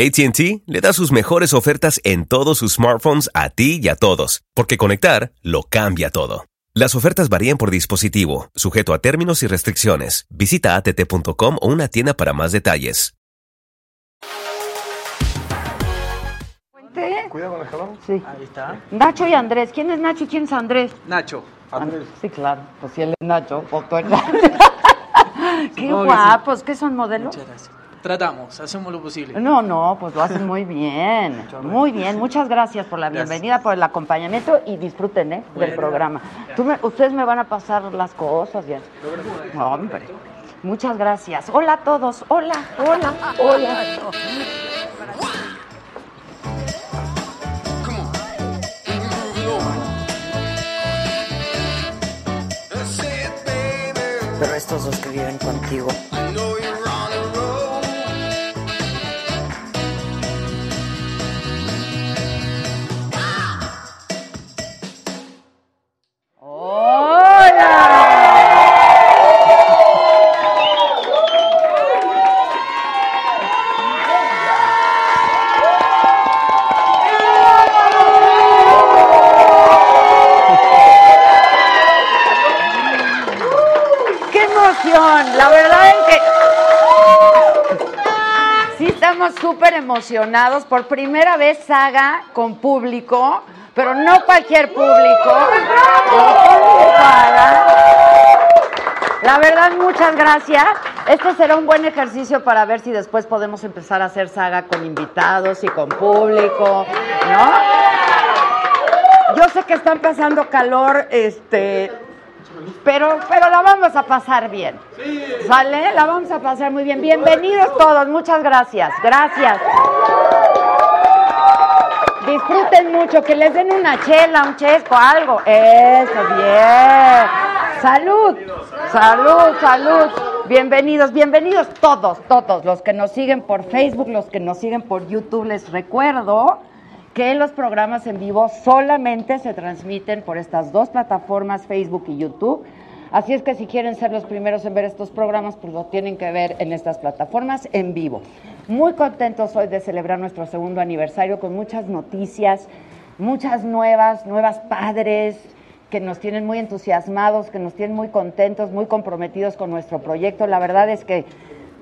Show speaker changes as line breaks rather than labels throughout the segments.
ATT le da sus mejores ofertas en todos sus smartphones a ti y a todos, porque conectar lo cambia todo. Las ofertas varían por dispositivo, sujeto a términos y restricciones. Visita att.com o una tienda para más detalles.
Cuidado con el jalón.
Sí.
Ahí está.
Nacho y Andrés. ¿Quién es Nacho y quién es Andrés?
Nacho.
Andrés.
Sí, claro. Pues si él es Nacho, pues tú eres Qué guapos. ¿Qué son modelos?
Muchas gracias. Tratamos, hacemos lo posible.
No, no, pues lo hacen muy bien. Muy bien. Muchas gracias por la
Gracias.
bienvenida, por el acompañamiento y disfruten ¿eh? del programa. Tú me- ustedes me van a pasar las cosas ya. Hombre. Muchas gracias. Hola a todos. Hola, hola, hola. Pero estos dos que viven contigo. Estamos súper emocionados. Por primera vez saga con público, pero no cualquier público. La verdad, muchas gracias. Este será un buen ejercicio para ver si después podemos empezar a hacer saga con invitados y con público, ¿no? Yo sé que están pasando calor, este, pero, pero la vamos a pasar bien. ¿Sale? La vamos a pasar muy bien. Bienvenidos todos, muchas gracias. Gracias. Disfruten mucho, que les den una chela, un chesco, algo. Eso, bien. Salud, salud, salud. Bienvenidos, bienvenidos todos, todos, los que nos siguen por Facebook, los que nos siguen por YouTube. Les recuerdo que los programas en vivo solamente se transmiten por estas dos plataformas, Facebook y YouTube. Así es que si quieren ser los primeros en ver estos programas, pues lo tienen que ver en estas plataformas en vivo. Muy contentos hoy de celebrar nuestro segundo aniversario con muchas noticias, muchas nuevas, nuevas padres que nos tienen muy entusiasmados, que nos tienen muy contentos, muy comprometidos con nuestro proyecto. La verdad es que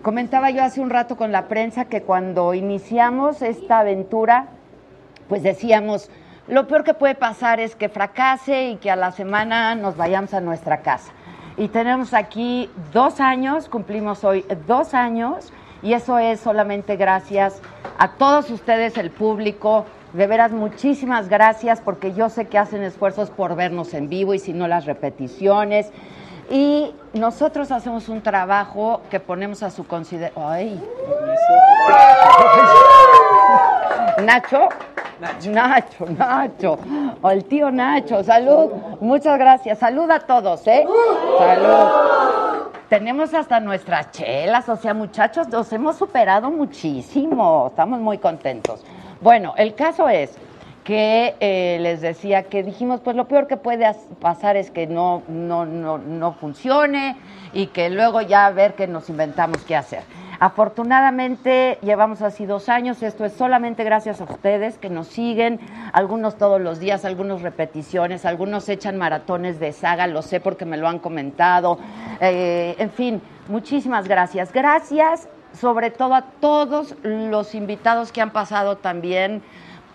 comentaba yo hace un rato con la prensa que cuando iniciamos esta aventura, pues decíamos, lo peor que puede pasar es que fracase y que a la semana nos vayamos a nuestra casa. Y tenemos aquí dos años, cumplimos hoy dos años, y eso es solamente gracias a todos ustedes, el público. De veras, muchísimas gracias, porque yo sé que hacen esfuerzos por vernos en vivo y si no las repeticiones. Y nosotros hacemos un trabajo que ponemos a su consideración. ¡Ay! Nacho. Nacho, Nacho. O el tío Nacho. Salud. Muchas gracias. Salud a todos, ¿eh? Salud. Tenemos hasta nuestras chelas, o sea, muchachos, nos hemos superado muchísimo. Estamos muy contentos. Bueno, el caso es que eh, les decía que dijimos, pues lo peor que puede as- pasar es que no, no, no, no funcione y que luego ya ver que nos inventamos qué hacer. Afortunadamente llevamos así dos años, esto es solamente gracias a ustedes que nos siguen, algunos todos los días, algunos repeticiones, algunos echan maratones de saga, lo sé porque me lo han comentado, Eh, en fin, muchísimas gracias. Gracias sobre todo a todos los invitados que han pasado también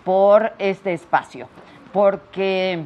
por este espacio. porque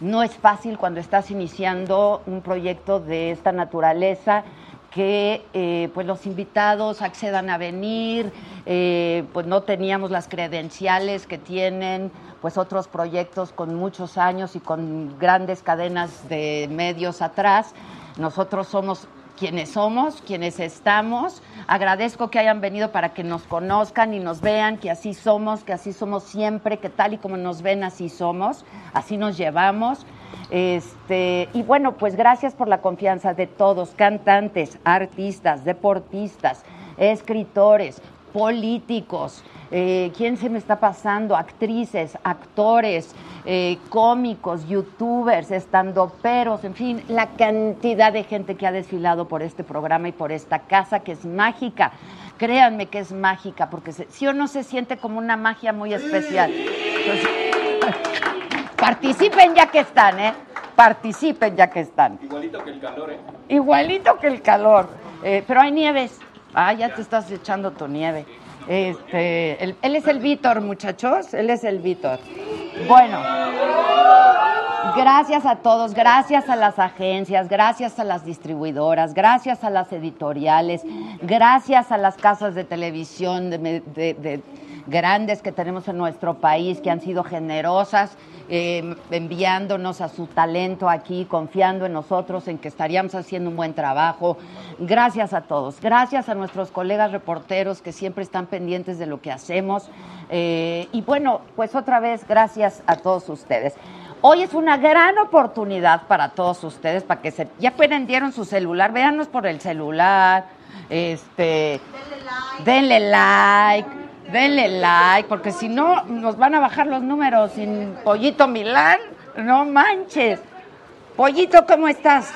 no es fácil cuando estás iniciando un proyecto de esta naturaleza que eh, pues los invitados accedan a venir, eh, pues no teníamos las credenciales que tienen pues otros proyectos con muchos años y con grandes cadenas de medios atrás. Nosotros somos quienes somos, quienes estamos. Agradezco que hayan venido para que nos conozcan y nos vean que así somos, que así somos siempre, que tal y como nos ven así somos, así nos llevamos. Este, y bueno, pues gracias por la confianza de todos, cantantes, artistas, deportistas, escritores, políticos, eh, ¿quién se me está pasando? Actrices, actores, eh, cómicos, youtubers, estandoperos, en fin, la cantidad de gente que ha desfilado por este programa y por esta casa que es mágica. Créanme que es mágica, porque si o no se siente como una magia muy especial. participen ya que están, ¿eh? Participen ya que están.
Igualito que el calor, ¿eh?
Igualito que el calor. Eh, pero hay nieves. Ah, ya te estás echando tu nieve. Este, él, es el Víctor, muchachos. Él es el Víctor. Bueno, gracias a todos, gracias a las agencias, gracias a las distribuidoras, gracias a las editoriales, gracias a las casas de televisión de grandes que tenemos en nuestro país que han sido generosas eh, enviándonos a su talento aquí, confiando en nosotros, en que estaríamos haciendo un buen trabajo. Gracias a todos. Gracias a nuestros colegas reporteros que siempre están pendientes de lo que hacemos. Eh, y bueno, pues otra vez, gracias a todos ustedes. Hoy es una gran oportunidad para todos ustedes, para que se, ya prendieron su celular, véanos por el celular, este, denle like denle like, porque si no nos van a bajar los números sin Pollito Milán. No manches. Pollito, ¿cómo estás?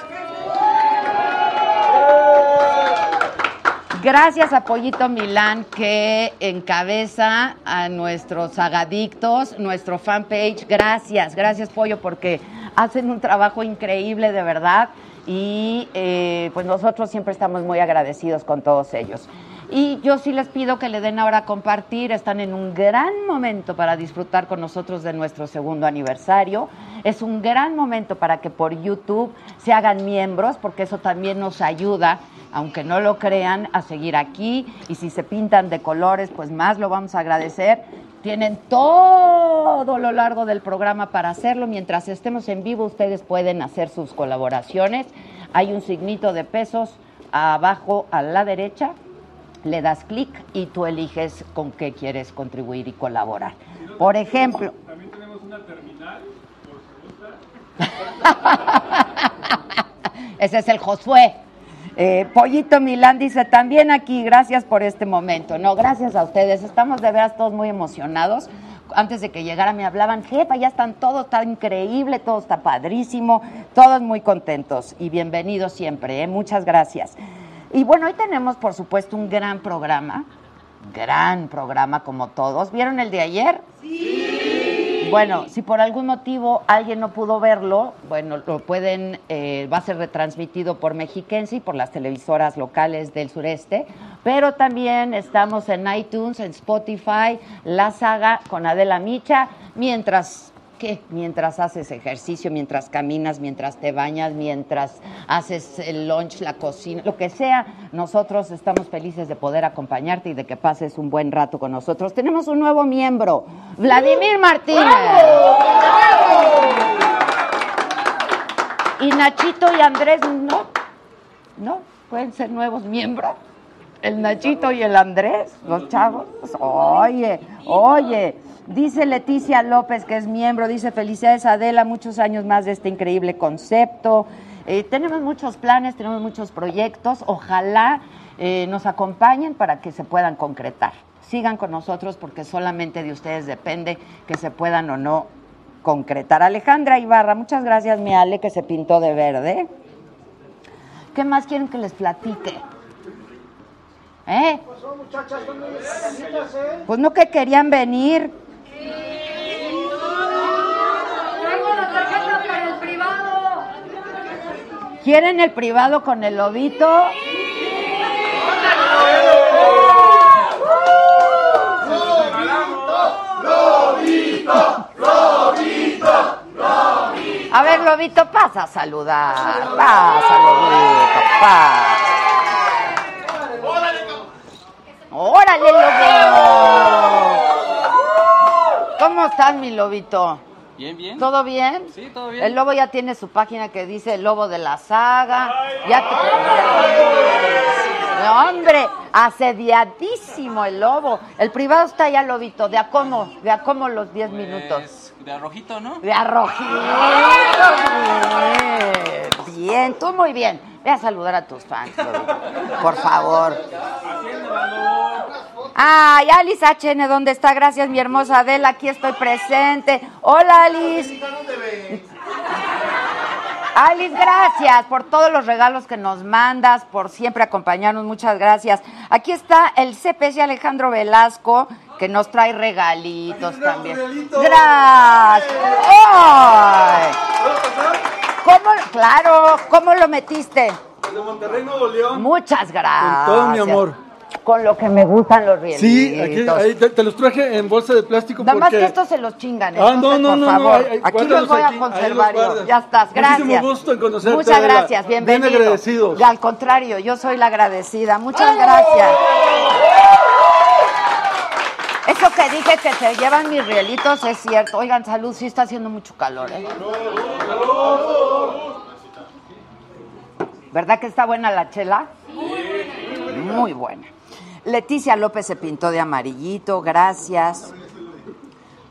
Gracias a Pollito Milán que encabeza a nuestros agadictos, nuestro fanpage. Gracias, gracias Pollo porque hacen un trabajo increíble de verdad y eh, pues nosotros siempre estamos muy agradecidos con todos ellos. Y yo sí les pido que le den ahora a compartir. Están en un gran momento para disfrutar con nosotros de nuestro segundo aniversario. Es un gran momento para que por YouTube se hagan miembros, porque eso también nos ayuda, aunque no lo crean, a seguir aquí. Y si se pintan de colores, pues más lo vamos a agradecer. Tienen todo lo largo del programa para hacerlo. Mientras estemos en vivo, ustedes pueden hacer sus colaboraciones. Hay un signito de pesos abajo a la derecha le das clic y tú eliges con qué quieres contribuir y colaborar. Por ejemplo...
También tenemos una terminal, por
Ese es el Josué. Eh, Pollito Milán dice, también aquí, gracias por este momento. No, gracias a ustedes. Estamos de veras todos muy emocionados. Antes de que llegara me hablaban, jefa, ya están todos, está increíble, todo está padrísimo, todos muy contentos y bienvenidos siempre. ¿eh? Muchas gracias. Y bueno, hoy tenemos, por supuesto, un gran programa, gran programa como todos. ¿Vieron el de ayer? Sí. Bueno, si por algún motivo alguien no pudo verlo, bueno, lo pueden, eh, va a ser retransmitido por Mexiquense y por las televisoras locales del sureste, pero también estamos en iTunes, en Spotify, La Saga con Adela Micha, mientras ¿Qué? Mientras haces ejercicio, mientras caminas, mientras te bañas, mientras haces el lunch, la cocina, lo que sea, nosotros estamos felices de poder acompañarte y de que pases un buen rato con nosotros. Tenemos un nuevo miembro, Vladimir Martínez. Y Nachito y Andrés, no, no, pueden ser nuevos miembros. El Nachito y el Andrés, los chavos. Oye, oye. Dice Leticia López, que es miembro, dice felicidades Adela, muchos años más de este increíble concepto. Eh, tenemos muchos planes, tenemos muchos proyectos, ojalá eh, nos acompañen para que se puedan concretar. Sigan con nosotros porque solamente de ustedes depende que se puedan o no concretar. Alejandra Ibarra, muchas gracias, mi Ale, que se pintó de verde. ¿Qué más quieren que les platique? ¿Eh? Pues no que querían venir. ¿Quieren el privado con el lobito?
¡Lobito! ¡Lobito!
Lobito, pasa a saludar. Pasa, Lobito, pasa. ¡Órale, Lobo! ¿Cómo estás, mi Lobito?
Bien, bien.
¿Todo bien?
Sí, todo bien.
El Lobo ya tiene su página que dice El Lobo de la Saga. Ya te- No, hombre, asediadísimo el Lobo. El privado está ya, Lobito. ¿De a cómo? ¿De a cómo los 10 minutos?
De arrojito, ¿no?
De arrojito. Bien. Bien, tú muy bien. Ve a saludar a tus fans. Por favor. Ay, Alice HN, ¿dónde está? Gracias, mi hermosa Adela, aquí estoy presente. Hola, Alice. Alice, gracias por todos los regalos que nos mandas, por siempre acompañarnos, muchas gracias. Aquí está el CPC Alejandro Velasco, que nos trae regalitos también. Gracias. ¡Ay! ¿Cómo, claro, ¿cómo lo metiste?
De Monterrey, Nuevo León.
Muchas gracias.
Con todo mi amor.
Con lo que me gustan los rielitos.
Sí, aquí, ahí te, te los traje en bolsa de plástico
Nada más que estos se los chingan.
Ah, no,
entonces,
no,
por
no,
favor. aquí los voy
aquí,
a conservar yo. Ya estás, gracias.
Muchísimo gusto en conocerte,
Muchas gracias,
Bien
bienvenido.
agradecidos.
Y al contrario, yo soy la agradecida. Muchas gracias. Eso que dije que se llevan mis rielitos es cierto. Oigan, salud, sí está haciendo mucho calor, ¿eh? ¿Verdad que está buena la chela? Muy buena. Leticia López se pintó de amarillito, gracias.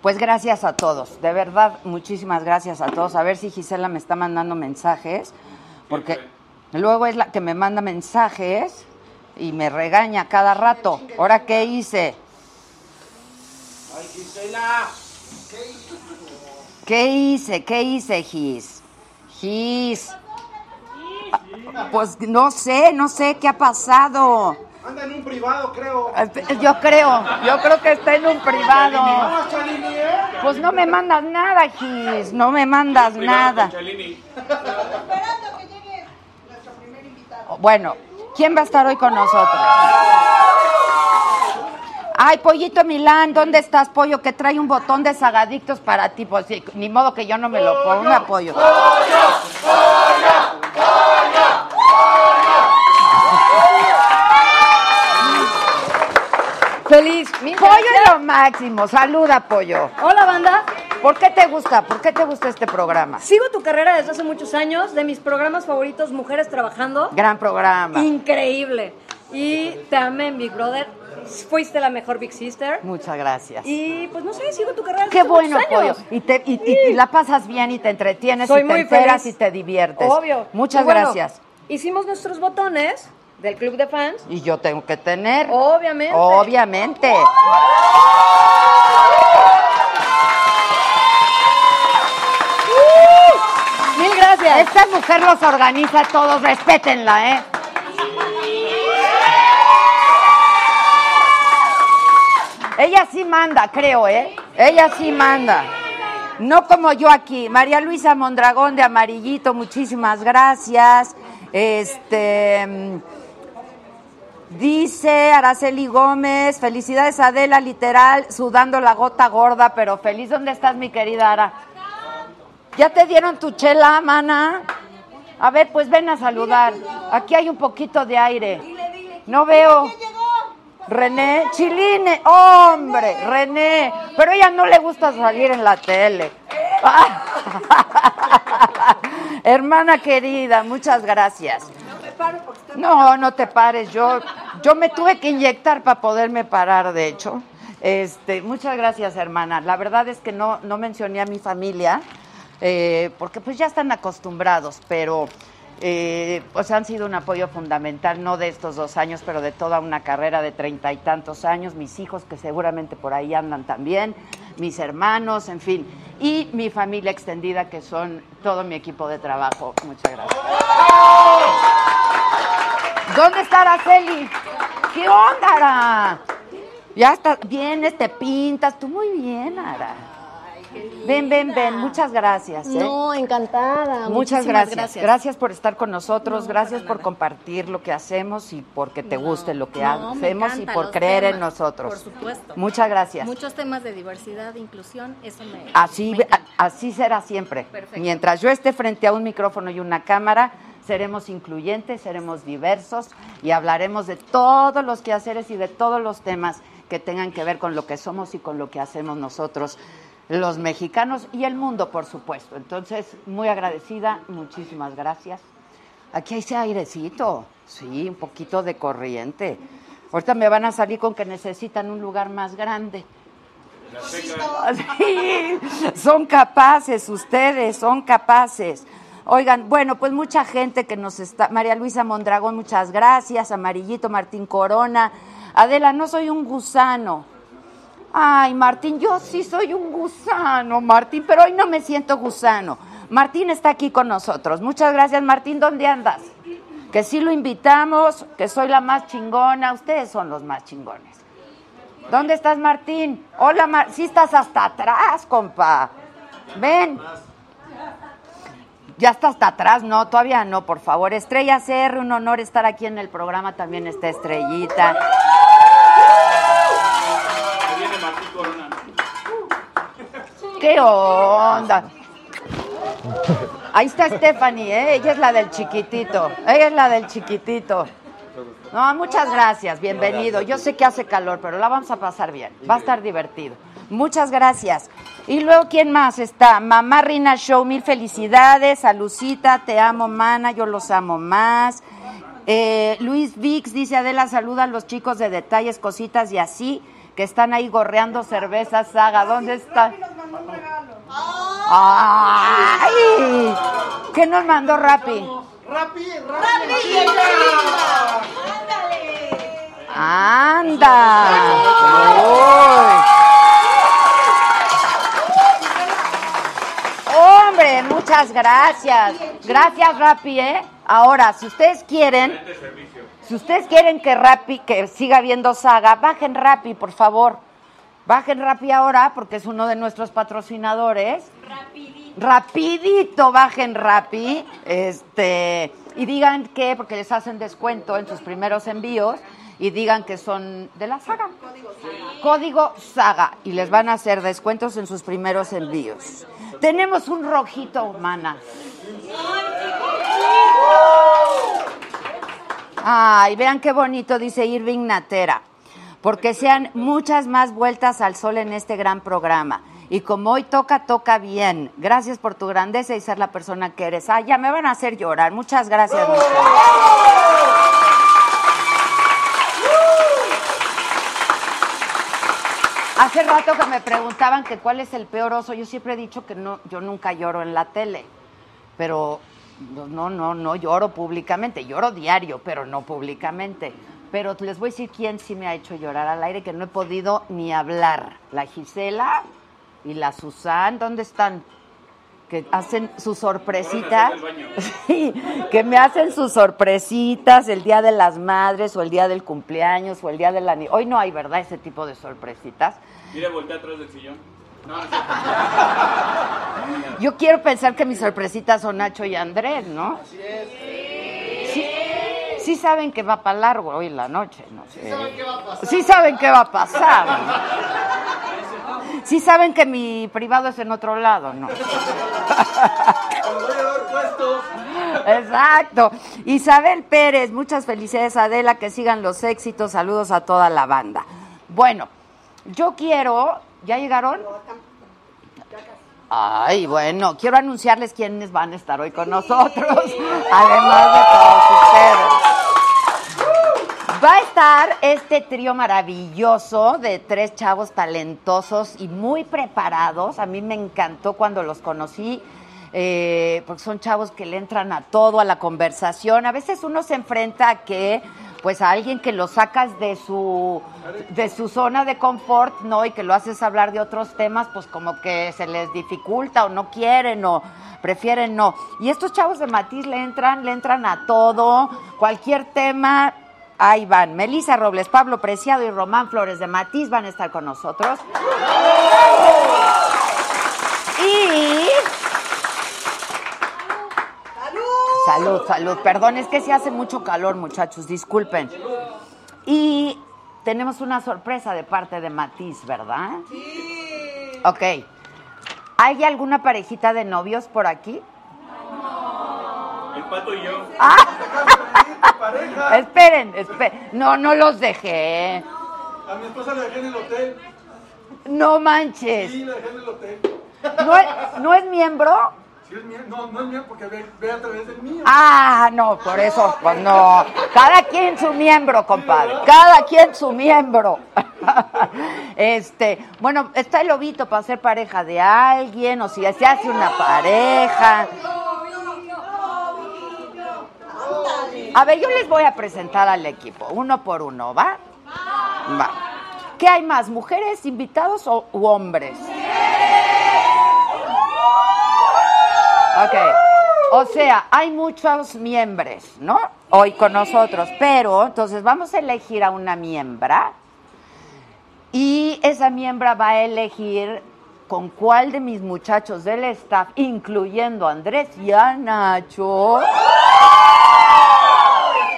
Pues gracias a todos, de verdad, muchísimas gracias a todos. A ver si Gisela me está mandando mensajes, porque luego es la que me manda mensajes y me regaña cada rato. ¿Ahora qué hice? ¿Qué hice? ¿Qué hice, Gis? Gis. Pues no sé, no sé qué ha pasado.
Anda en un privado, creo.
Yo creo, yo creo que está en un privado.
¿eh?
Pues no me mandas nada, Gis, no me mandas nada. Bueno, ¿quién va a estar hoy con nosotros? Ay, Pollito Milán, ¿dónde estás, pollo? Que trae un botón de sagadictos para ti. Pues sí, ni modo que yo no me lo ponga, apoyo.
Feliz. mil
Pollo
gracias.
es lo máximo. Saluda, pollo.
Hola, banda.
¿Por qué te gusta? ¿Por qué te gusta este programa?
Sigo tu carrera desde hace muchos años. De mis programas favoritos, Mujeres Trabajando.
Gran programa.
Increíble. Y te amé en Big Brother. Fuiste la mejor Big Sister.
Muchas gracias.
Y pues no sé, sigo tu carrera desde
Qué
hace
bueno,
muchos años.
pollo. Y, te, y, y- y la pasas bien y te entretienes
Soy
y te
muy
enteras
feliz.
y te diviertes.
Obvio.
Muchas
bueno,
gracias.
Hicimos nuestros botones del club de fans.
Y yo tengo que tener.
Obviamente.
Obviamente.
Mil gracias.
Esta mujer los organiza a todos, respétenla, ¿eh? Ella sí manda, creo, ¿eh? Ella sí manda. No como yo aquí. María Luisa Mondragón de Amarillito, muchísimas gracias. Este. Dice Araceli Gómez, felicidades Adela, literal, sudando la gota gorda, pero feliz. ¿Dónde estás, mi querida Ara? ¿Ya te dieron tu chela, mana? A ver, pues ven a saludar. Aquí hay un poquito de aire. No veo. René, Chiline, hombre, René. Pero ella no le gusta salir en la tele. Hermana querida, muchas gracias. No, no te pares. Yo, yo me tuve que inyectar para poderme parar, de hecho. Este, muchas gracias, hermana. La verdad es que no, no mencioné a mi familia, eh, porque pues ya están acostumbrados, pero eh, pues han sido un apoyo fundamental, no de estos dos años, pero de toda una carrera de treinta y tantos años. Mis hijos, que seguramente por ahí andan también, mis hermanos, en fin. Y mi familia extendida, que son todo mi equipo de trabajo. Muchas gracias. ¿Dónde está Araceli? ¿Qué onda, Ara? Ya estás, vienes, te pintas, tú muy bien, Ara. Ven, ven, ven, muchas gracias. ¿eh?
No, encantada.
Muchas gracias. gracias. por estar con nosotros, gracias por compartir lo que hacemos y porque te guste lo que
No,
hacemos y por creer en nosotros.
Por supuesto.
Muchas gracias.
Muchos temas de diversidad, inclusión, eso me.
Así,
me.
Así será siempre.
Perfecto.
Mientras yo esté frente a un micrófono y una cámara, seremos incluyentes, seremos diversos y hablaremos de todos los quehaceres y de todos los temas que tengan que ver con lo que somos y con lo que hacemos nosotros, los mexicanos y el mundo, por supuesto. Entonces, muy agradecida, muchísimas gracias. Aquí hay ese airecito, sí, un poquito de corriente. Ahorita me van a salir con que necesitan un lugar más grande. Sí, son capaces ustedes, son capaces. Oigan, bueno, pues mucha gente que nos está. María Luisa Mondragón, muchas gracias. Amarillito Martín Corona. Adela, no soy un gusano. Ay, Martín, yo sí soy un gusano, Martín, pero hoy no me siento gusano. Martín está aquí con nosotros. Muchas gracias, Martín. ¿Dónde andas? Que sí lo invitamos, que soy la más chingona. Ustedes son los más chingones. ¿Dónde estás, Martín? Hola, Mar sí estás hasta atrás, compa. Ven. Ya está hasta atrás, no, todavía no, por favor. Estrella CR, un honor estar aquí en el programa, también está Estrellita. ¿Qué onda? Ahí está Stephanie, ¿eh? ella es la del chiquitito, ella es la del chiquitito. No, muchas gracias, bienvenido. Yo sé que hace calor, pero la vamos a pasar bien, va a estar divertido. Muchas gracias. Y luego, ¿quién más está? Mamá Rina Show, mil felicidades. A Lucita, te amo, mana, yo los amo más. Eh, Luis Vix dice, Adela, saluda a los chicos de detalles, cositas y así, que están ahí gorreando cervezas, saga. ¿Dónde están? ¡Ay! ¿Qué nos mandó Rappi?
Rappi, Rappi.
¡Anda! Uy. Hombre, muchas gracias. Gracias, Rappi, ¿eh? Ahora, si ustedes quieren, si ustedes quieren que Rappi, que siga viendo saga, bajen Rappi, por favor. Bajen Rappi ahora, porque es uno de nuestros patrocinadores. Rapidito bajen Rappi, este, y digan que, porque les hacen descuento en sus primeros envíos, y digan que son de la saga. Código saga. y les van a hacer descuentos en sus primeros envíos. Tenemos un rojito, mana. Ay, vean qué bonito, dice Irving Natera. Porque sean muchas más vueltas al sol en este gran programa. Y como hoy toca, toca bien. Gracias por tu grandeza y ser la persona que eres. Ah, ya me van a hacer llorar. Muchas gracias. Hace rato que me preguntaban que cuál es el peor oso. Yo siempre he dicho que no, yo nunca lloro en la tele. Pero no, no, no lloro públicamente. Lloro diario, pero no públicamente. Pero les voy a decir quién sí me ha hecho llorar al aire, que no he podido ni hablar. La Gisela y la Susan, ¿dónde están? Que hacen sus sorpresitas. Sí, que me hacen sus sorpresitas el día de las madres o el día del cumpleaños o el día de la... ni- Hoy no hay, ¿verdad? Ese tipo de sorpresitas.
Mira, voltea atrás del sillón. No, no,
Yo quiero pensar que mis sorpresitas son Nacho y Andrés, ¿no? Sí, sí saben que va para largo hoy en la noche, ¿no? Sí saben qué va a pasar. Sí saben qué va a pasar. ¿no? Sí saben que mi privado es en otro lado, ¿no? Exacto. Isabel Pérez, muchas felicidades Adela, que sigan los éxitos, saludos a toda la banda. Bueno, yo quiero, ¿ya llegaron? Ay, bueno, quiero anunciarles quiénes van a estar hoy con nosotros, además de todos ustedes. Va a estar este trío maravilloso de tres chavos talentosos y muy preparados. A mí me encantó cuando los conocí, eh, porque son chavos que le entran a todo, a la conversación. A veces uno se enfrenta a que, pues, a alguien que lo sacas de su, de su zona de confort, ¿no? Y que lo haces hablar de otros temas, pues, como que se les dificulta o no quieren o prefieren no. Y estos chavos de Matiz le entran, le entran a todo, cualquier tema. Ahí van. Melissa Robles, Pablo Preciado y Román Flores de Matiz van a estar con nosotros. Y. Salud, salud. Perdón, es que se hace mucho calor, muchachos, disculpen. Y tenemos una sorpresa de parte de Matiz, ¿verdad? Sí. Ok. ¿Hay alguna parejita de novios por aquí?
El pato y yo.
Ah. esperen, esperen. No, no los dejé.
A mi esposa la dejé en el hotel.
No manches.
Sí, la dejé en el hotel.
¿No es, ¿no es miembro?
Sí, es mío. No, no es mío porque ve, ve a través del mío.
Ah, no, por eso, pues no. Cada quien su miembro, compadre. Cada quien su miembro. Este, bueno, está el lobito para ser pareja de alguien, o si se hace una pareja. A ver, yo les voy a presentar al equipo, uno por uno, ¿va? Va. ¿Qué hay más, mujeres invitados o u hombres? Ok. O sea, hay muchos miembros, ¿no? Hoy con nosotros, pero entonces vamos a elegir a una miembra y esa miembra va a elegir con cuál de mis muchachos del staff, incluyendo a Andrés y a Nacho.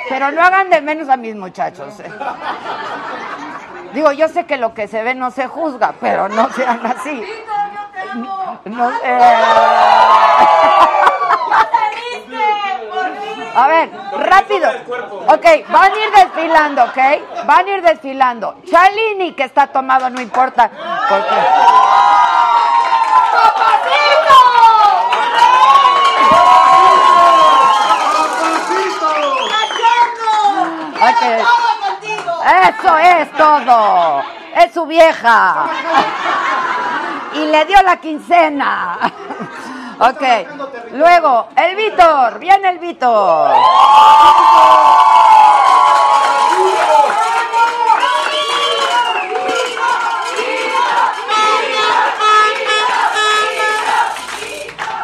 Pero no hagan de menos a mis muchachos. ¿eh? Digo, yo sé que lo que se ve no se juzga, pero no sean así. No, eh. A ver, rápido. Ok, van a ir desfilando, ¿ok? Van a ir desfilando. Chalini, que está tomado, no importa. Porque... Ok. Eso es todo. Es su vieja. Y le dio la quincena. Ok. Luego, el Víctor. Viene el Víctor.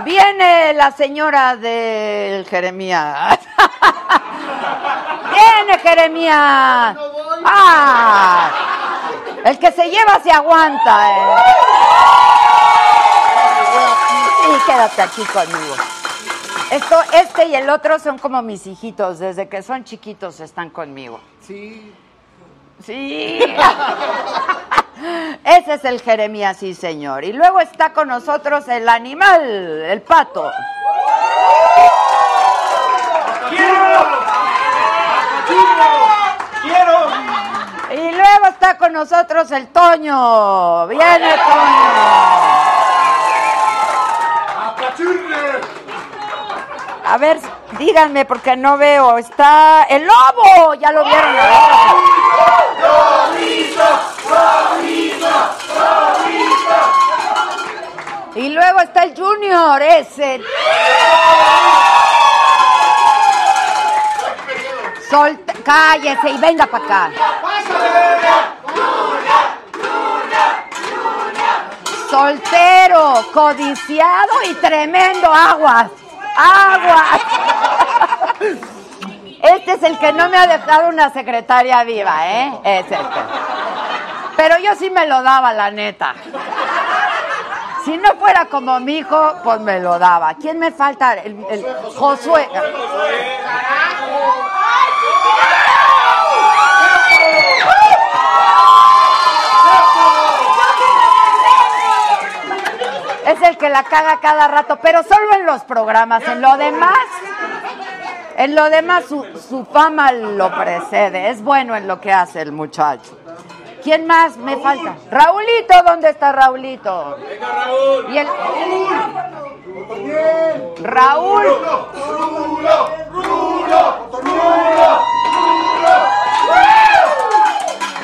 Viene la señora del Jeremías. Viene Jeremías. Ah, el que se lleva se aguanta. eh. Sí, quédate aquí conmigo. Esto, este y el otro son como mis hijitos. Desde que son chiquitos están conmigo.
Sí.
Sí. Ese es el Jeremías, sí, señor. Y luego está con nosotros el animal, el pato.
¡Quiero!
Y luego está con nosotros el Toño. Viene Toño. A ver, díganme porque no veo. Está el lobo. Ya lo vieron. Y luego está el Junior, ese. Solta, cállese y venga para acá. Soltero, codiciado y tremendo aguas. Aguas. Este es el que no me ha dejado una secretaria viva, ¿eh? Es este. Pero yo sí me lo daba, la neta. Si no fuera como mi hijo, pues me lo daba. ¿Quién me falta? El, el Josué. Es el que la caga cada rato, pero solo en los programas. En lo demás, en lo demás su, su fama lo precede. Es bueno en lo que hace el muchacho. ¿Quién más me falta? Raulito, ¿dónde está Raulito?
¡Venga, Raúl!
Y el Raúl.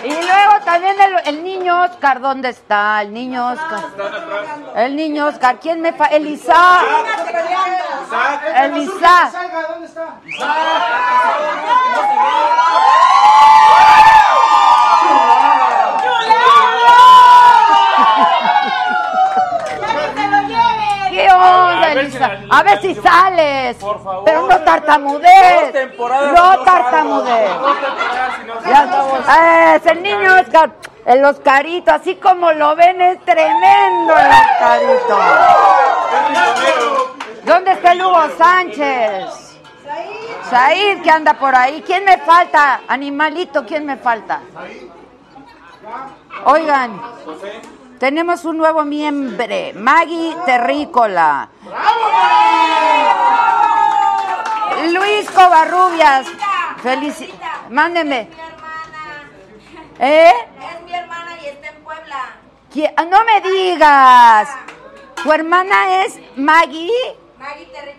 Y luego también el, el niño Oscar, ¿dónde está? El niño Oscar. El niño Oscar, ¿quién me fa? Elisa. Elisa.
Salga, ¿dónde está?
¿Qué A ver si sales. Pero no tartamudees. No tartamudees. Ya, es el niño Oscar, el Oscarito, así como lo ven, es tremendo el Oscarito. ¿Dónde está el Hugo Sánchez? Said, que anda por ahí. ¿Quién me falta? Animalito, ¿quién me falta? Oigan, Tenemos un nuevo miembro, Maggie Terrícola. Luis Covarrubias. Felici Mándeme.
Mi hermana.
¿Eh?
Es mi hermana y está en Puebla.
¿Qui- ah, No me digas. ¿Tu hermana es Maggie?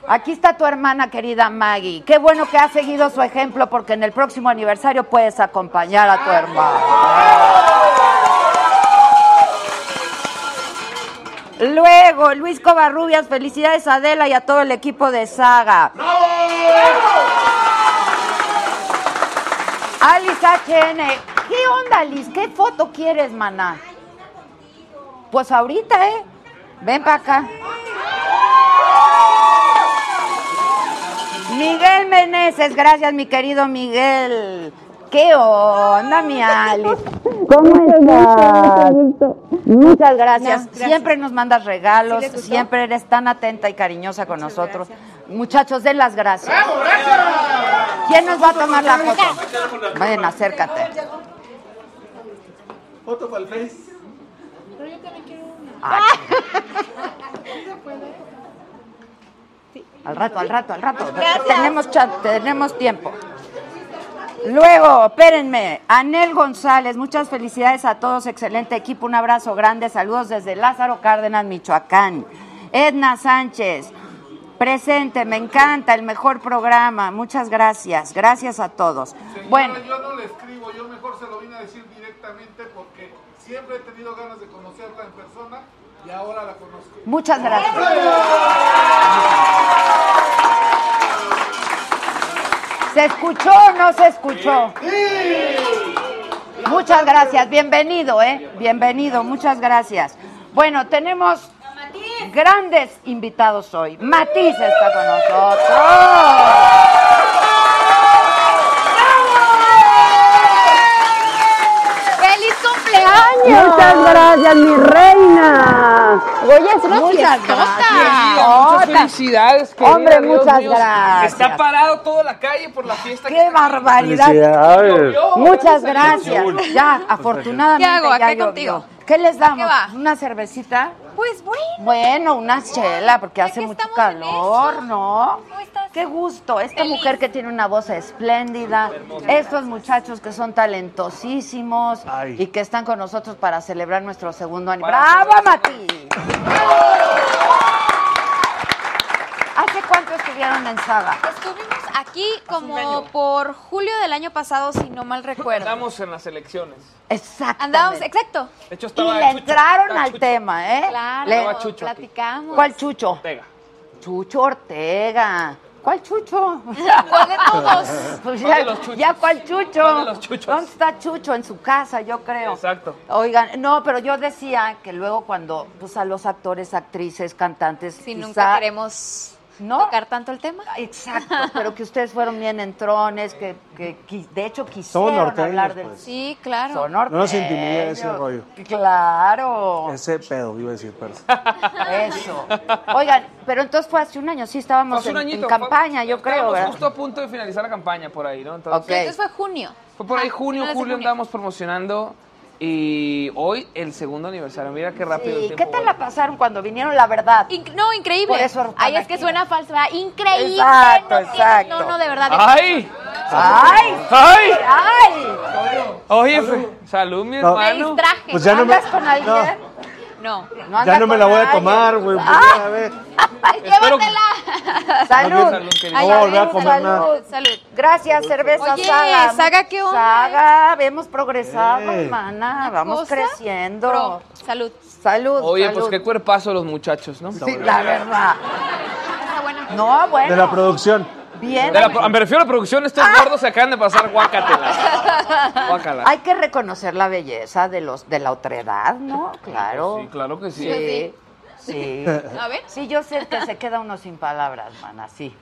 Aquí está tu hermana querida Maggie. Qué bueno que has seguido su ejemplo porque en el próximo aniversario puedes acompañar a tu hermana. Luego, Luis Covarrubias, felicidades a Adela y a todo el equipo de Saga. Alice HN, ¿qué onda, Liz? ¿Qué foto quieres, maná? Pues ahorita, ¿eh? Ven para acá. Miguel Meneses, gracias mi querido Miguel. ¿Qué onda, mi Alice? ¿Cómo estás? Muchas gracias. Siempre nos mandas regalos, siempre eres tan atenta y cariñosa con nosotros. Muchachos, den las gracias. ¿Quién nos va a tomar la foto? Ven, acércate.
Foto para el Face.
Al rato, al rato, al rato. Tenemos chat, tenemos tiempo. Luego, espérenme, Anel González, muchas felicidades a todos, excelente equipo, un abrazo grande, saludos desde Lázaro Cárdenas, Michoacán. Edna Sánchez, presente, me encanta, el mejor programa, muchas gracias, gracias a todos. Bueno,
yo no le escribo, yo mejor se lo vine a decir directamente porque siempre he tenido ganas de conocerla en persona y ahora la conozco.
muchas gracias. ¿Se escuchó o no se escuchó? Muchas gracias, bienvenido, ¿eh? Bienvenido, muchas gracias. Bueno, tenemos grandes invitados hoy. Matiz está con nosotros. Muchas gracias, mi reina.
Oye, es una
Muchas
muchas felicidades, querida,
Hombre,
Dios
muchas
mío.
gracias.
Está parado toda la calle por la fiesta. que
¡Qué
está-
barbaridad!
Llovió,
Muchas gracias. Ya, afortunadamente
¿Qué hago?
ya
¿Acá
llovió.
contigo?
¿Qué les damos?
¿Qué va?
¿Una cervecita?
Pues bueno.
Bueno, una chela, porque hace
que
mucho calor. ¿no?
¿Cómo estás?
Qué gusto. Esta
Feliz.
mujer que tiene una voz espléndida, estos muchachos que son talentosísimos y que están con nosotros para celebrar nuestro segundo aniversario. ¡Bravo, Mati! ¿Hace cuánto estuvieron en Saga?
Estuvimos aquí como por julio del año pasado, si no mal recuerdo.
Andamos en las elecciones.
Exactamente.
Andábamos, exacto.
De hecho,
Y
estaba
le
Chucho,
entraron
estaba
al
Chucho.
tema, ¿eh?
Claro,
Le-
Chucho aquí.
platicamos.
¿Cuál Chucho?
Ortega.
Chucho Ortega. ¿Cuál Chucho?
¿Cuál de todos?
Pues
¿Cuál
ya,
de los chuchos?
ya, ¿cuál Chucho?
¿Cuál de los chuchos?
¿Dónde está Chucho? En su casa, yo creo.
Exacto.
Oigan, no, pero yo decía que luego cuando pues a los actores, actrices, cantantes,
Si
quizá-
nunca queremos
¿No?
tocar tanto el tema.
Exacto, pero que ustedes fueron bien entrones, que, que de hecho quisieron
norteños,
hablar del
pues.
Sí, claro.
Son
No nos intimida ese rollo.
Claro.
Ese pedo, iba a decir, pero.
Eso. Oigan, pero entonces fue hace un año, sí estábamos
Hace un
en, campaña,
fue-
yo creo, ¿verdad?
justo a punto de finalizar la campaña por ahí, ¿no? Entonces,
Ok.
Entonces fue junio.
Fue por ahí
Ah,
junio, julio
junio.
andábamos promocionando y hoy el segundo aniversario. Mira qué rápido el
Sí,
tiempo
¿qué tal la pasaron cuando vinieron, la verdad?
Inc- no, increíble.
Por eso
Ay, es que
aquí.
suena falso, ¿verdad? Increíble.
Exacto,
no,
exacto.
no, no, de verdad.
¡Ay!
¡Ay!
¡Ay!
¡Ay!
Oye, salud, mi
No.
Me
hermano.
distraje.
Pues ya no me.
¿Andas con alguien?
No.
No anda
Ya no me la voy a tomar, güey. pues,
Ah,
a ver.
Espero que-
Llévatela.
Salud.
Salud.
Ay,
No a
salud,
comer
salud. Gracias, cerveza
Oye,
Saga.
Saga, ¿qué onda?
Saga, hemos progresado,
Eh.
hermana. Vamos
cosa?
creciendo.
Pro. Salud.
Salud.
Oye,
salud.
pues qué cuerpazo los muchachos, ¿no?
Sí, la verdad.
Buena.
No, bueno.
De la producción.
Bien.
De la me refiero a la producción, estos gordos se acaban de pasar guácatela. Guácala.
Hay que reconocer la belleza de los de la otredad, ¿no? Claro.
Sí, claro que sí.
Sí. Sí.
A ver.
Sí, yo sé que se queda uno sin palabras, mana, sí.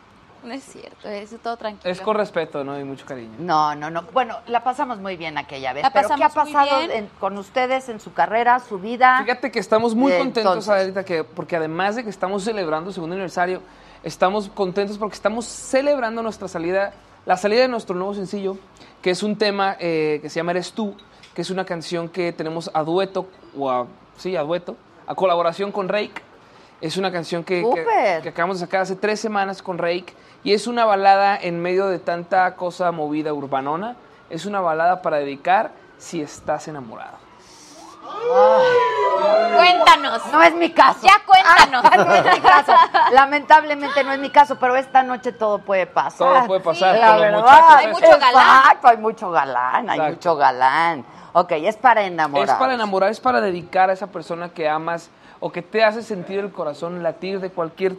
No es cierto, es todo tranquilo.
Es con respeto, ¿no? Y mucho cariño.
No, no, no. Bueno, la pasamos muy bien aquella vez.
La
pero ¿qué ha
pasamos muy
pasado
bien.
en- con ustedes en su carrera, su vida?
Fíjate que estamos muy contentos
entonces.
ahorita que, porque además de que estamos celebrando el segundo aniversario, estamos contentos porque estamos celebrando nuestra salida, la salida de nuestro nuevo sencillo, que es un tema eh, que se llama Eres tú, que es una canción que tenemos a dueto o a sí, a dueto, a colaboración con Rake. Es una canción que, que,
¡Súper!
que acabamos de sacar hace tres semanas con Rake y es una balada en medio de tanta cosa movida urbanona. Es una balada para dedicar si estás enamorado.
Cuéntanos.
No es mi caso.
Ya cuéntanos.
Ah, no es mi caso. Lamentablemente no es mi caso, pero esta noche todo puede pasar.
Todo puede pasar
La verdad.
muchachos
Hay mucho galán.
Exacto, hay mucho galán, hay
Exacto.
mucho galán. Ok, es para enamorar.
Es para enamorar, es para dedicar a esa persona que amas o que te hace sentir el corazón latir de cualquier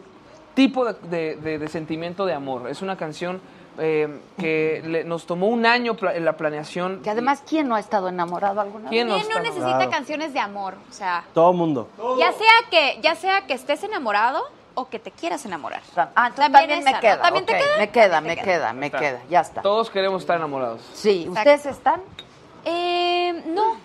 tipo de, de- de- de sentimiento de amor. Es una canción eh, que le- nos tomó un año pla- en la planeación.
Que además, ¿quién no ha estado enamorado alguna
¿Quién
vez?
no
¿Quién no necesita canciones de amor? O sea,
Todo mundo.
ya sea que ya sea que estés enamorado o que te quieras enamorar.
Ah, entonces también,
esa,
me
¿no?
queda.
¿También te queda?
Me queda, me
queda.
queda, me
Está.
queda. Ya está.
Todos queremos estar enamorados.
Sí,
Exacto.
¿ustedes están?
Eh, no,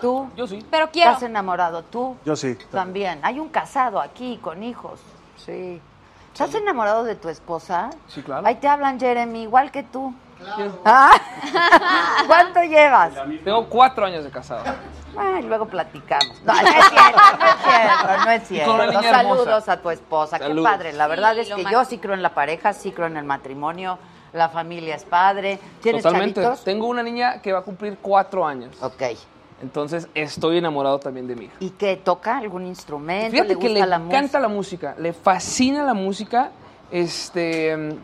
¿Tú?
Yo sí.
pero quiero.
¿Estás enamorado tú?
Yo sí.
También. Hay un casado aquí con hijos. Sí. ¿Estás enamorado de tu esposa?
Sí, claro.
Ahí te hablan, Jeremy, igual que tú. Ah. ¿Cuánto llevas?
Tengo cuatro años de casado.
Ay, luego platicamos. No, no es cierto, no es cierto, no es
Y con una
cierto.
niña
Saludos a tu esposa,
Saludos.
qué padre. La verdad
Sí,
es
lo
que yo
máximo.
sí creo en la pareja, sí creo en el matrimonio, la familia es padre. ¿Tienes
Totalmente.
chavitos?
Tengo una niña que va a cumplir cuatro años.
Ok.
Entonces estoy enamorado también de mi hija.
¿Y qué toca? ¿Algún instrumento?
Fíjate
¿Le
que
gusta
le
la
encanta la música, le fascina la música. Este,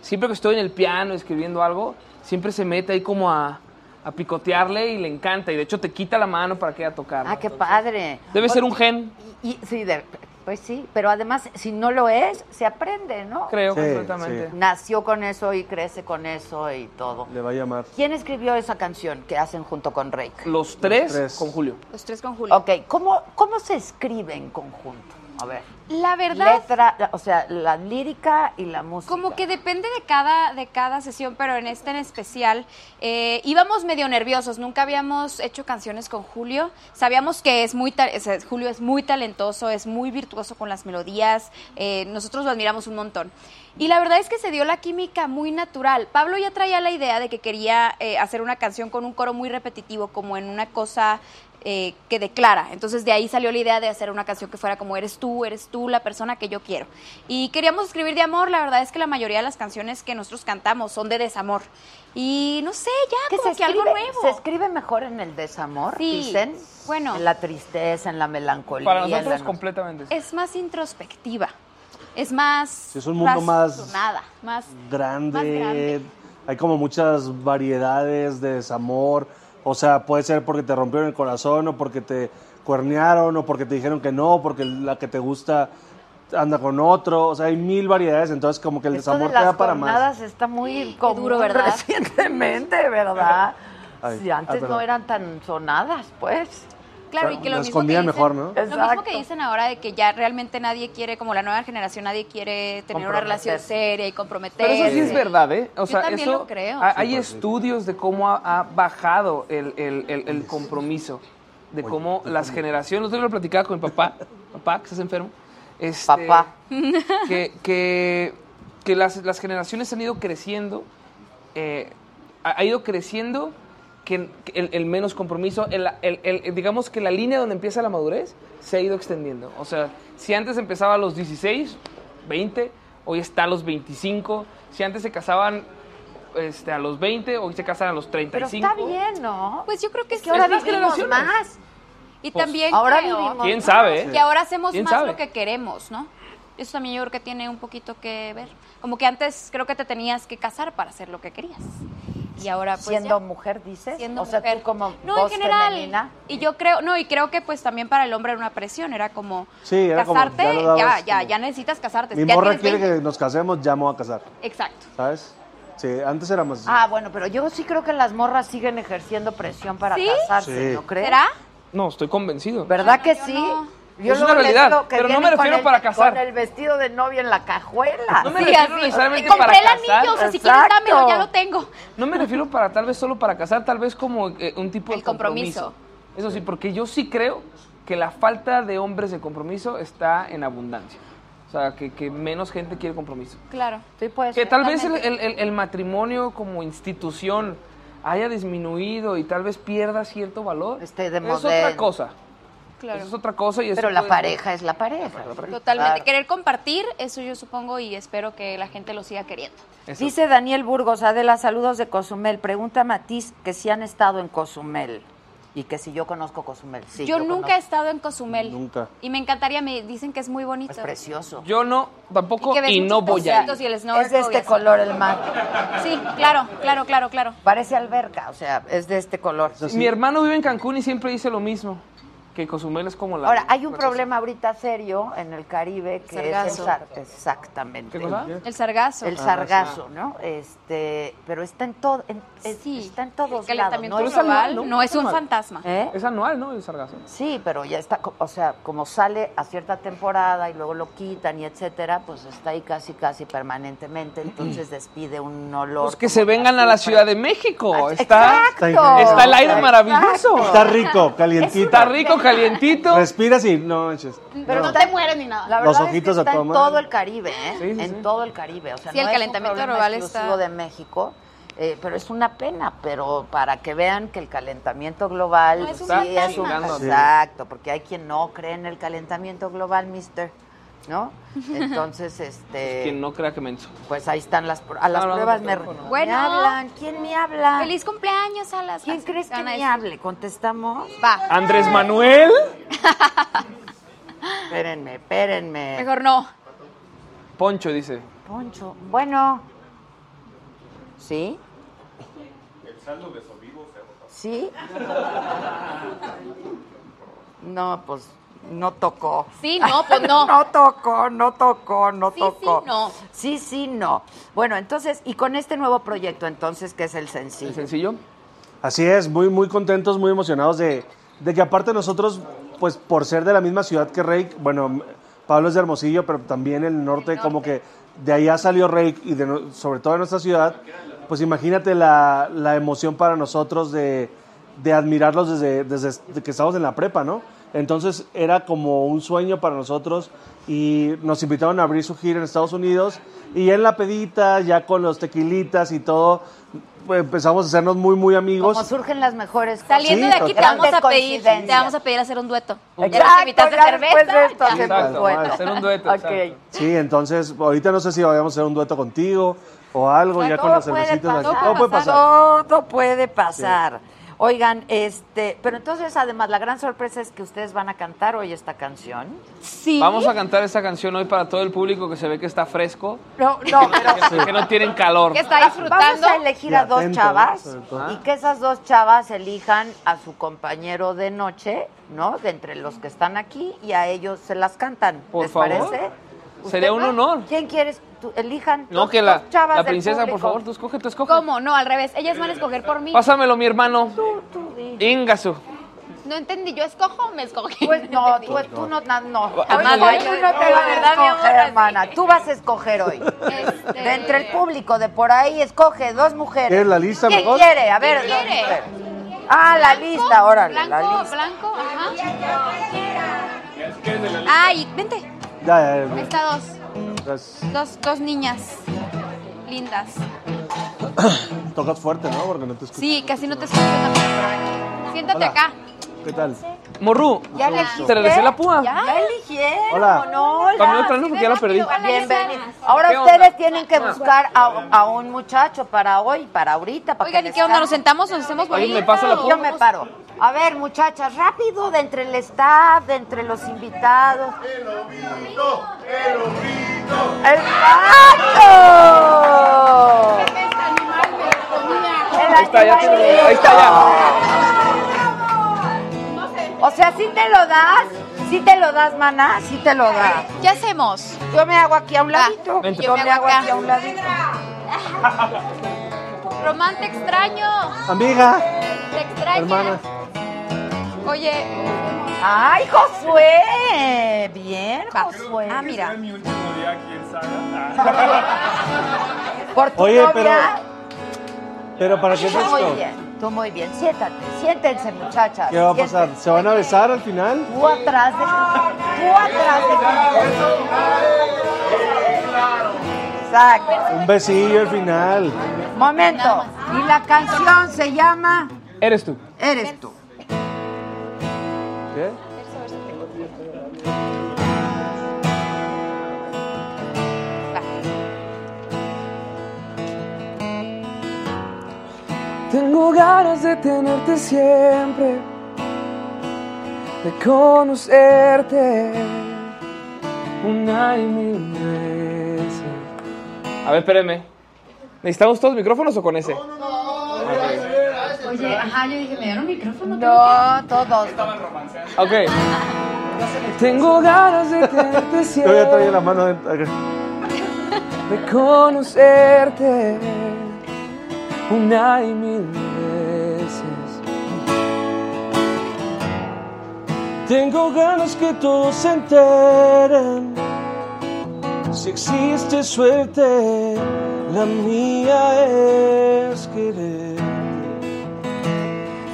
siempre que estoy en el piano escribiendo algo, siempre se mete ahí como a, a picotearle y le encanta. Y de hecho te quita la mano para que ella tocar.
Ah, qué padre.
Debe ser un gen,
y- y- sí, de- pues sí, pero además, si no lo es, se aprende, ¿no?
creo
Sí,
completamente.
sí.
Nació con eso y crece con eso y todo.
Le va a llamar.
¿Quién escribió esa canción que hacen junto con Rake?
Los tres,
tres.
con Julio.
Los tres con Julio.
Ok, ¿cómo, ¿cómo se escribe en conjunto? A ver.
La verdad,
Letra, o sea, la lírica y la música.
Como que depende de cada, de cada sesión, pero en esta en especial eh, íbamos medio nerviosos. Nunca habíamos hecho canciones con Julio. Sabíamos que es muy Julio es muy talentoso, es muy virtuoso con las melodías. eh, nosotros lo admiramos un montón. Y la verdad es que se dio la química muy natural. Pablo ya traía la idea de que quería eh, hacer una canción con un coro muy repetitivo, como en una cosa eh, que declara. Entonces de ahí salió la idea de hacer una canción que fuera como eres tú, eres tú la persona que yo quiero. Y queríamos escribir de amor, la verdad es que la mayoría de las canciones que nosotros cantamos son de desamor. Y no sé, ya
¿Qué
como
se
que algo
escribe,
nuevo.
se escribe mejor en el desamor,
Sí,
dicen.
bueno.
En la tristeza, en la melancolía.
Para
la
nosotros
no-
completamente.
Es más introspectiva. Es más
Es un mundo más-
más
grande,
Más grande.
hay como muchas variedades de desamor, o sea, puede ser porque te rompieron el corazón o porque te cuernearon o porque te dijeron que no, porque la que te gusta anda con otro, o sea, hay mil variedades, entonces como que el
Esto de
desamor te da para más.
está muy común
duro, ¿verdad?
recientemente, ¿verdad?
Ay,
sí, antes
ah,
no eran tan sonadas, pues.
Claro, y que lo
lo
mismo que
escondían
dicen,
mejor, ¿no?
Lo mismo que dicen ahora de que ya realmente nadie quiere, como la nueva generación, nadie quiere tener una relación seria y comprometerse.
Pero eso sí es verdad, ¿eh? O
Yo
sea,
también
eso,
lo creo.
ha- Hay estudios de cómo ha, ha bajado el, el- el- el compromiso, de cómo las generaciones. Nosotros lo platicaba con mi papá, papá, que estás enfermo. este,
Papá.
Que, que, que las, las generaciones han ido creciendo, eh, ha, ha ido creciendo que, el, el menos compromiso, el, el- el- digamos que la línea donde empieza la madurez se ha ido extendiendo. O sea, si antes empezaba a los 16, 20, hoy está a los 25. Si antes se casaban este, a los 20, hoy se casan a los
Pero
35.
está bien, ¿no?
Pues yo creo que,
Es que ahora vivimos más.
Y
Pues,
también
ahora
creo
vivimos
¿Quién sabe? eh?
que ahora hacemos
¿Quién
más
sabe?
lo que queremos, ¿no? Eso también yo creo que tiene un poquito que ver. Como que antes creo que te tenías que casar para hacer lo que querías. Y ahora pues
Siendo
ya.
mujer, dices.
siendo
o sea,
mujer.
tú como
no
voz
en general
femenina.
y yo creo no y creo que pues también para el hombre era una presión era como
Sí, era como,
casarte
ya dabas
ya ya
como-
ya necesitas casarte
Mi
ya
morra quiere
20.
que nos casemos, ya me voy a casar,
exacto
¿sabes? Sí, antes éramos así.
Ah, bueno, pero yo sí creo que las morras siguen ejerciendo presión para
¿Sí?
casarse,
Sí.
¿no crees?
será
No, estoy convencido.
¿Verdad que sí?
no.
Yo
Es una realidad, pero no me refiero
el-
para casar.
Con el vestido de novia en la cajuela.
No me
Sí,
refiero
así.
necesariamente
compré
para
el anillo
casar.
o sea si quieres
Exacto.
dámelo ya lo tengo
No me refiero para tal vez solo para casar, tal vez como eh, un tipo de
El compromiso.
Eso sí, porque yo sí creo que la falta de hombres de compromiso está en abundancia. O sea, que, que menos gente quiere compromiso.
claro
Sí, pues.
Que tal vez el, el- el- el matrimonio como institución haya disminuido y tal vez pierda cierto valor.
Esté de
es otra cosa.
Claro.
Eso es otra cosa y eso
Pero la
puede-
pareja es la pareja.
Totalmente.
Claro.
Querer compartir, eso yo supongo y espero que la gente lo siga queriendo.
Eso.
Dice Daniel Burgos, Adela, saludos de Cozumel. Pregunta a Matiz que si han estado en Cozumel y que si yo conozco Cozumel. Sí,
yo, nunca he estado en Cozumel.
Nunca.
Y me encantaría, me dicen que es muy bonito.
Es precioso.
Yo no, tampoco,
Y
no voy a ir.
pececitos y el
Es de este color el mar.
Sí, claro, claro, claro, claro.
Parece alberca, o sea, es de este color.
Mi hermano vive en Cancún y siempre dice lo mismo, que Cozumel es como la...
Ahora, hay un
cosa.
problema ahorita serio en el Caribe que es el exactamente.
¿Qué cosa?
El sargazo.
El sargazo, ¿no? Este, pero está en todo, en- es-
Sí.
está en todos
El
lados.
calentamiento
¿no? Es
anual, ¿no?
no es un fantasma.
¿Eh?
Es anual, ¿no? El sargazo.
Sí, pero ya está, o sea, como sale a cierta temporada y luego lo quitan y etcétera, pues está ahí casi, casi permanentemente, entonces despide un olor.
Pues que se vengan a la. Ciudad de México.
Ah,
Está,
Exacto.
está el aire maravilloso.
Está rico, calientito.
Está rico, calientito.
Respiras y no manches.
Pero
No.
no te mueres ni nada. La
Los
verdad
ojitos
es
a
que está en todo el Caribe, ¿eh?
Sí, sí,
en
sí.
todo el Caribe. O sea,
Sí,
no
el
es
calentamiento
un problema
global
exclusivo
está-
de México. eh, pero es una pena, pero para que vean que el calentamiento global
No es un
sí es un exacto, porque hay quien no cree en el calentamiento global, mister, ¿no? Entonces, este,
Quien no crea que menso.
pues ahí están las a las
No,
pruebas
no,
me,
no,
me
Bueno.
hablan, ¿quién me habla?
Feliz cumpleaños a las.
¿Quién crees que me hable? Contestamos.
Va.
Andrés Manuel.
Espérenme, espérenme.
Mejor no.
Poncho dice.
Poncho. Bueno. ¿Sí? ¿Sí? No, pues no tocó.
Sí, no, pues no.
no tocó, no tocó, no
Sí,
tocó.
sí, no.
Sí, sí, no. Bueno, entonces, y con este nuevo proyecto, entonces, que es el sencillo.
¿El sencillo?
Así es, muy, muy contentos, muy emocionados de, de que aparte nosotros, pues por ser de la misma ciudad que Rake, bueno, Pablo es de Hermosillo, pero también el norte, como que de allá salió Rake y de sobre todo de nuestra ciudad, pues imagínate la, la emoción para nosotros de, de admirarlos desde, desde que estamos en la prepa, ¿no? Entonces era como un sueño para nosotros y nos invitaron a abrir su gira en Estados Unidos y en la pedita, ya con los tequilitas y todo, pues, empezamos a hacernos muy, muy amigos.
Como surgen las mejores.
Saliendo
Sí,
de aquí te vamos a pedir, te vamos a pedir hacer un dueto. Ya
Exacto,
nos invitaste
ya
a
después
cerveza.
de esto
Exacto,
dueto.
Hacer un dueto.
Ok.
exacto.
Sí, entonces ahorita no sé si vayamos a hacer un dueto contigo o algo, ya con
Todo
las cervecitas.
pasar.
aquí. Todo puede pasar.
Todo puede pasar. Oigan, este, pero entonces además la gran sorpresa es que ustedes van a cantar hoy esta canción.
Sí.
Vamos a cantar esta canción hoy para todo el público que se ve que está fresco,
No, no, pero
que, que no tienen calor.
Que está
vamos
disfrutando.
a elegir a
Y
dos
atento,
chavas
¿no?
Y que esas dos chavas elijan a su compañero de noche, ¿no? De entre los que están aquí y a ellos se las cantan.
Por
¿Les
favor.
parece?
Sería
¿Usted
un honor.
¿Quién quieres? Tú, elijan.
No,
dos-
que la,
dos chavas
la
del
princesa, por
público.
favor, tú escoge, tú escoge.
¿Cómo? No, al revés. Ellas van a escoger por mí.
Pásamelo, mi hermano.
Tú di.
Ingasu.
No entendí. ¿Yo escojo o me escogí?
Pues no, tú, tú no, na- no. Hoy
yo-
tú no te vas a escoger, hermana. Tú vas a escoger hoy.
Este-
De entre el público, de por ahí, escoge dos mujeres.
¿Quieres la lista
¿Quién
mejor?
quiere? A ver,
¿Quién quiere?
Ah, la lista, órale, la
Blanco,
lista.
blanco, ajá. Ay, vente.
Ya, ya,
Ahí está dos. Dos, dos niñas lindas.
Tocas fuerte, ¿no? Porque no te escucho.
Sí, casi no te escucho. Siéntate
Hola.
acá.
¿Qué tal?
Morru,
¿Ya?
¿te regresé la púa?
¿Ya?
¿Ya eligieron?
Hola.
No, ya.
También otra no, porque ya lo perdí.
Bienvenido. Ahora ustedes tienen que buscar a, a un muchacho para hoy, para ahorita, para
Oigan, ¿y qué onda? ¿Nos sentamos? ¿Nos hacemos
Oye,
bolita?
me pasa la
o-
Yo me paro. A ver, muchachas, rápido, de entre el staff, de entre los invitados. ¡El ovito! ¡El ovito! ¡El pato! El
Ahí está, ya ahí está ya.
O sea, si te lo das, si te lo das, maná, si te lo das.
¿Qué hacemos?
Yo me hago aquí a un ladito.
Vente.
Yo me hago
acá.
aquí a un ladito.
Román, te extraño.
Amiga,
Te extraño.
hermana.
Oye,
¡Ay, Josué! Bien, Josué.
ah, mira.
mi último día aquí en Saga.
Por tu
Oye,
novia.
pero. Pero para qué
muy
esto?
Tú muy bien. Siéntate, siéntense, muchachas.
¿Qué va a pasar?
siéntense.
¿Se van a besar al final?
Tú atrás de. Tú atrás de. Exacto.
Un besillo al final.
Momento. Y la canción se llama
Eres tú.
Eres tú.
Tengo ganas de tenerte siempre, de conocerte una y mil veces. A ver, espérenme. ¿Necesitamos todos micrófonos o con ese?
Oye, ajá, yo dije, ¿me dieron micrófono? No, todos.
Ok. Tengo ganas de tenerte
traía
siempre,
la mano
de conocerte una y mil veces.
Tengo ganas que todos se enteren. Si existe suerte, la mía es querer.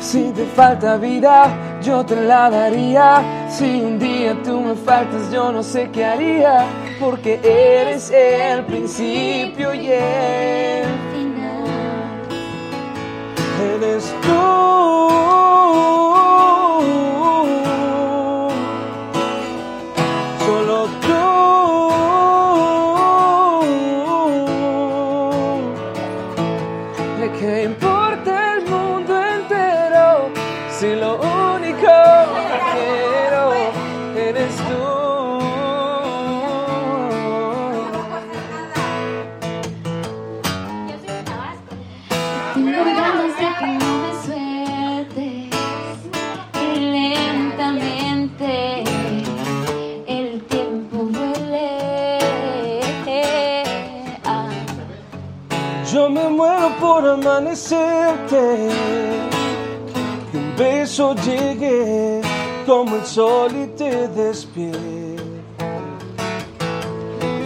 Si te falta vida, yo te la daría. Si un día tú me faltas, yo no sé qué haría. Porque eres el principio y el.
Eres tú. Solo por amanecerte. Que un beso llegue como el sol y te despierte.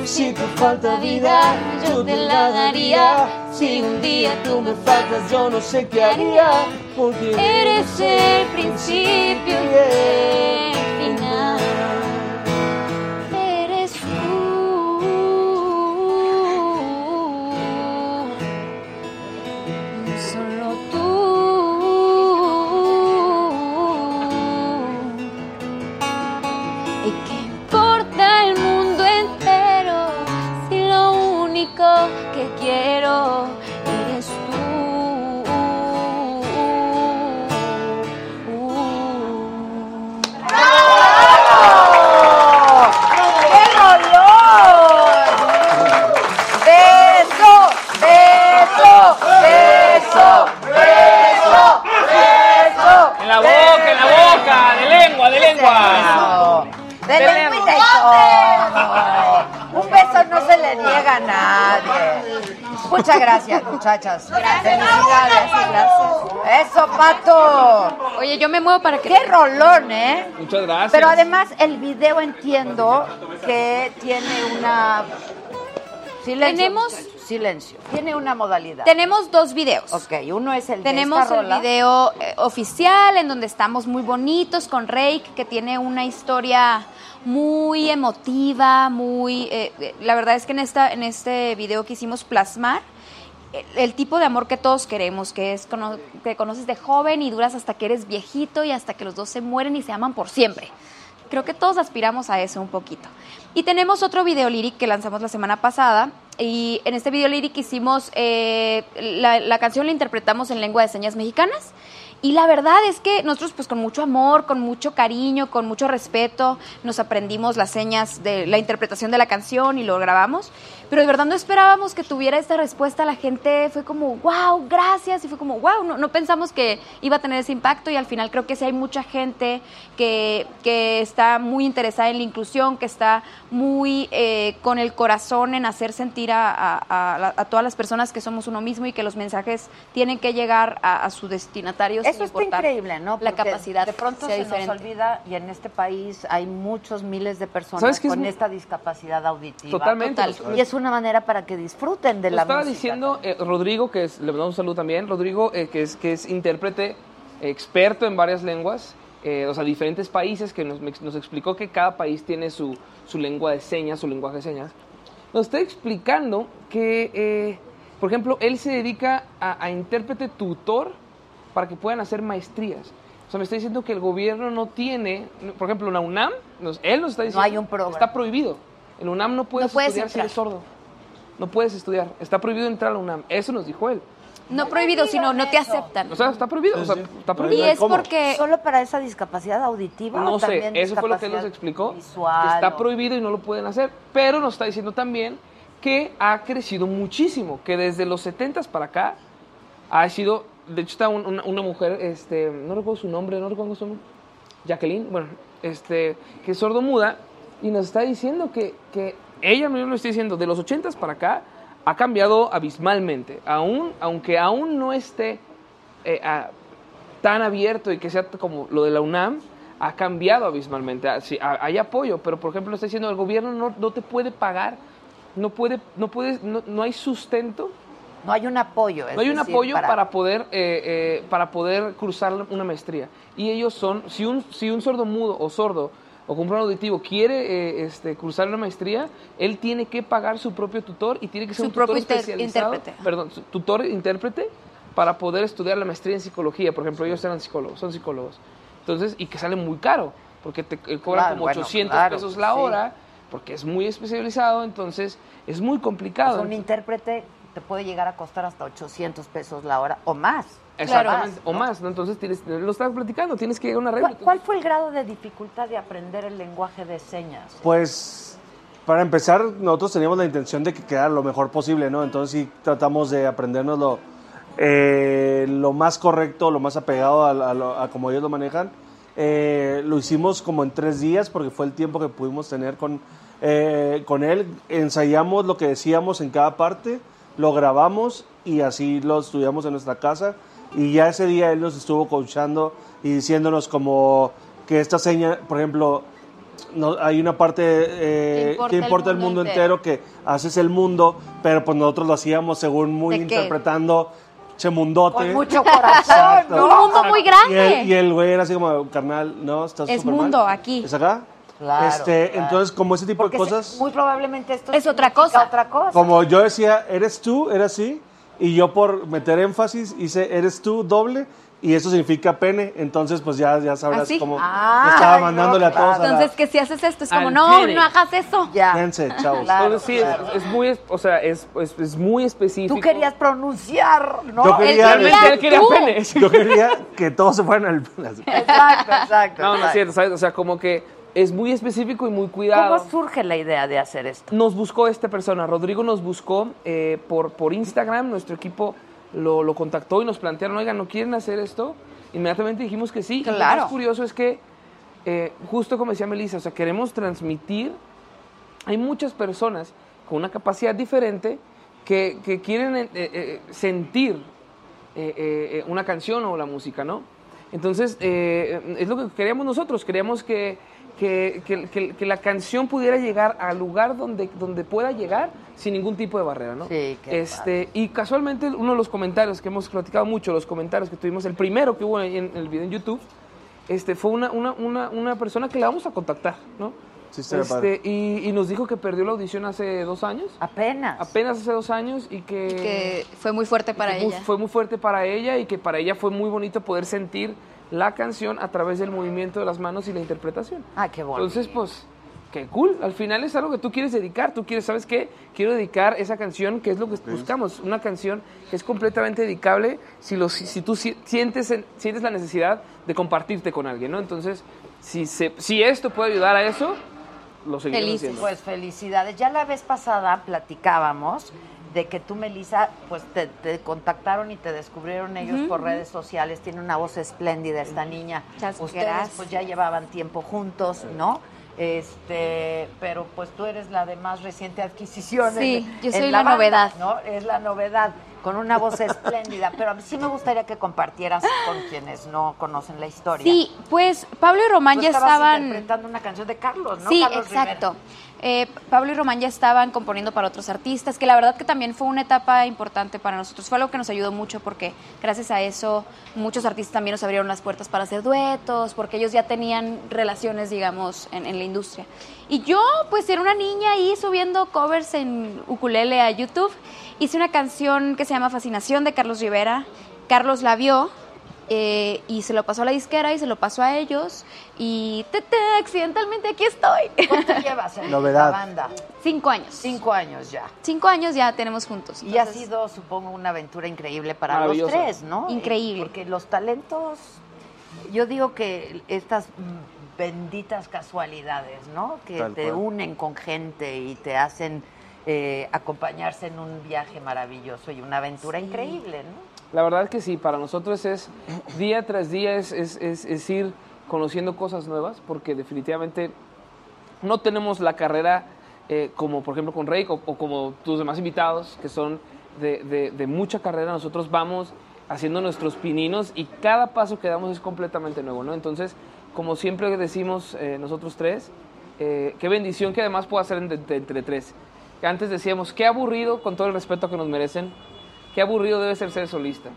Si te falta vida, yo te la daría. Si un día tú me faltas, yo no sé qué haría. Porque
Eres el principio y
se niega a nadie. Muchas gracias, muchachas. Felicidades. Gracias. Eso, Pato.
Oye, yo me muevo para que...
Qué rolón, ¿eh?
Muchas gracias.
Pero además el video entiendo que tiene una... Silencio.
Tenemos-
Silencio. Tiene una modalidad.
Tenemos dos videos.
Ok, uno es el de
Tenemos
esta
el
rola.
video eh, oficial en donde estamos muy bonitos con Rake, que tiene una historia muy emotiva, muy... eh, eh, la verdad es que en, esta, en este video quisimos plasmar el, tipo de amor que todos queremos, que es cono- que conoces de joven y duras hasta que eres viejito y hasta que los dos se mueren y se aman por siempre. Creo que todos aspiramos a eso un poquito. Y tenemos otro video lyric que lanzamos la semana pasada. Y en este video lyric hicimos, eh, la, la canción la interpretamos en lengua de señas mexicanas. Y la verdad es que nosotros pues con mucho amor, con mucho cariño, con mucho respeto, nos aprendimos las señas de la interpretación de la canción y lo grabamos. Pero de verdad no esperábamos que tuviera esta respuesta. La gente fue como, wow, gracias. Y fue como, wow, no, no pensamos que iba a tener ese impacto. Y al final creo que sí hay mucha gente que, que está muy interesada en la inclusión, que está muy eh, con el corazón en hacer sentir a, a- a la- a todas las personas que somos uno mismo y que los mensajes tienen que llegar a, a su destinatario. sin
Eso está
importar
increíble, ¿no?
La capacidad
De pronto
sea
se
diferente.
nos olvida y en este país hay muchos miles de personas
¿Sabes qué es
con esta discapacidad auditiva.
Totalmente.
Total. Y es una manera para que disfruten de
Lo
la
estaba
música.
diciendo eh, Rodrigo, que es, le un saludo también. Rodrigo, eh, que, es, que es intérprete, experto en varias lenguas, eh, o sea, diferentes países, que nos, nos explicó que cada país tiene su, su lengua de señas, su lenguaje de señas. Nos está explicando que, eh, por ejemplo, él se dedica a, a intérprete tutor para que puedan hacer maestrías. O sea, me está diciendo que el gobierno no tiene, por ejemplo, la UNAM, nos- él nos está diciendo,
hay un programa.
está prohibido. En la UNAM no puedes,
No puedes
estudiar si eres sordo. No puedes estudiar. Está prohibido entrar a la UNAM. Eso nos dijo él.
No prohibido, sino no te aceptan.
O sea, está prohibido. O sea, está
Y
prohibido.
es porque
¿Solo para esa discapacidad auditiva o
No sé,
también
eso fue lo que él nos explicó.
Visual.
que está
o-
prohibido y no lo pueden hacer. Pero nos está diciendo también que ha crecido muchísimo, que desde los 70s para acá ha sido, de hecho está un- una, una mujer, este, no recuerdo su nombre, no recuerdo su nombre, Jacqueline, bueno, este, que es sordomuda y nos está diciendo que, que ella misma lo está diciendo, de los 80s para acá ha cambiado abismalmente, aún, aunque aún no esté eh, a- tan abierto y que sea como lo de la UNAM, ha cambiado abismalmente. Ah, sí, ha- hay apoyo, pero por ejemplo está diciendo el gobierno no, no te puede pagar, no puede, no puedes, no, no hay sustento,
No hay un apoyo. es
no hay un
decir,
apoyo para, poder eh, eh, para poder cursar una maestría. Y ellos son, si un, si un sordo mudo o sordo o con un auditivo quiere eh, este, cursar una maestría, él tiene que pagar su propio tutor y tiene que ser
Su
un tutor especializado,
intérprete.
perdón, tutor intérprete para poder estudiar la maestría en psicología. Por ejemplo, ellos eran psicólogos, son psicólogos. Entonces, y que sale muy caro, porque te eh, cobran
Claro,
como
bueno,
800
claro,
pesos la
sí.
hora, porque es muy especializado, entonces es muy complicado.
Pues un intérprete te puede llegar a costar hasta 800 pesos la hora o más.
Exactamente,
Más,
o más, ¿no? Entonces tienes, lo estás platicando, tienes que llegar a una
¿Cuál,
regla.
cuál fue el grado de dificultad de aprender el lenguaje de señas?
Pues, para empezar, nosotros teníamos la intención de que quedara lo mejor posible, ¿no? Entonces sí tratamos de aprendernos lo, eh, lo más correcto, lo más apegado a, a lo- a como ellos lo manejan. Eh, lo hicimos como en tres días porque fue el tiempo que pudimos tener con, eh, con él. Ensayamos lo que decíamos en cada parte, lo grabamos y así lo estudiamos en nuestra casa. Y ya ese día él nos estuvo coachando y diciéndonos como que esta seña, por ejemplo, no, hay una parte eh,
importa
que
el
importa el
mundo
mundo entero, que haces el mundo, pero pues nosotros lo hacíamos según muy interpretando Chemundote.
Con mucho corazón. ¿no?
Un mundo muy
Y
grande.
el, y el güey era así como, carnal, no, estás
Es
súper mal".
mundo, aquí.
¿Es acá?
Claro,
Este,
claro.
Entonces, como ese tipo
Porque
de
se-
cosas,
muy probablemente esto
Es otra cosa.
otra cosa.
como yo decía, eres tú, era así, y yo por meter énfasis hice, eres tú, doble, y eso significa pene, entonces pues ya, ya sabrás
¿Ah, sí?
cómo
Ah,
estaba
no,
mandándole a todos a la-
Entonces, que si haces esto, es como,
Al
no,
pene.
no hagas eso.
Ya.
Fíjense, chavos.
Claro,
Entonces sí, es-
claro.
es, muy, o sea, es, es, es muy específico.
Tú querías pronunciar, ¿no?
Yo quería-
él quería pene.
Yo quería que todos se fueran al...
Exacto, exacto.
No, no es cierto, ¿sabes? O sea, como que es muy específico y muy cuidado.
¿Cómo surge la idea de hacer esto?
Nos buscó esta persona, Rodrigo nos buscó eh, por, por Instagram, nuestro equipo lo, lo contactó y nos plantearon, oigan, ¿no quieren hacer esto? Inmediatamente dijimos que sí. Y lo
Claro.
más curioso es que, eh, justo como decía Melissa, o sea, queremos transmitir, hay muchas personas con una capacidad diferente que, que quieren eh, eh, sentir una canción o la música, ¿no? Entonces, es lo que queríamos nosotros, queríamos que, que, que- que- que la canción pudiera llegar al lugar donde, donde pueda llegar sin ningún tipo de barrera, ¿no?
Sí, qué
este, Y casualmente uno de los comentarios que hemos platicado mucho, los comentarios que tuvimos, el primero que hubo en, en el video en YouTube, este, fue una, una, una, una persona que la vamos a contactar, ¿no?
Sí.
Este, y, y nos dijo que perdió la audición hace dos años,
Apenas.
apenas hace dos años, y que,
Y que fue muy fuerte para ella.
Fue muy fuerte para ella y que para ella fue muy bonito poder sentir la canción a través del movimiento de las manos y la interpretación.
Ah, qué bonito.
Entonces, pues, qué cool. Al final es algo que tú quieres dedicar. Tú quieres, ¿sabes qué? Quiero dedicar esa canción, que es lo que buscamos. Una canción que es completamente dedicable si, lo, si, si tú si- sientes, en- sientes la necesidad de compartirte con alguien, ¿no? Entonces, si, se, si esto puede ayudar a eso, lo
Felices.
haciendo.
Pues felicidades. Ya la vez pasada platicábamos de que tú, Melissa, pues te, te contactaron y te descubrieron ellos por redes sociales. Tiene una voz espléndida esta niña.
Muchas
Ustedes
gracias.
pues ya llevaban tiempo juntos, ¿no? Este, pero pues tú eres la de más reciente adquisición.
Sí,
en-
yo
en
soy la
banda,
novedad.
¿no? Es la novedad, con una voz espléndida. Pero a mí sí me gustaría que compartieras con quienes no conocen la historia.
Sí, pues Pablo y Román
Tú
ya estaban...
interpretando una canción de Carlos, ¿no?
Sí,
Carlos Rivera.
Eh, Pablo y Román ya estaban componiendo para otros artistas, que la verdad que también fue una etapa importante para nosotros. Fue algo que nos ayudó mucho porque gracias a eso muchos artistas también nos abrieron las puertas para hacer duetos, porque ellos ya tenían relaciones, digamos, en, en la industria. Y yo, pues era una niña ahí subiendo covers en ukulele a YouTube. Hice una canción que se llama Fascinación de Carlos Rivera. Carlos la vio eh, y se lo pasó a la disquera y se lo pasó a ellos y te, te, accidentalmente aquí estoy.
¿Cuánto llevas en
Novedad.
la banda?
Cinco años.
Cinco años ya.
Cinco años ya tenemos juntos.
Y ha sido, supongo, una aventura increíble para los tres, ¿no?
Increíble.
Eh, Porque los talentos, yo digo que estas benditas casualidades, ¿no? Que
Tal
te
cual.
unen con gente y te hacen eh, acompañarse en un viaje maravilloso y una aventura increíble, ¿no?
La verdad que sí, para nosotros es día tras día es, es- es- ir conociendo cosas nuevas, porque definitivamente no tenemos la carrera eh, como por ejemplo con Rey o, como tus demás invitados, que son de, de- mucha carrera. Nosotros vamos haciendo nuestros pininos y cada paso que damos es completamente nuevo, ¿no? Entonces, como siempre decimos eh, nosotros tres, eh, qué bendición que además pueda ser entre, entre tres. Antes decíamos, qué aburrido, con todo el respeto que nos merecen, qué aburrido debe ser ser solista.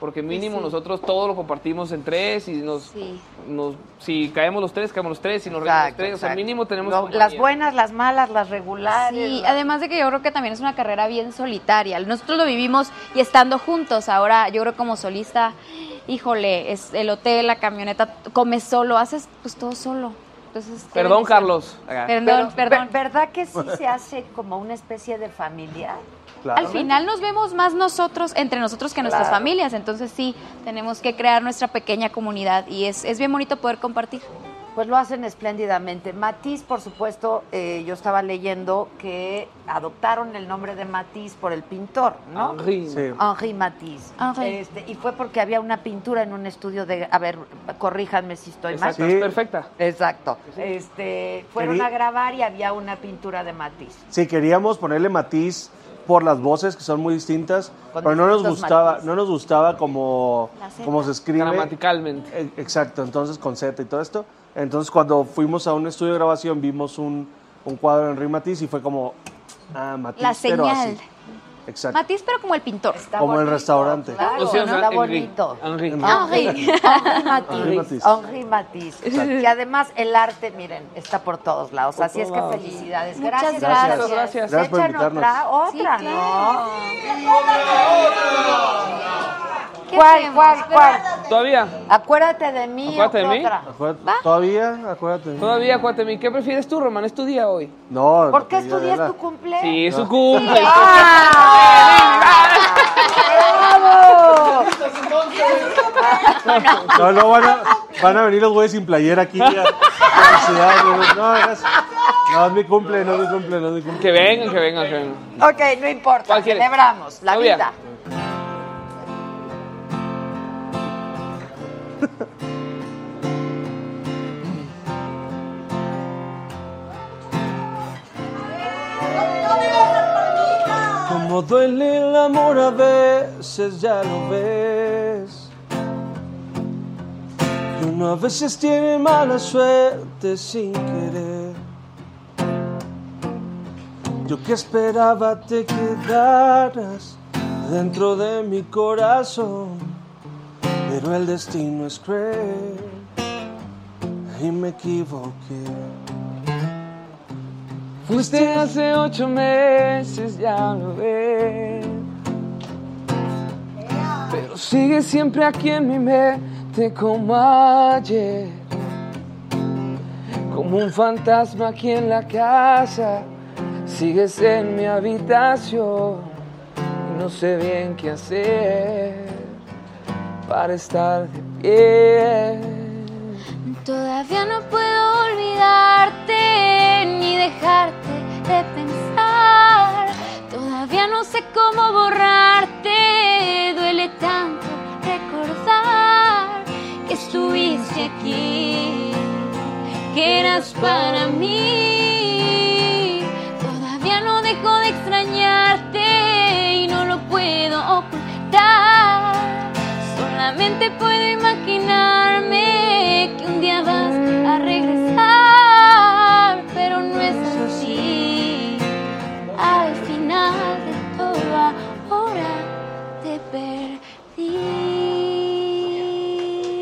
Porque mínimo
sí.
nosotros todo lo compartimos en tres y nos,
Sí.
nos- si caemos los tres, caemos los tres, si nos reímos los
Exacto,
tres, o sea,
exacto.
mínimo tenemos
las buenas, las malas, las regulares.
Sí,
las-
además de que yo creo que también es una carrera bien solitaria. Nosotros lo vivimos y estando juntos. Ahora, yo creo como solista, híjole, es el hotel, la camioneta, comes solo, haces pues todo solo. Entonces,
Perdón. Carlos.
Perdón,
Pero,
perdón.
ver- ¿Verdad que sí se hace como una especie de familia?
Claro.
Al final nos vemos más nosotros, entre nosotros que nuestras
Claro.
familias. Entonces sí, tenemos que crear nuestra pequeña comunidad y es, es bien bonito poder compartir.
Pues lo hacen espléndidamente. Matiz, por supuesto, eh, yo estaba leyendo que adoptaron el nombre de Matiz por el pintor, ¿no?
Henri.
Sí.
Henri Matisse.
Henri.
Este, y fue porque había una pintura en un estudio de... A ver, corríjanme si estoy mal.
Exacto,
Sí.
es perfecta.
Exacto. Este, fueron
Querí-
a grabar y había una pintura de Matisse.
Sí, queríamos ponerle matiz por las voces que son muy distintas,
Con
pero no nos gustaba,
matices.
no nos gustaba como, como se escribe.
Gramaticalmente.
Eh, Exacto, entonces con Z y todo esto. Entonces cuando fuimos a un estudio de grabación vimos un, un cuadro de Henri Matisse y fue como, ah, Matisse,
La
pero
señal.
así. Exacto.
Matiz, pero como el pintor.
Está
Como el
bonito,
restaurante.
Claro,
O sea,
está
Henri.
bonito.
Henri.
Henri.
Henri.
Henri. Matisse. Henri Matisse. Que además el arte, miren, está por todos lados.
Por
Así es que felicidades.
Muchas
gracias.
gracias.
Muchas gracias.
Gracias por invitarnos.
otra, otra,
Sí,
¿no?
claro. ¿Qué
¿Cuál, cuál, cuál?
Todavía,
Acuérdate de mí.
Acuérdate de
¿o qué
mí.
otra?
Acuérdate- ¿Todavía? Acuérdate.
todavía, Cuatemi. ¿Qué prefieres tú, Román? ¿Es tu día hoy?
No,
¿Por qué estudias tu cumpleaños?
Sí, es su cumple.
¡Bravo!
No, no, van a, van a venir los güeyes sin playera aquí a, a la ciudad. No, no, es, no, es mi cumple, no es mi cumple, no es mi cumple.
Que vengan, que vengan, que vengan.
Ok, no importa.
¿Cuál quieres?
Celebramos la
Todavía.
vida.
Como duele el amor a veces, ya lo ves. Y uno a veces tiene mala suerte sin querer. Yo que esperaba te quedaras dentro de mi corazón, pero el destino es cruel y me equivoqué.
Fuiste hace ocho meses, ya lo ves. Pero sigue siempre aquí en mi mente como ayer. Como un fantasma aquí en la casa. Sigues en mi habitación y no sé bien qué hacer para estar de pie.
Todavía no puedo olvidarte ni dejarte de pensar. Todavía no sé cómo borrarte. Duele tanto recordar que estuviste aquí, que eras para mí. Todavía no dejo de extrañarte y no lo puedo ocultar. Solamente puedo imaginarme que un día vas a regresar, pero no es así. Al final de todo ahora te perdí.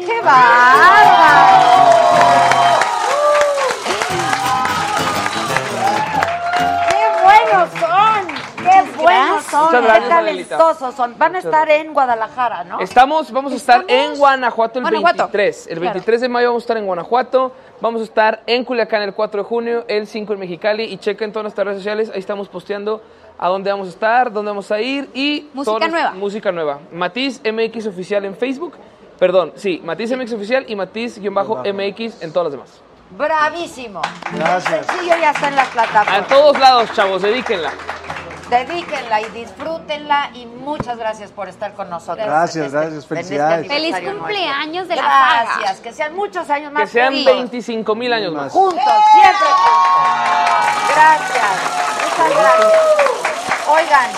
¡Qué bárbaro!
Muchas
qué
gracias, Adelita.
talentosos son. Van a estar en Guadalajara, ¿no?
Estamos, vamos a estar en Guanajuato el
Guanajuato.
23. El
Claro.
23 de mayo vamos a estar en Guanajuato. Vamos a estar en Culiacán el 4 de junio, el 5 en Mexicali. Y chequen todas nuestras redes sociales. Ahí estamos posteando a dónde vamos a estar, dónde vamos a ir. Y
Música nueva.
Música nueva. Matiz MX Oficial en Facebook. Perdón, sí, Matiz MX Oficial y Matiz-MX en todas las demás.
Bravísimo.
Gracias.
El sencillo ya está en las
A
plataformas.
todos lados, chavos, dedíquenla.
Dedíquenla y disfrútenla y muchas gracias por estar con nosotros.
Gracias,
este-
gracias,
este
felicidades.
Feliz cumpleaños de la
Gracias, que sean muchos años más
Que sean
juntos.
25 mil años más.
Juntos, siempre juntos. Gracias, muchas gracias. Oigan,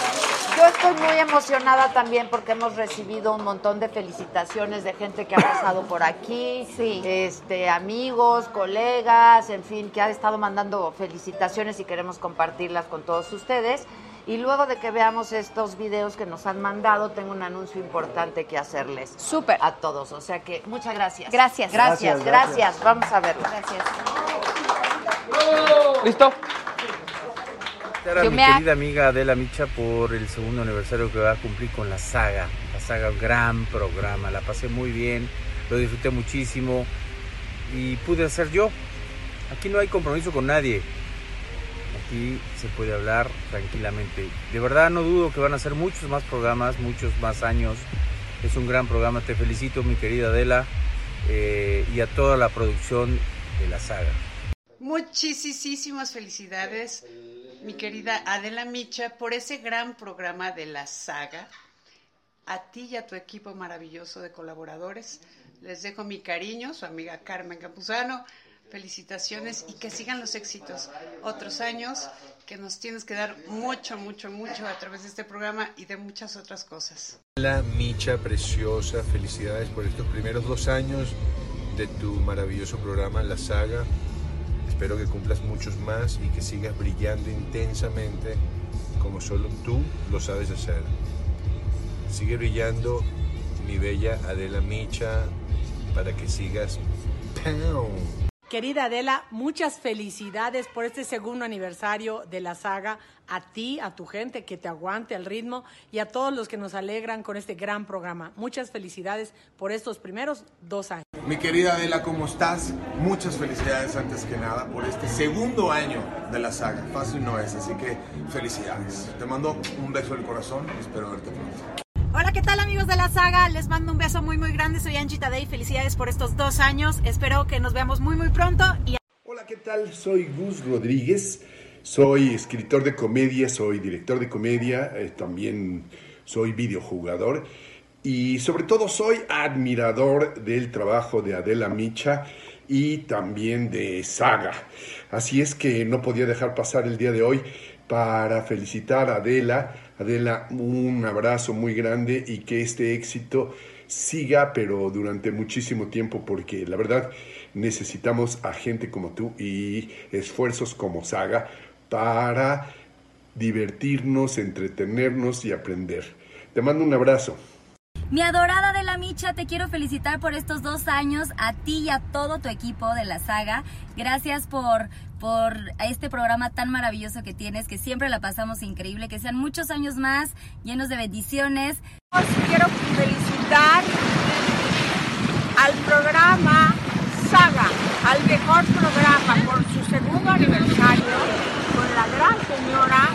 yo estoy muy emocionada también porque hemos recibido un montón de felicitaciones de gente que ha pasado por aquí,
Sí.
este, amigos, colegas, en fin, que ha estado mandando felicitaciones y queremos compartirlas con todos ustedes. Y luego de que veamos estos videos que nos han mandado, tengo un anuncio importante que hacerles.
Súper.
A todos. O sea que muchas gracias.
Gracias.
Gracias,
Gracias,
gracias. Vamos a verlo.
Gracias.
¿Listo?
Era
Yo
mi
ha-
querida amiga Adela Micha por el segundo aniversario que va a cumplir con la saga. La saga, un gran programa. La pasé muy bien, lo disfruté muchísimo y pude ser yo. Aquí no hay compromiso con nadie. Aquí se puede hablar tranquilamente. De verdad no dudo que van a ser muchos más programas, muchos más años. Es un gran programa. Te felicito, mi querida Adela, eh, y a toda la producción de la saga.
Muchísimas felicidades, mi querida Adela Micha, por ese gran programa de la saga. A ti y a tu equipo maravilloso de colaboradores. Les dejo mi cariño, su amiga Carmen Campuzano. Felicitaciones y que sigan los éxitos. Otros años que nos tienes que dar mucho, mucho, mucho a través de este programa y de muchas otras cosas.
La Micha preciosa, felicidades por estos primeros dos años de tu maravilloso programa La Saga. Espero que cumplas muchos más y que sigas brillando intensamente como solo tú lo sabes hacer. Sigue brillando, mi bella Adela Micha, para que sigas. ¡Pam!
Querida Adela, muchas felicidades por este segundo aniversario de la saga. A ti, a tu gente que te aguante al ritmo y a todos los que nos alegran con este gran programa. Muchas felicidades por estos primeros dos años.
Mi querida Adela, ¿cómo estás? Muchas felicidades antes que nada por este segundo año de la saga. Fácil no es, así que felicidades. Te mando un beso del corazón y espero verte pronto.
Hola, ¿qué tal amigos de la saga? Les mando un beso muy muy grande. Soy Angie Tadei. Felicidades por estos dos años. Espero que nos veamos muy muy pronto.
Hola, ¿qué tal? Soy Gus Rodríguez. Soy escritor de comedia, soy director de comedia, eh, también soy videojugador y sobre todo soy admirador del trabajo de Adela Micha y también de Saga. Así es que no podía dejar pasar el día de hoy para felicitar a Adela. Adela, un abrazo muy grande y que este éxito siga, pero durante muchísimo tiempo, porque la verdad necesitamos a gente como tú y esfuerzos como Saga para divertirnos, entretenernos y aprender. Te mando un abrazo.
Mi adorada de la Micha, te quiero felicitar por estos dos años, a ti y a todo tu equipo de la saga. Gracias por, por este programa tan maravilloso que tienes, que siempre la pasamos increíble, que sean muchos años más, llenos de bendiciones.
Quiero felicitar al programa Saga, al mejor programa por su segundo aniversario con la gran señora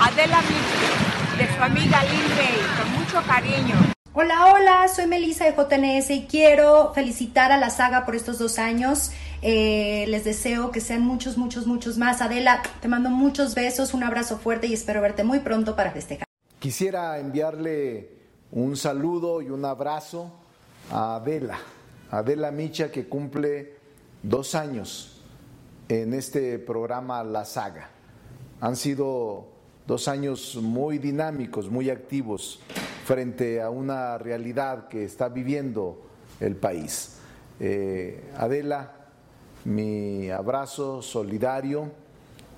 Adela Micha, de su amiga Lynn May, con mucho cariño.
Hola, hola, soy Melissa de JNS y quiero felicitar a la saga por estos dos años. Eh, les deseo que sean muchos, muchos, muchos más. Adela, te mando muchos besos, un abrazo fuerte y espero verte muy pronto para festejar.
Quisiera enviarle un saludo y un abrazo a Adela, Adela Micha que cumple dos años en este programa La Saga. Han sido dos años muy dinámicos, muy activos frente a una realidad que está viviendo el país. Eh, Adela, mi abrazo solidario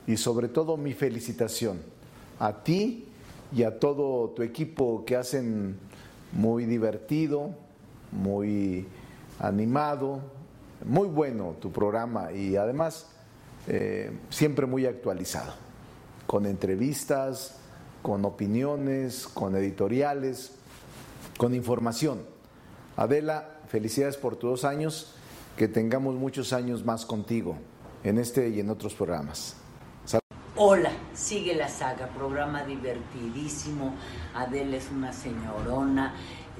y sobre todo mi felicitación a ti y a todo tu equipo que hacen muy divertido, muy animado, muy bueno tu programa y además eh, siempre muy actualizado, con entrevistas, con opiniones, con editoriales, con información. Adela, felicidades por tus dos años, que tengamos muchos años más contigo en este y en otros programas.
Hola, sigue la saga, programa divertidísimo. Adela es una señorona,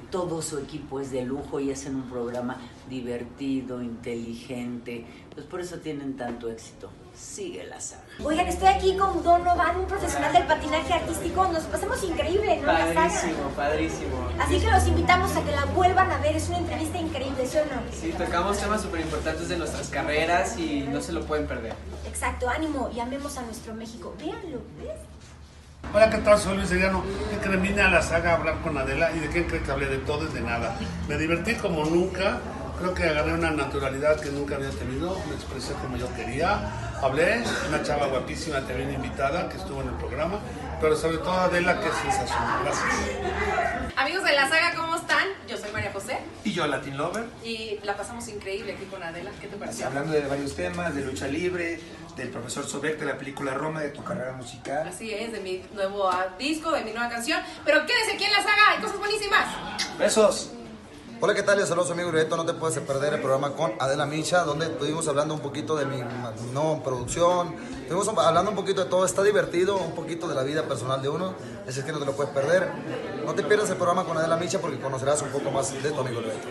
todo su equipo es de lujo y hacen un programa divertido, inteligente. Pues por eso tienen tanto éxito. Sigue la saga.
Oigan, estoy aquí con Donovan, un profesional del patinaje artístico. Nos pasamos increíble, ¿no? La saga.
Padrísimo, padrísimo.
Así que los invitamos a que la vuelvan a ver. Es una entrevista increíble, ¿sí o no?
Sí, tocamos temas súper importantes de nuestras carreras y no se lo pueden perder.
Exacto, ánimo y amemos a nuestro México. Véanlo, ¿ves?
Hola, ¿qué tal? Soy Luis Seriano. ¿Qué creen? Vine a la saga a hablar con Adela y de qué creen que hablé de todo y de nada. Me divertí como nunca. Creo que agarré una naturalidad que nunca había tenido. Me expresé como yo quería. Hablé, una chava guapísima también invitada que estuvo en el programa. Pero sobre todo Adela, que es sensacional. Gracias.
Amigos de la saga, ¿cómo están? Yo soy María José
Y yo, Latin Lover,
y la pasamos increíble aquí con Adela. ¿Qué te pareció?
hablando de varios temas, de lucha libre, del profesor Sobek, de la película Roma, de tu carrera musical.
Así es, de mi nuevo disco, de mi nueva canción. Pero quédense aquí en la saga, hay cosas buenísimas.
Besos.
Hola, ¿qué tal? Yo saludos, amigo Uribeto. No te puedes perder el programa con Adela Micha, donde estuvimos hablando un poquito de mi, mi nueva producción. Estuvimos hablando un poquito de todo. Está divertido, un poquito de la vida personal de uno. Así es que no te lo puedes perder. No te pierdas el programa con Adela Micha porque conocerás un poco más de tu amigo Uribeto.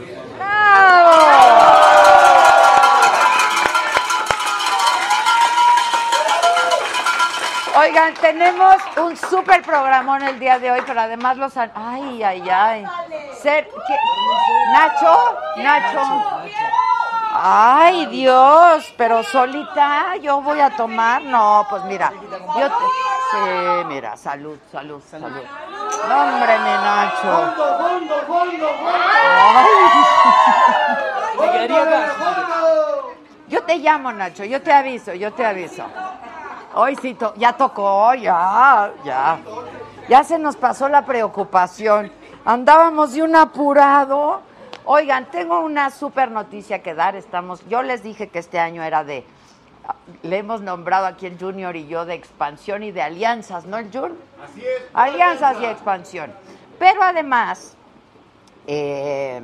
Oigan, tenemos un súper programón el día de hoy, pero además los... an- Ay, ay, ay. Ser- ¿qué? ¿Nacho? Nacho. Ay, Dios, pero solita yo voy a tomar. No, pues mira, yo te- Sí, mira, salud, salud, salud. No, hombre, mi Nacho.
fondo, fondo,
Ay. Yo te llamo, Nacho, yo te aviso, yo te aviso. Hoy sí, to- ya tocó, ya, ya. Ya se nos pasó la preocupación. Andábamos de un apurado. Oigan, tengo una super noticia que dar. Estamos, yo les dije que este año era de, le hemos nombrado aquí el Junior y yo de expansión y de alianzas, ¿no, el Jun?
Así es.
Alianzas y expansión. Pero además, eh,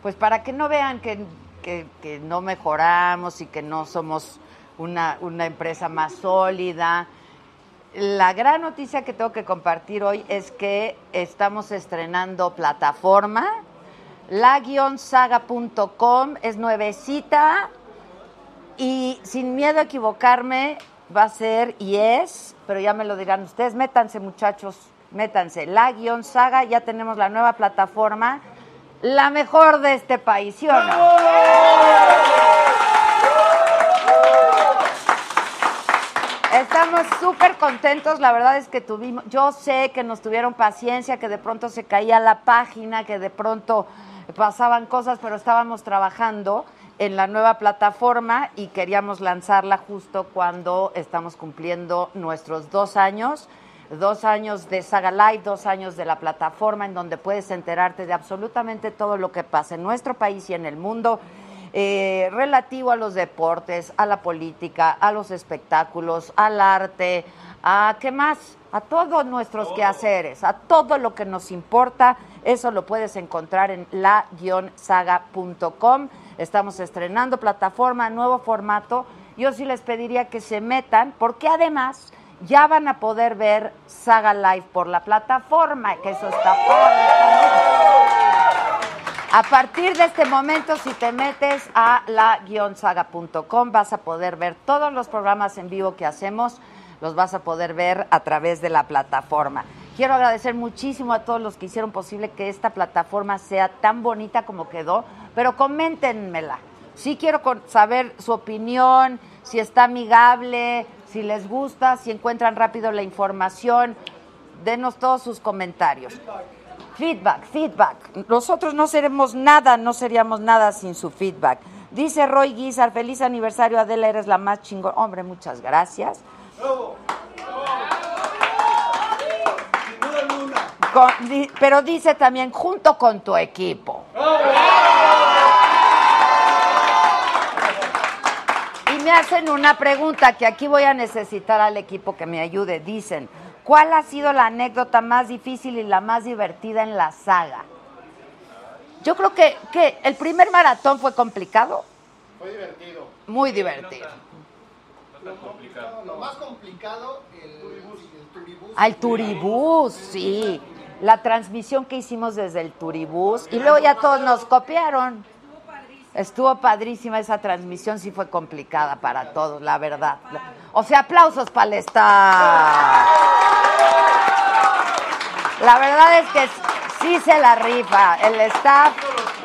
pues para que no vean que, que- que no mejoramos y que no somos una, una empresa más sólida, la gran noticia que tengo que compartir hoy es que estamos estrenando plataforma. La-saga.com es nuevecita y sin miedo a equivocarme va a ser y es, pero ya me lo dirán ustedes, métanse muchachos, métanse. La-saga, ya tenemos la nueva plataforma, la mejor de este país, ¿sí o no? Estamos súper contentos, la verdad es que tuvimos, yo sé que nos tuvieron paciencia, que de pronto se caía la página, que de pronto pasaban cosas, pero estábamos trabajando en la nueva plataforma y queríamos lanzarla justo cuando estamos cumpliendo nuestros dos años, dos años de Saga Live, dos años de la plataforma en donde puedes enterarte de absolutamente todo lo que pasa en nuestro país y en el mundo eh, relativo a los deportes, a la política, a los espectáculos, al arte, a qué más, a todos nuestros quehaceres, a todo lo que nos importa, eso lo puedes encontrar en la-saga.com. Estamos estrenando plataforma, nuevo formato. Yo sí les pediría que se metan, porque además ya van a poder ver Saga Live por la plataforma, que eso está padre también. A partir de este momento, si te metes a la-saga.com, vas a poder ver todos los programas en vivo que hacemos, los vas a poder ver a través de la plataforma. Quiero agradecer muchísimo a todos los que hicieron posible que esta plataforma sea tan bonita como quedó, pero coméntenmela. Sí quiero saber su opinión, si está amigable, si les gusta, si encuentran rápido la información. Denos todos sus comentarios. Feedback, feedback. Nosotros no seremos nada, no seríamos nada sin su feedback. Dice Roy Guizar, feliz aniversario Adela, eres la más chingón. Hombre, muchas gracias. Pero dice también, junto con tu equipo. Y me hacen una pregunta que aquí voy a necesitar al equipo que me ayude. Dicen, ¿Cuál ha sido la anécdota más difícil y la más divertida en la saga? Yo creo que, que el primer maratón fue complicado.
Fue divertido.
Muy divertido.
Lo más complicado, el, el turibús.
Al turibús, sí. La transmisión que hicimos desde el turibús. Y luego ya todos nos copiaron. Estuvo padrísima esa transmisión, sí fue complicada para todos, la verdad. O sea, aplausos para el staff. La verdad es que sí se la rifa. El staff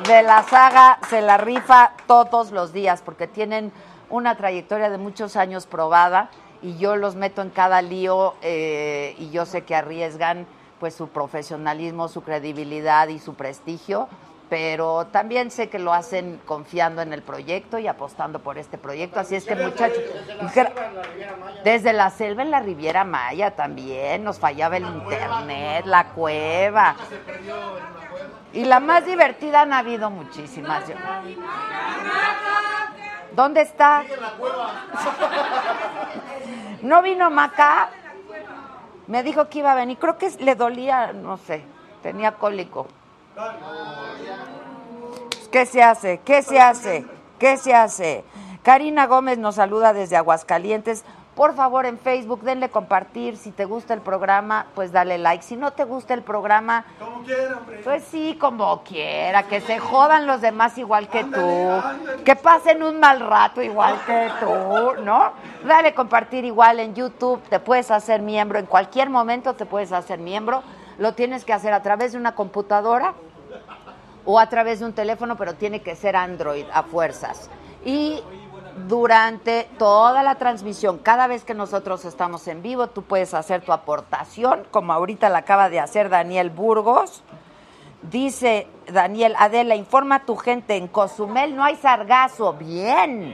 de la saga se la rifa todos los días porque tienen una trayectoria de muchos años probada y yo los meto en cada lío eh, y yo sé que arriesgan pues su profesionalismo, su credibilidad y su prestigio, pero también sé que lo hacen confiando en el proyecto y apostando por este proyecto. Así es que muchachos, desde la selva en la Riviera Maya también nos fallaba el internet, la cueva. Y la más divertida han habido muchísimas. ¿Dónde está? ¿No vino Maca? Me dijo que iba a venir. Creo que le dolía, no sé, tenía cólico. ¿Qué se hace? ¿Qué se hace? ¿Qué se hace? Karina Gómez nos saluda desde Aguascalientes. Por favor, en Facebook denle compartir. Si te gusta el programa, pues dale like. Si no te gusta el programa,
Como quiera, hombre.
pues sí, como quiera. Que se jodan los demás igual que tú. Que pasen un mal rato igual que tú, ¿no? Dale compartir igual en YouTube. Te puedes hacer miembro. En cualquier momento te puedes hacer miembro. Lo tienes que hacer a través de una computadora o a través de un teléfono, pero tiene que ser Android a fuerzas. Y durante toda la transmisión, cada vez que nosotros estamos en vivo, tú puedes hacer tu aportación, como ahorita la acaba de hacer Daniel Burgos. Dice Daniel, Adela, informa a tu gente, en Cozumel no hay sargazo. Bien.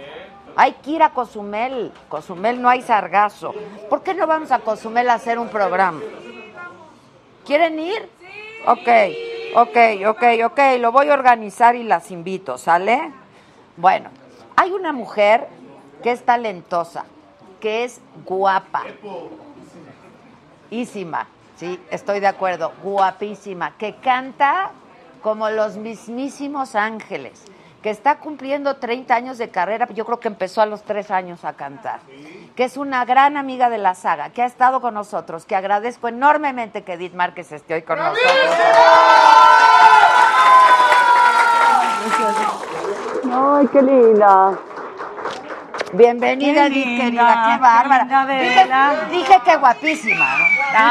Hay que ir a Cozumel. Cozumel no hay sargazo. ¿Por qué no vamos a Cozumel a hacer un programa? ¿Quieren ir? Ok, ok, ok, ok. Lo voy a organizar y las invito, ¿sale? Bueno, hay una mujer que es talentosa, que es guapa. Ísima, sí, estoy de acuerdo, guapísima, que canta como los mismísimos ángeles, que está cumpliendo 30 años de carrera, yo creo que empezó a los 3 años a cantar, que es una gran amiga de la saga, que ha estado con nosotros, que agradezco enormemente que Edith Márquez esté hoy con nosotros. Ay, qué linda. Bienvenida,
Qué linda,
querida, qué
qué
bárbara.
linda,
Dije, que guapísima, ¿no?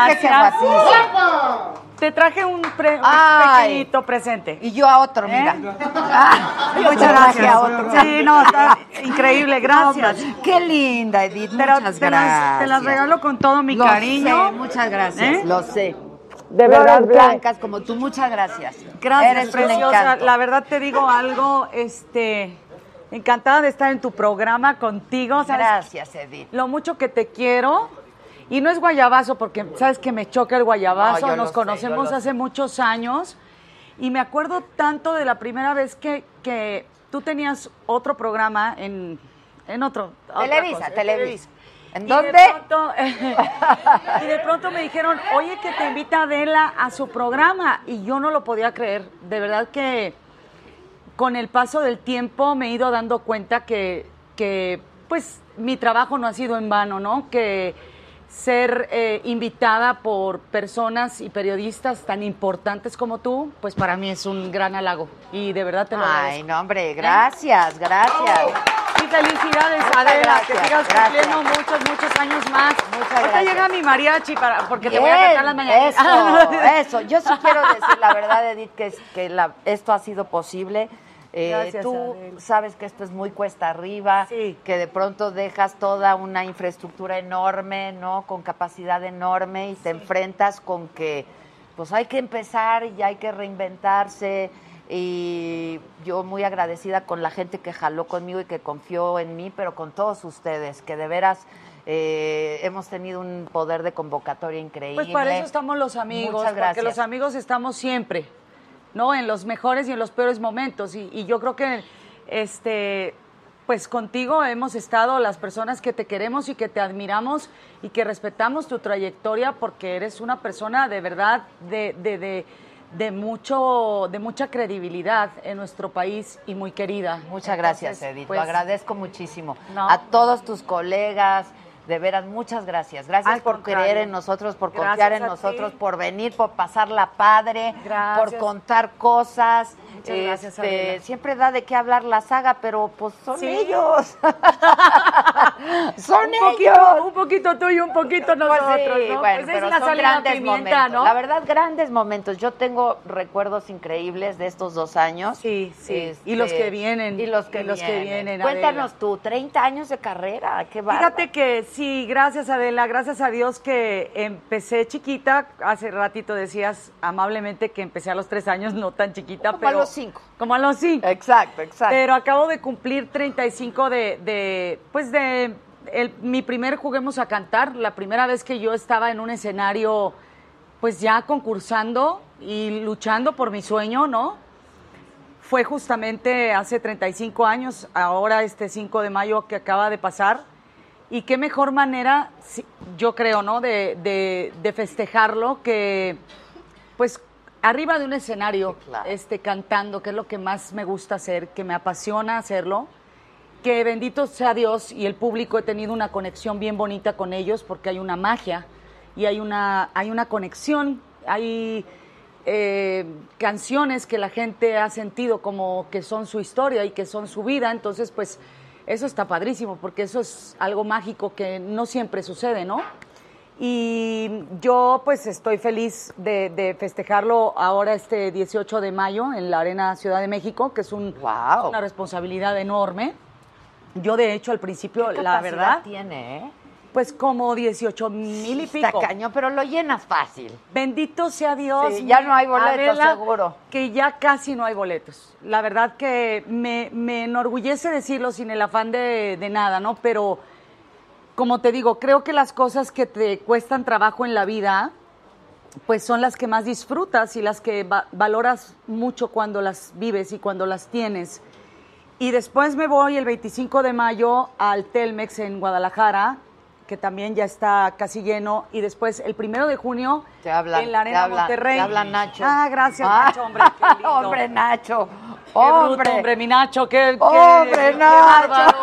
Dije que guapísima.
Te traje un, pre- un
Ay.
pequeñito presente.
Y yo a otro, mira. Ah,
Muchas gracias.
a otro.
Sí, no, está increíble, gracias.
No, qué linda, Edith,
Pero
muchas
te
gracias.
las, te las regalo con todo mi
Lo
cariño.
sé, muchas gracias,
¿Eh?
lo sé.
De verdad
blancas como tú, muchas gracias.
Gracias,
Eres
preciosa. La verdad te digo algo, este, encantada de estar en tu programa contigo. ¿sabes?
Gracias, Edith.
Lo mucho que te quiero. Y no es guayabazo, porque sabes que me choca el guayabazo.
No,
Nos conocemos hace muchos años. Y me acuerdo tanto de la primera vez que, que tú tenías otro programa en, en otro.
Televisa, Televisa. ¿En
Y
dónde?
de pronto- y de pronto me dijeron, oye, que te invita Adela a su programa. Y yo no lo podía creer. De verdad que con el paso del tiempo me he ido dando cuenta que, que pues, mi trabajo no ha sido en vano, ¿no? Que ser eh, invitada por personas y periodistas tan importantes como tú, pues para mí es un gran halago. Y de verdad te lo
Ay,
agradezco.
no, hombre, gracias, gracias.
Y felicidades,
Muchas
Adela,
gracias,
que sigas
gracias.
cumpliendo muchos, muchos años más. Ahorita
gracias.
llega mi mariachi para, porque te voy a cantar las mañanas.
Eso, eso. Yo sí quiero decir la verdad, Edith, que, es- que la- esto ha sido posible. Eh,
Gracias,
tú sabes que esto es muy cuesta arriba, que de pronto dejas toda una infraestructura enorme, ¿no? Con capacidad enorme y te enfrentas con que pues hay que empezar y hay que reinventarse y yo muy agradecida con la gente que jaló conmigo y que confió en mí, pero con todos ustedes, que de veras eh, hemos tenido un poder de convocatoria increíble.
Pues para eso estamos los amigos,
Muchas gracias.
porque los amigos estamos siempre, ¿no? En los mejores y en los peores momentos. Y, y yo creo que, este, pues pues contigo hemos estado las personas que te queremos y que te admiramos y que respetamos tu trayectoria porque eres una persona de verdad de, de, de, de mucho, de mucha credibilidad en nuestro país y muy querida.
Muchas gracias, Edith.
pues,
Lo agradezco muchísimo.
No.
A todos tus colegas, de veras, muchas gracias. Gracias por
contrario.
creer en nosotros, por
Gracias
confiar en nosotros,
ti.
por venir, por pasarla padre,
Gracias.
por contar cosas.
Muchas gracias,
Este,
Adela.
siempre da de qué hablar la saga, pero pues son
Sí.
ellos. son
un
ellos.
Poquito, un poquito tú y un poquito
Pues
nosotros,
sí,
¿no?
bueno,
Pues es
pero
la
son grandes
pimienta,
momentos.
¿no?
La verdad, grandes momentos. Yo tengo recuerdos increíbles de estos dos años.
Sí, sí.
Este,
Y los que vienen.
Y los que,
y los que vienen,
Cuéntanos
Adela.
tú, 30 años de carrera, qué bárbaro.
Fíjate que sí, gracias Adela, gracias a Dios que empecé chiquita, hace ratito decías amablemente que empecé a los tres años, no tan chiquita,
Como a
pero...
los cinco.
Como a los cinco.
Exacto, exacto.
Pero acabo de cumplir 35 de, de pues de el- mi primer Juguemos a Cantar, la primera vez que yo estaba en un escenario, pues ya concursando y luchando por mi sueño, ¿no? Fue justamente hace 35 años, ahora este 5 de mayo que acaba de pasar. Y qué mejor manera, yo creo, ¿no? De, de- de festejarlo que, pues, arriba de un escenario, este, cantando, que es lo que más me gusta hacer, que me apasiona hacerlo. Que bendito sea Dios y el público, he tenido una conexión bien bonita con ellos porque hay una magia y hay una, hay una conexión, hay eh, canciones que la gente ha sentido como que son su historia y que son su vida, entonces pues eso está padrísimo porque eso es algo mágico que no siempre sucede, ¿no? Y yo pues estoy feliz de, de festejarlo ahora este 18 de mayo en la Arena Ciudad de México, que es, un, es una responsabilidad enorme. Yo de hecho al principio,
¿Qué
la verdad,
tiene, ¿eh?
pues como 18 mil y pico.
cañón, pero lo llenas fácil.
Bendito sea Dios.
Sí, ya no hay boletos,
Adela,
seguro.
Que ya casi no hay boletos. La verdad que me, me enorgullece decirlo sin el afán de, de nada, ¿no? Pero, como te digo, creo que las cosas que te cuestan trabajo en la vida, pues son las que más disfrutas y las que va- valoras mucho cuando las vives y cuando las tienes. Y después me voy el 25 de mayo al Telmex en Guadalajara, que también ya está casi lleno. Y después el primero de junio
Te hablan,
en la
te
Arena
hablan,
Monterrey.
te habla Nacho.
Ah, gracias,
Ah,
Nacho, hombre. Qué lindo.
hombre, Nacho.
Qué
Hombre.
bruto, hombre, mi Nacho, qué,
Hombre,
qué
Nacho.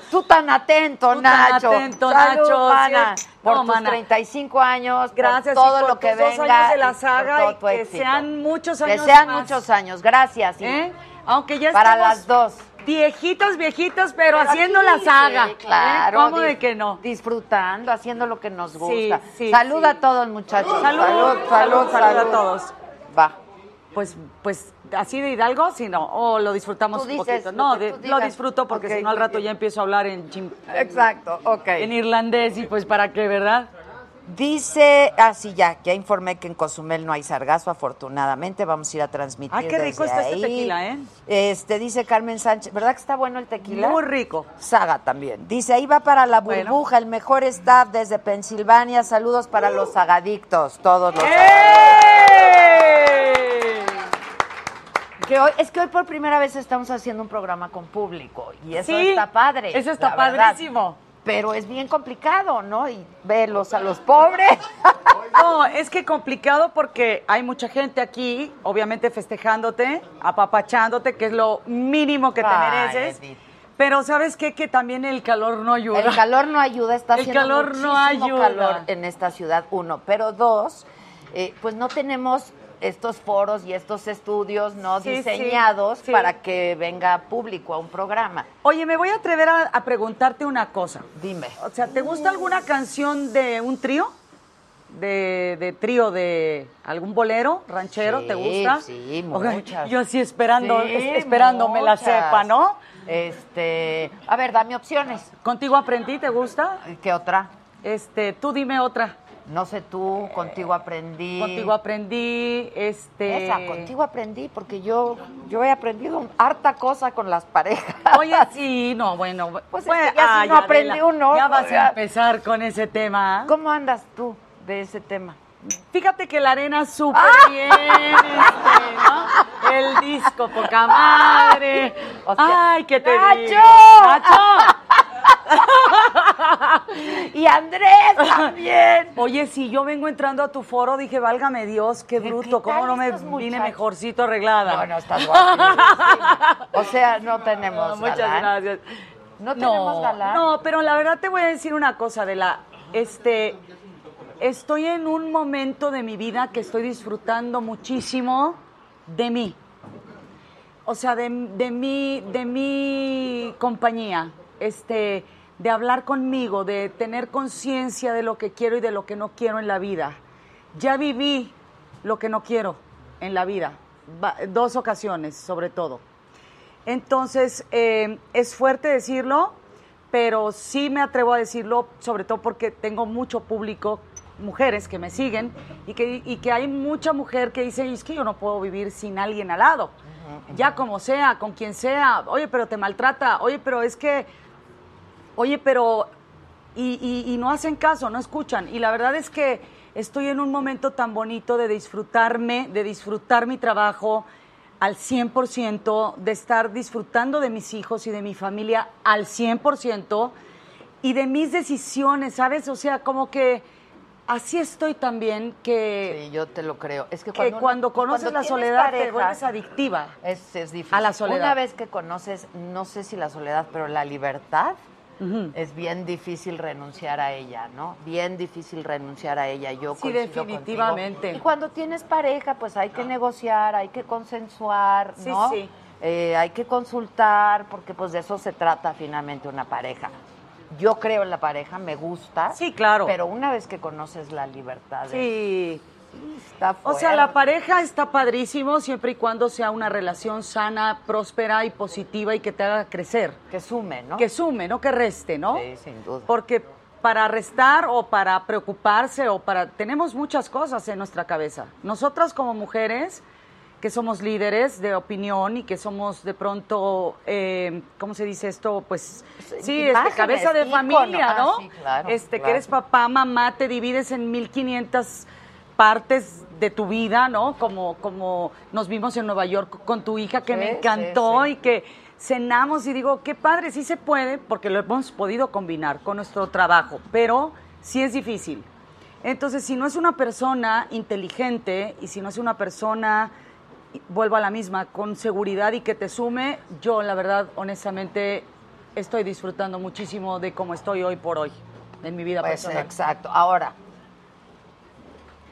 Tú tan atento,
Tú tan
Nacho.
atento,
Salud,
Nacho,
mana,
sí.
por
No,
tus
mana.
35 años,
Gracias,
por todo
por
lo que
dos
venga.
años de la saga y que
éxito.
sean muchos
Que
años
sean
más.
muchos años. Gracias.
¿Eh? Aunque ya
Para
estamos
las dos.
Viejitos, viejitos, pero,
Pero
haciendo
aquí,
la saga.
sí, claro.
¿Eh? ¿Cómo de que no?
Disfrutando, haciendo lo que nos gusta.
sí,
salud
sí.
a todos, muchachos.
Salud,
salud, salud,
salud a todos.
Va.
Pues, pues así de Hidalgo, si no, o lo disfrutamos
Tú
un poquito. No, de- lo disfruto porque
Ok,
si no al rato ya empiezo a hablar en
Exacto, ok.
en irlandés y pues para qué, ¿verdad?
Dice, ah, sí, ya, ya informé que en Cozumel no hay sargazo, afortunadamente. Vamos a ir a transmitir.
Ah, qué rico
desde
está este
ahí.
tequila, ¿eh?
Este, dice Carmen Sánchez, ¿verdad que está bueno el tequila?
Muy rico.
Saga también. Dice, ahí va para la
Bueno.
burbuja, el mejor staff desde Pensilvania. Saludos para los sagadictos, todos los. Que hoy, es que hoy por primera vez estamos haciendo un programa con público y eso
Sí,
está padre.
eso está
verdad. Pero es bien complicado, ¿no? Y verlos a los pobres.
No, es que complicado porque hay mucha gente aquí, obviamente festejándote, apapachándote, que es lo mínimo que te
Ay,
mereces.
Edith.
Pero ¿sabes qué? Que también el calor no ayuda.
El calor no ayuda, está
El
haciendo
calor no ayuda.
calor en esta ciudad, uno. Pero dos, eh, pues no tenemos estos foros y estos estudios no
Sí,
diseñados
sí.
para que venga público a un programa.
Oye, me voy a atrever a, a preguntarte una cosa.
Dime.
O sea, ¿te gusta alguna canción de un trío? De, de trío de algún bolero ranchero, ¿te gusta?
sí, muchas.
Yo así esperando,
Sí,
esperando me la sepa, ¿no?
Este, a ver, dame opciones.
¿Contigo aprendí? ¿Te gusta?
¿Qué otra?
Este, tú dime otra.
No sé tú, contigo aprendí.
Contigo aprendí, este...
Esa, contigo aprendí, porque yo, yo he aprendido harta cosa con las parejas.
Oye, sí, no, bueno.
Pues es
pues,
que ya si no aprende
Adela,
uno,
Ya vas a empezar con ese tema.
¿Cómo andas tú de ese tema?
Fíjate que la arena súper
¡Ah!
bien, este, ¿no? El disco, poca madre.
O sea,
Ay, que te
¡Nacho!
digo. ¡Nacho!
y Andrés también.
Oye, si yo vengo entrando a tu foro, dije, válgame Dios, qué bruto, ¿cómo no me vine mejorcito arreglada?
Bueno, estás guapísima. O sea, no tenemos
No, muchas
galán.
gracias.
No tenemos galán.
No, pero la verdad te voy a decir una cosa, de la, este, estoy en un momento de mi vida que estoy disfrutando muchísimo de mí. O sea, de, de mi, de mi compañía, este, de hablar conmigo, de tener conciencia de lo que quiero y de lo que no quiero en la vida. Ya viví lo que no quiero en la vida, dos ocasiones sobre todo. Entonces, eh, es fuerte decirlo, pero sí me atrevo a decirlo, sobre todo porque tengo mucho público, mujeres que me siguen, y que, y que hay mucha mujer que dice, es que yo no puedo vivir sin alguien al lado. Ya como sea, con quien sea, oye, pero te maltrata, oye, pero es que, oye, pero, y, y- y no hacen caso, no escuchan. Y la verdad es que estoy en un momento tan bonito de disfrutarme, de disfrutar mi trabajo al 100%, de estar disfrutando de mis hijos y de mi familia al 100% y de mis decisiones, ¿sabes? O sea, como que así estoy también que...
Sí, yo te lo creo. Es que
que
cuando,
conoces
cuando
la soledad te
pareja,
vuelves adictiva.
Es, es difícil.
A la soledad.
Una vez que conoces, no sé si la soledad, pero la libertad, es bien difícil renunciar a ella, ¿no? Bien difícil renunciar a ella. Yo
Sí, definitivamente.
contigo. Y cuando tienes pareja, pues hay que negociar, hay que consensuar,
Sí,
¿no?
sí.
Eh, hay que consultar, porque pues de eso se trata finalmente una pareja. Yo creo en la pareja, me gusta.
Sí, claro.
Pero una vez que conoces la libertad,
Sí.
está
O sea, la
fuerte.
pareja está padrísimo siempre y cuando sea una relación sana, próspera y positiva y que te haga crecer.
Que sume, ¿no?
Que sume, no que reste, ¿no?
Sí, sin duda.
Porque para restar o para preocuparse o para... Tenemos muchas cosas en nuestra cabeza. Nosotras como mujeres, que somos líderes de opinión y que somos de pronto, eh, ¿cómo se dice esto? Pues sí, este, cabeza de
ícono.
familia,
Ah,
¿no?
sí, claro,
este,
claro.
que eres papá, mamá, te divides en 1500 partes de tu vida, ¿no? Como, como nos vimos en Nueva York con tu hija, que
Sí,
me encantó
sí.
y que cenamos y digo, qué padre, sí se puede, porque lo hemos podido combinar con nuestro trabajo, pero sí es difícil. Entonces, si no es una persona inteligente y si no es una persona, vuelvo a la misma, con seguridad y que te sume, yo la verdad, honestamente, estoy disfrutando muchísimo de cómo estoy hoy por hoy en mi vida
Pues,
personal.
exacto. Ahora,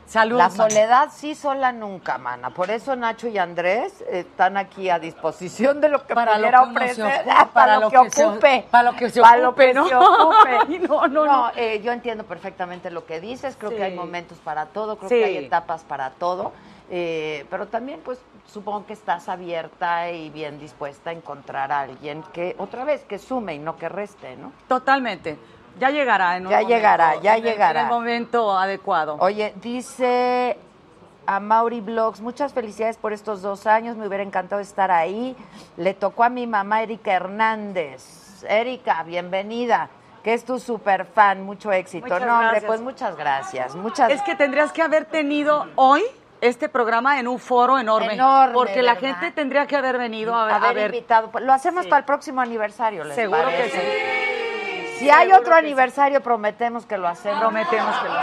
Salud.
la soledad sí sola nunca, mana. Por eso Nacho y Andrés están aquí a disposición de lo que
Para lo
pudiera
que uno se
ofrecer,
ocupe,
para,
para
lo
lo
que,
que
ocupe.
para lo que se
Para lo que
¿no?
se ocupe.
Ay, no, no, no.
eh, yo entiendo perfectamente lo que dices. Creo
Sí.
que hay momentos para todo, creo
Sí.
que hay etapas para todo. eh, pero también, pues, supongo que estás abierta y bien dispuesta a encontrar a alguien que, otra vez, que sume y no que reste, ¿no?
Totalmente. Ya llegará en un
Ya
momento,
llegará, ya
en el-
llegará.
En el momento adecuado.
Oye, dice a Mauri Blogs, muchas felicidades por estos dos años, me hubiera encantado estar ahí. Le tocó a mi mamá Erika Hernández. Erika, bienvenida, que es tu super fan, mucho éxito.
Muchas
no, hombre,
gracias.
pues muchas gracias. Muchas
Es que tendrías que haber tenido hoy este programa en un foro enorme.
Enorme,
Porque la
¿verdad?
gente tendría que haber venido a, ver- a
haber
ver.
invitado. Pues, Lo hacemos
Sí.
para el próximo aniversario, ¿les
Seguro que sí.
Si hay otro aniversario, prometemos que lo hacemos.
Prometemos que lo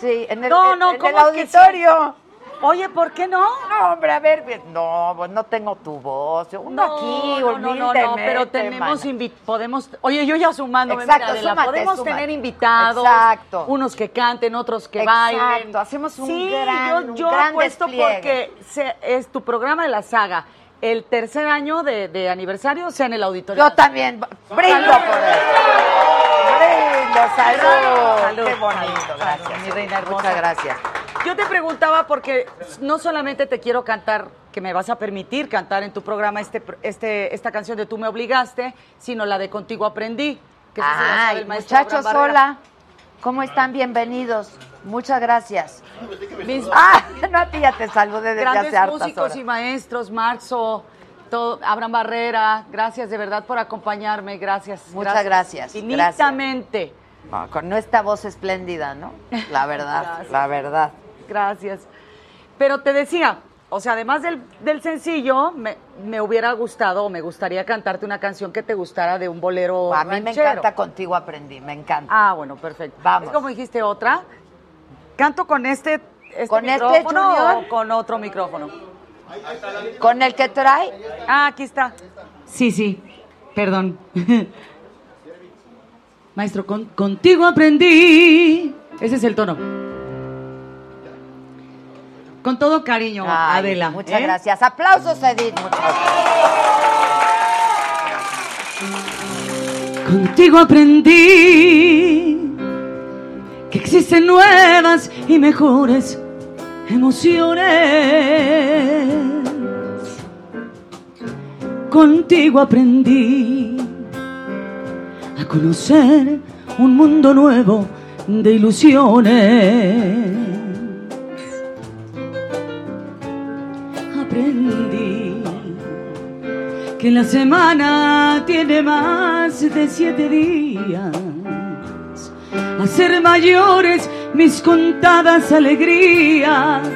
Sí, en el,
No,
en-
no,
en el
¿cómo es que sí?
auditorio.
Oye, ¿por qué no?
No, hombre, a ver, no, pues no tengo tu voz. Uno aquí,
no, no, no, no, pero tenemos podemos, oye, yo ya sumándome,
Exacto,
mira,
súmate,
podemos
súmate.
tener invitados,
Exacto.
unos que canten, otros que
Exacto,
bailen.
hacemos un
sí,
gran-
yo,
un
yo
gran
apuesto
despliegue.
porque se- es tu programa de la saga, el tercer año de, de aniversario sea en el auditorio.
Yo también, brindo por él. Brindo, salud.
Salud,
Qué bonito,
salud,
gracias.
salud, mi reina hermosa.
Muchas gracias.
Yo te preguntaba porque no solamente te quiero cantar, que me vas a permitir cantar en tu programa este, este, esta canción de Tú me obligaste, sino la de Contigo aprendí. Que se
Ay,
el
muchachos, hola. ¿Cómo están? Bienvenidos. Muchas gracias.
Mis
Ah, no, a ti ya te saludé desde
grandes
hace hartas
músicos
horas.
y maestros, Marzo, todo, Abraham Barrera, gracias de verdad por acompañarme, gracias.
Muchas gracias,
Infinitamente.
No, con esta voz espléndida, ¿no? La verdad,
Gracias.
la verdad.
Gracias. Pero te decía, o sea, además del, del sencillo, me, me hubiera gustado o me gustaría cantarte una canción que te gustara de un bolero
A mí me encanta Contigo Aprendí, me encanta.
Ah, bueno, perfecto.
Vamos.
Es como dijiste otra. ¿Canto con este, este
¿Con este,
micrófono
Junior?
o con otro micrófono?
¿Con el que trae?
Ah, aquí está. Sí, sí. Perdón. Maestro, con- contigo aprendí. Ese es el tono. Con todo cariño,
Ay,
Adela.
Muchas
¿eh?
gracias. Aplausos, Edith. Muchas
Contigo aprendí que existen nuevas y mejores emociones. Contigo aprendí a conocer un mundo nuevo de ilusiones. Aprendí que la semana tiene más de siete días. A ser mayores mis contadas alegrías.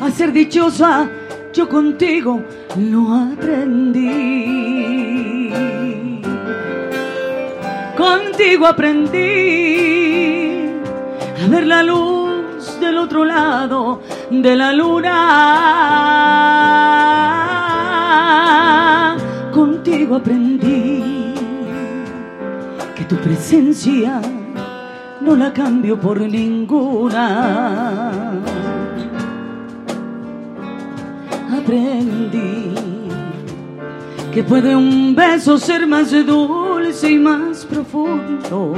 A ser dichosa yo contigo lo aprendí. Contigo aprendí a ver la luz del otro lado de la luna. Contigo aprendí que tu presencia no la cambio por ninguna. Aprendí que puede un beso ser más dulce y más profundo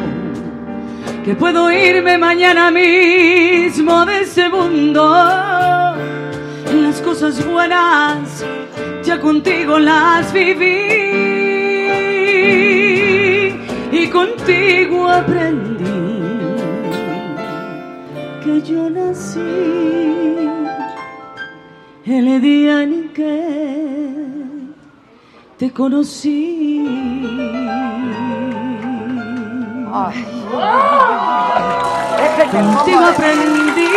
que puedo irme mañana mismo de ese mundo. Las cosas buenas ya contigo las viví y contigo aprendí que yo nací el día en que te conocí. Contigo aprendí.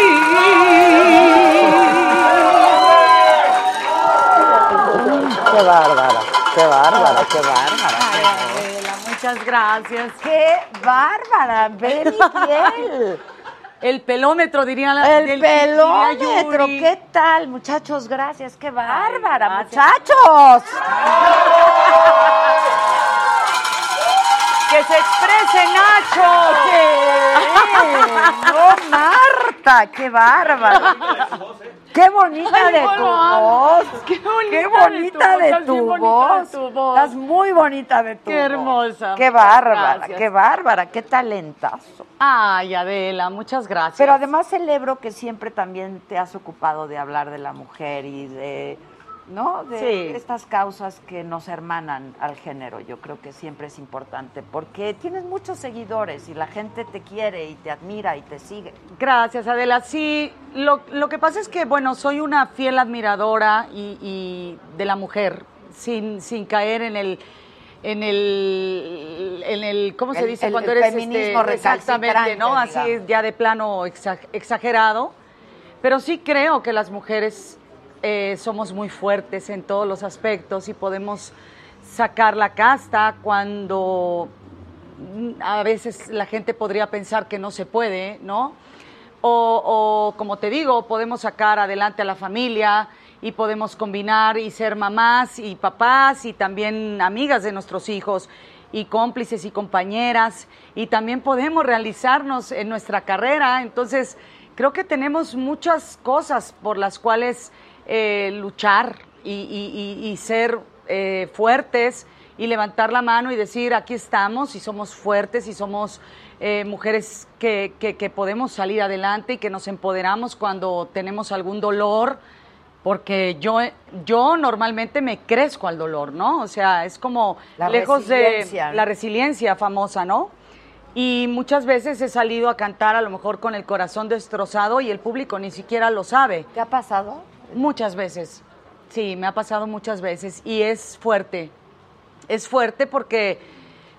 Qué bárbara, qué bárbara, qué bárbara.
Adela, muchas gracias.
Qué bárbara, ve mi piel.
El pelómetro, diría la
El
del-
pelómetro,
diría.
¿qué tal, muchachos? Gracias, qué bárbara,
gracias.
muchachos.
Que se exprese Nacho.
No, Marta, qué bárbara. Qué bonita
Ay,
de tu voz.
Qué bonita
Qué
de
bonita
tu
de
voz,
tu
bien bonita de
voz.
tu voz.
Estás muy bonita de tu
Qué
voz.
hermosa.
Qué bárbara,
gracias.
qué bárbara, qué talentazo.
Ay, Adela, muchas gracias.
Pero además celebro que siempre también te has ocupado de hablar de la mujer y de, ¿no? De
Sí.
estas causas que nos hermanan al género. Yo creo que siempre es importante porque tienes muchos seguidores y la gente te quiere y te admira y te sigue.
Gracias, Adela. Sí, lo, lo que pasa es que, bueno, soy una fiel admiradora y, y de la mujer, sin, sin caer en el en el en el cómo se dice
el-
cuando
el
eres
feminismo
este, exactamente
recalcitrante,
no así ya de plano exa- exagerado pero sí creo que las mujeres eh, somos muy fuertes en todos los aspectos y podemos sacar la casta cuando mm, a veces la gente podría pensar que no se puede, ¿no? O, o, como te digo, podemos sacar adelante a la familia y podemos combinar y ser mamás y papás y también amigas de nuestros hijos y cómplices y compañeras y también podemos realizarnos en nuestra carrera. Entonces, creo que tenemos muchas cosas por las cuales eh, luchar y, y- y- y ser eh, fuertes y levantar la mano y decir, aquí estamos y somos fuertes y somos eh, mujeres que, que- que podemos salir adelante y que nos empoderamos cuando tenemos algún dolor, porque yo, yo normalmente me crezco al dolor, ¿no? O sea, es como
La
lejos de la resiliencia famosa, ¿no? Y muchas veces he salido a cantar a lo mejor con el corazón destrozado y el público ni siquiera lo sabe.
¿Te ha pasado?
Muchas veces. Sí, me ha pasado muchas veces y es fuerte. Es fuerte porque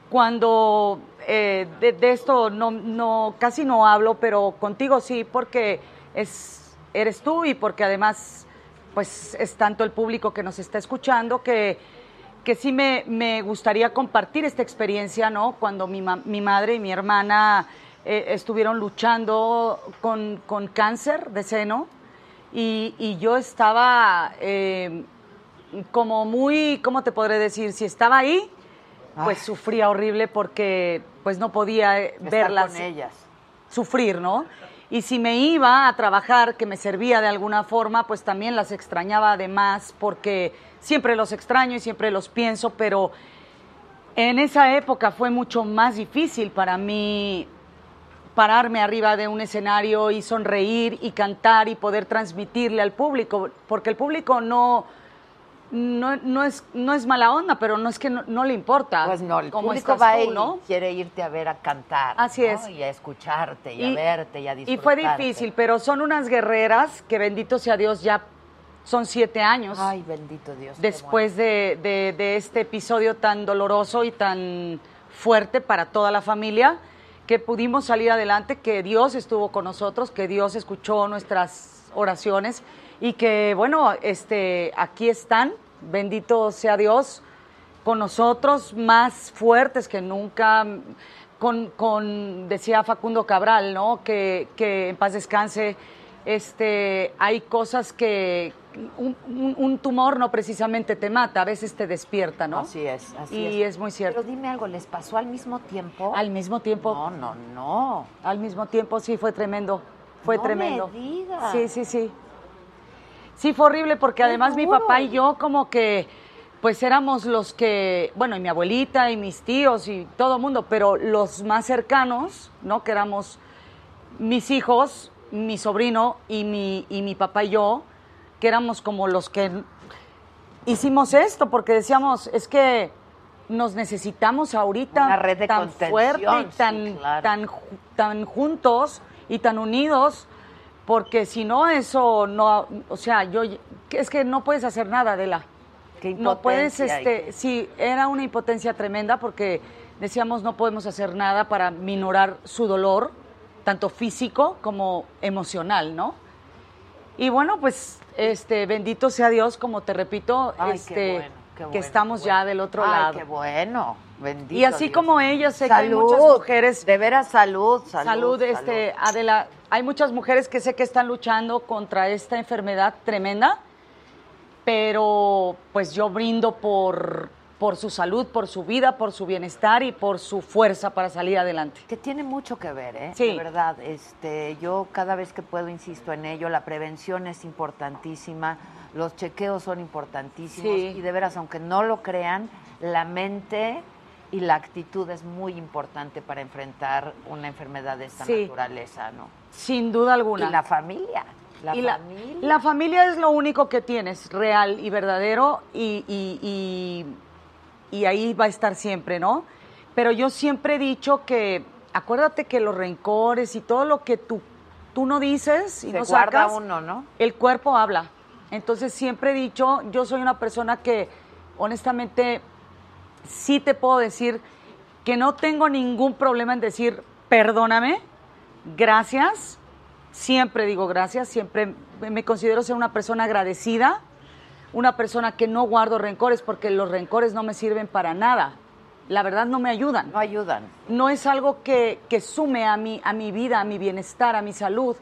cuando eh, de, esto no, no, casi no hablo, pero contigo sí, porque es, eres tú y porque además pues es tanto el público que nos está escuchando que, que sí me, me gustaría compartir esta experiencia, ¿no? Cuando mi, mi madre y mi hermana eh, estuvieron luchando con, con cáncer de seno y, y yo estaba eh, como muy, ¿cómo te podré decir? Si estaba ahí, pues
Ay.
sufría horrible porque pues no podía eh,
Estar
verlas
con ellas.
sufrir, ¿no? Y si me iba a trabajar, que me servía de alguna forma, pues también las extrañaba además, porque siempre los extraño y siempre los pienso, pero en esa época fue mucho más difícil para mí pararme arriba de un escenario y sonreír y cantar y poder transmitirle al público, porque el público no, no, no es, no es mala onda, pero no es que no, no le importa.
Pues no, el público va
tú,
y
¿no?
quiere irte a ver a cantar.
Así
¿no?
es.
Y a escucharte, y,
Y-
a verte, y a
Y
disfrutar.
fue difícil, pero son unas guerreras que bendito sea Dios ya son siete años.
Ay, bendito Dios.
después de, de- de este episodio tan doloroso y tan fuerte para toda la familia, que pudimos salir adelante, que Dios estuvo con nosotros, que Dios escuchó nuestras oraciones y que, bueno, este, aquí están, bendito sea Dios, con nosotros, más fuertes que nunca, con, decía Facundo Cabral, ¿no? Que, que en paz descanse, este, hay cosas que un, un- un tumor no precisamente te mata, a veces te despierta, ¿no?
Así es, así
y
es.
es. muy cierto.
Pero dime algo, ¿les pasó al mismo tiempo?
Al mismo tiempo.
No, no, no.
Al mismo tiempo, sí, fue tremendo. Fue
No me
tremendo.
digas.
Sí, sí, sí. Sí, fue horrible porque además mi papá y yo como que pues éramos los que, bueno, y mi abuelita y mis tíos y todo el mundo, pero los más cercanos, ¿no? Que éramos mis hijos, mi sobrino y mi, y mi papá y yo, que éramos como los que hicimos esto, porque decíamos, es que nos necesitamos ahorita
Una red de
tan fuerte y
sí,
tan,
claro.
tan, tan juntos y tan unidos, porque si no eso no, o sea, yo es que no puedes hacer nada, Adela.
Qué
No puedes, este, sí, era una impotencia tremenda porque decíamos no podemos hacer nada para minorar su dolor, tanto físico como emocional, ¿no? Y bueno, pues, este, bendito sea Dios, como te repito,
Ay, qué
este,
bueno, qué
que
bueno,
estamos
qué
ya del otro
Ay,
lado.
qué bueno. Bendito
Y así
Dios.
como ellas, sé que hay
Salud,
muchas mujeres.
De veras, salud, salud.
Salud, este, Adela. Hay muchas mujeres que sé que están luchando contra esta enfermedad tremenda, pero pues yo brindo por, por su salud, por su vida, por su bienestar y por su fuerza para salir adelante.
Que tiene mucho que ver, ¿eh?
Sí.
De verdad, este, yo cada vez que puedo insisto en ello, la prevención es importantísima, los chequeos son importantísimos
Sí.
y de veras, aunque no lo crean, la mente y la actitud es muy importante para enfrentar una enfermedad de esta
Sí.
naturaleza, ¿no?
Sin duda alguna.
Y la familia, la
Y la,
familia.
la familia es lo único que tienes, real y verdadero, y, y- y- y ahí va a estar siempre, ¿no? Pero yo siempre he dicho que, acuérdate que los rencores y todo lo que tú, tú no dices y
Se
no
guarda
sacas,
uno, ¿no?
el cuerpo habla. Entonces siempre he dicho, yo soy una persona que honestamente sí te puedo decir que no tengo ningún problema en decir perdóname, gracias, siempre digo gracias, siempre me considero ser una persona agradecida, una persona que no guardo rencores porque los rencores no me sirven para nada. La verdad no me ayudan.
No ayudan.
No es algo que, que sume a mi, a mi vida, a mi bienestar, a mi salud.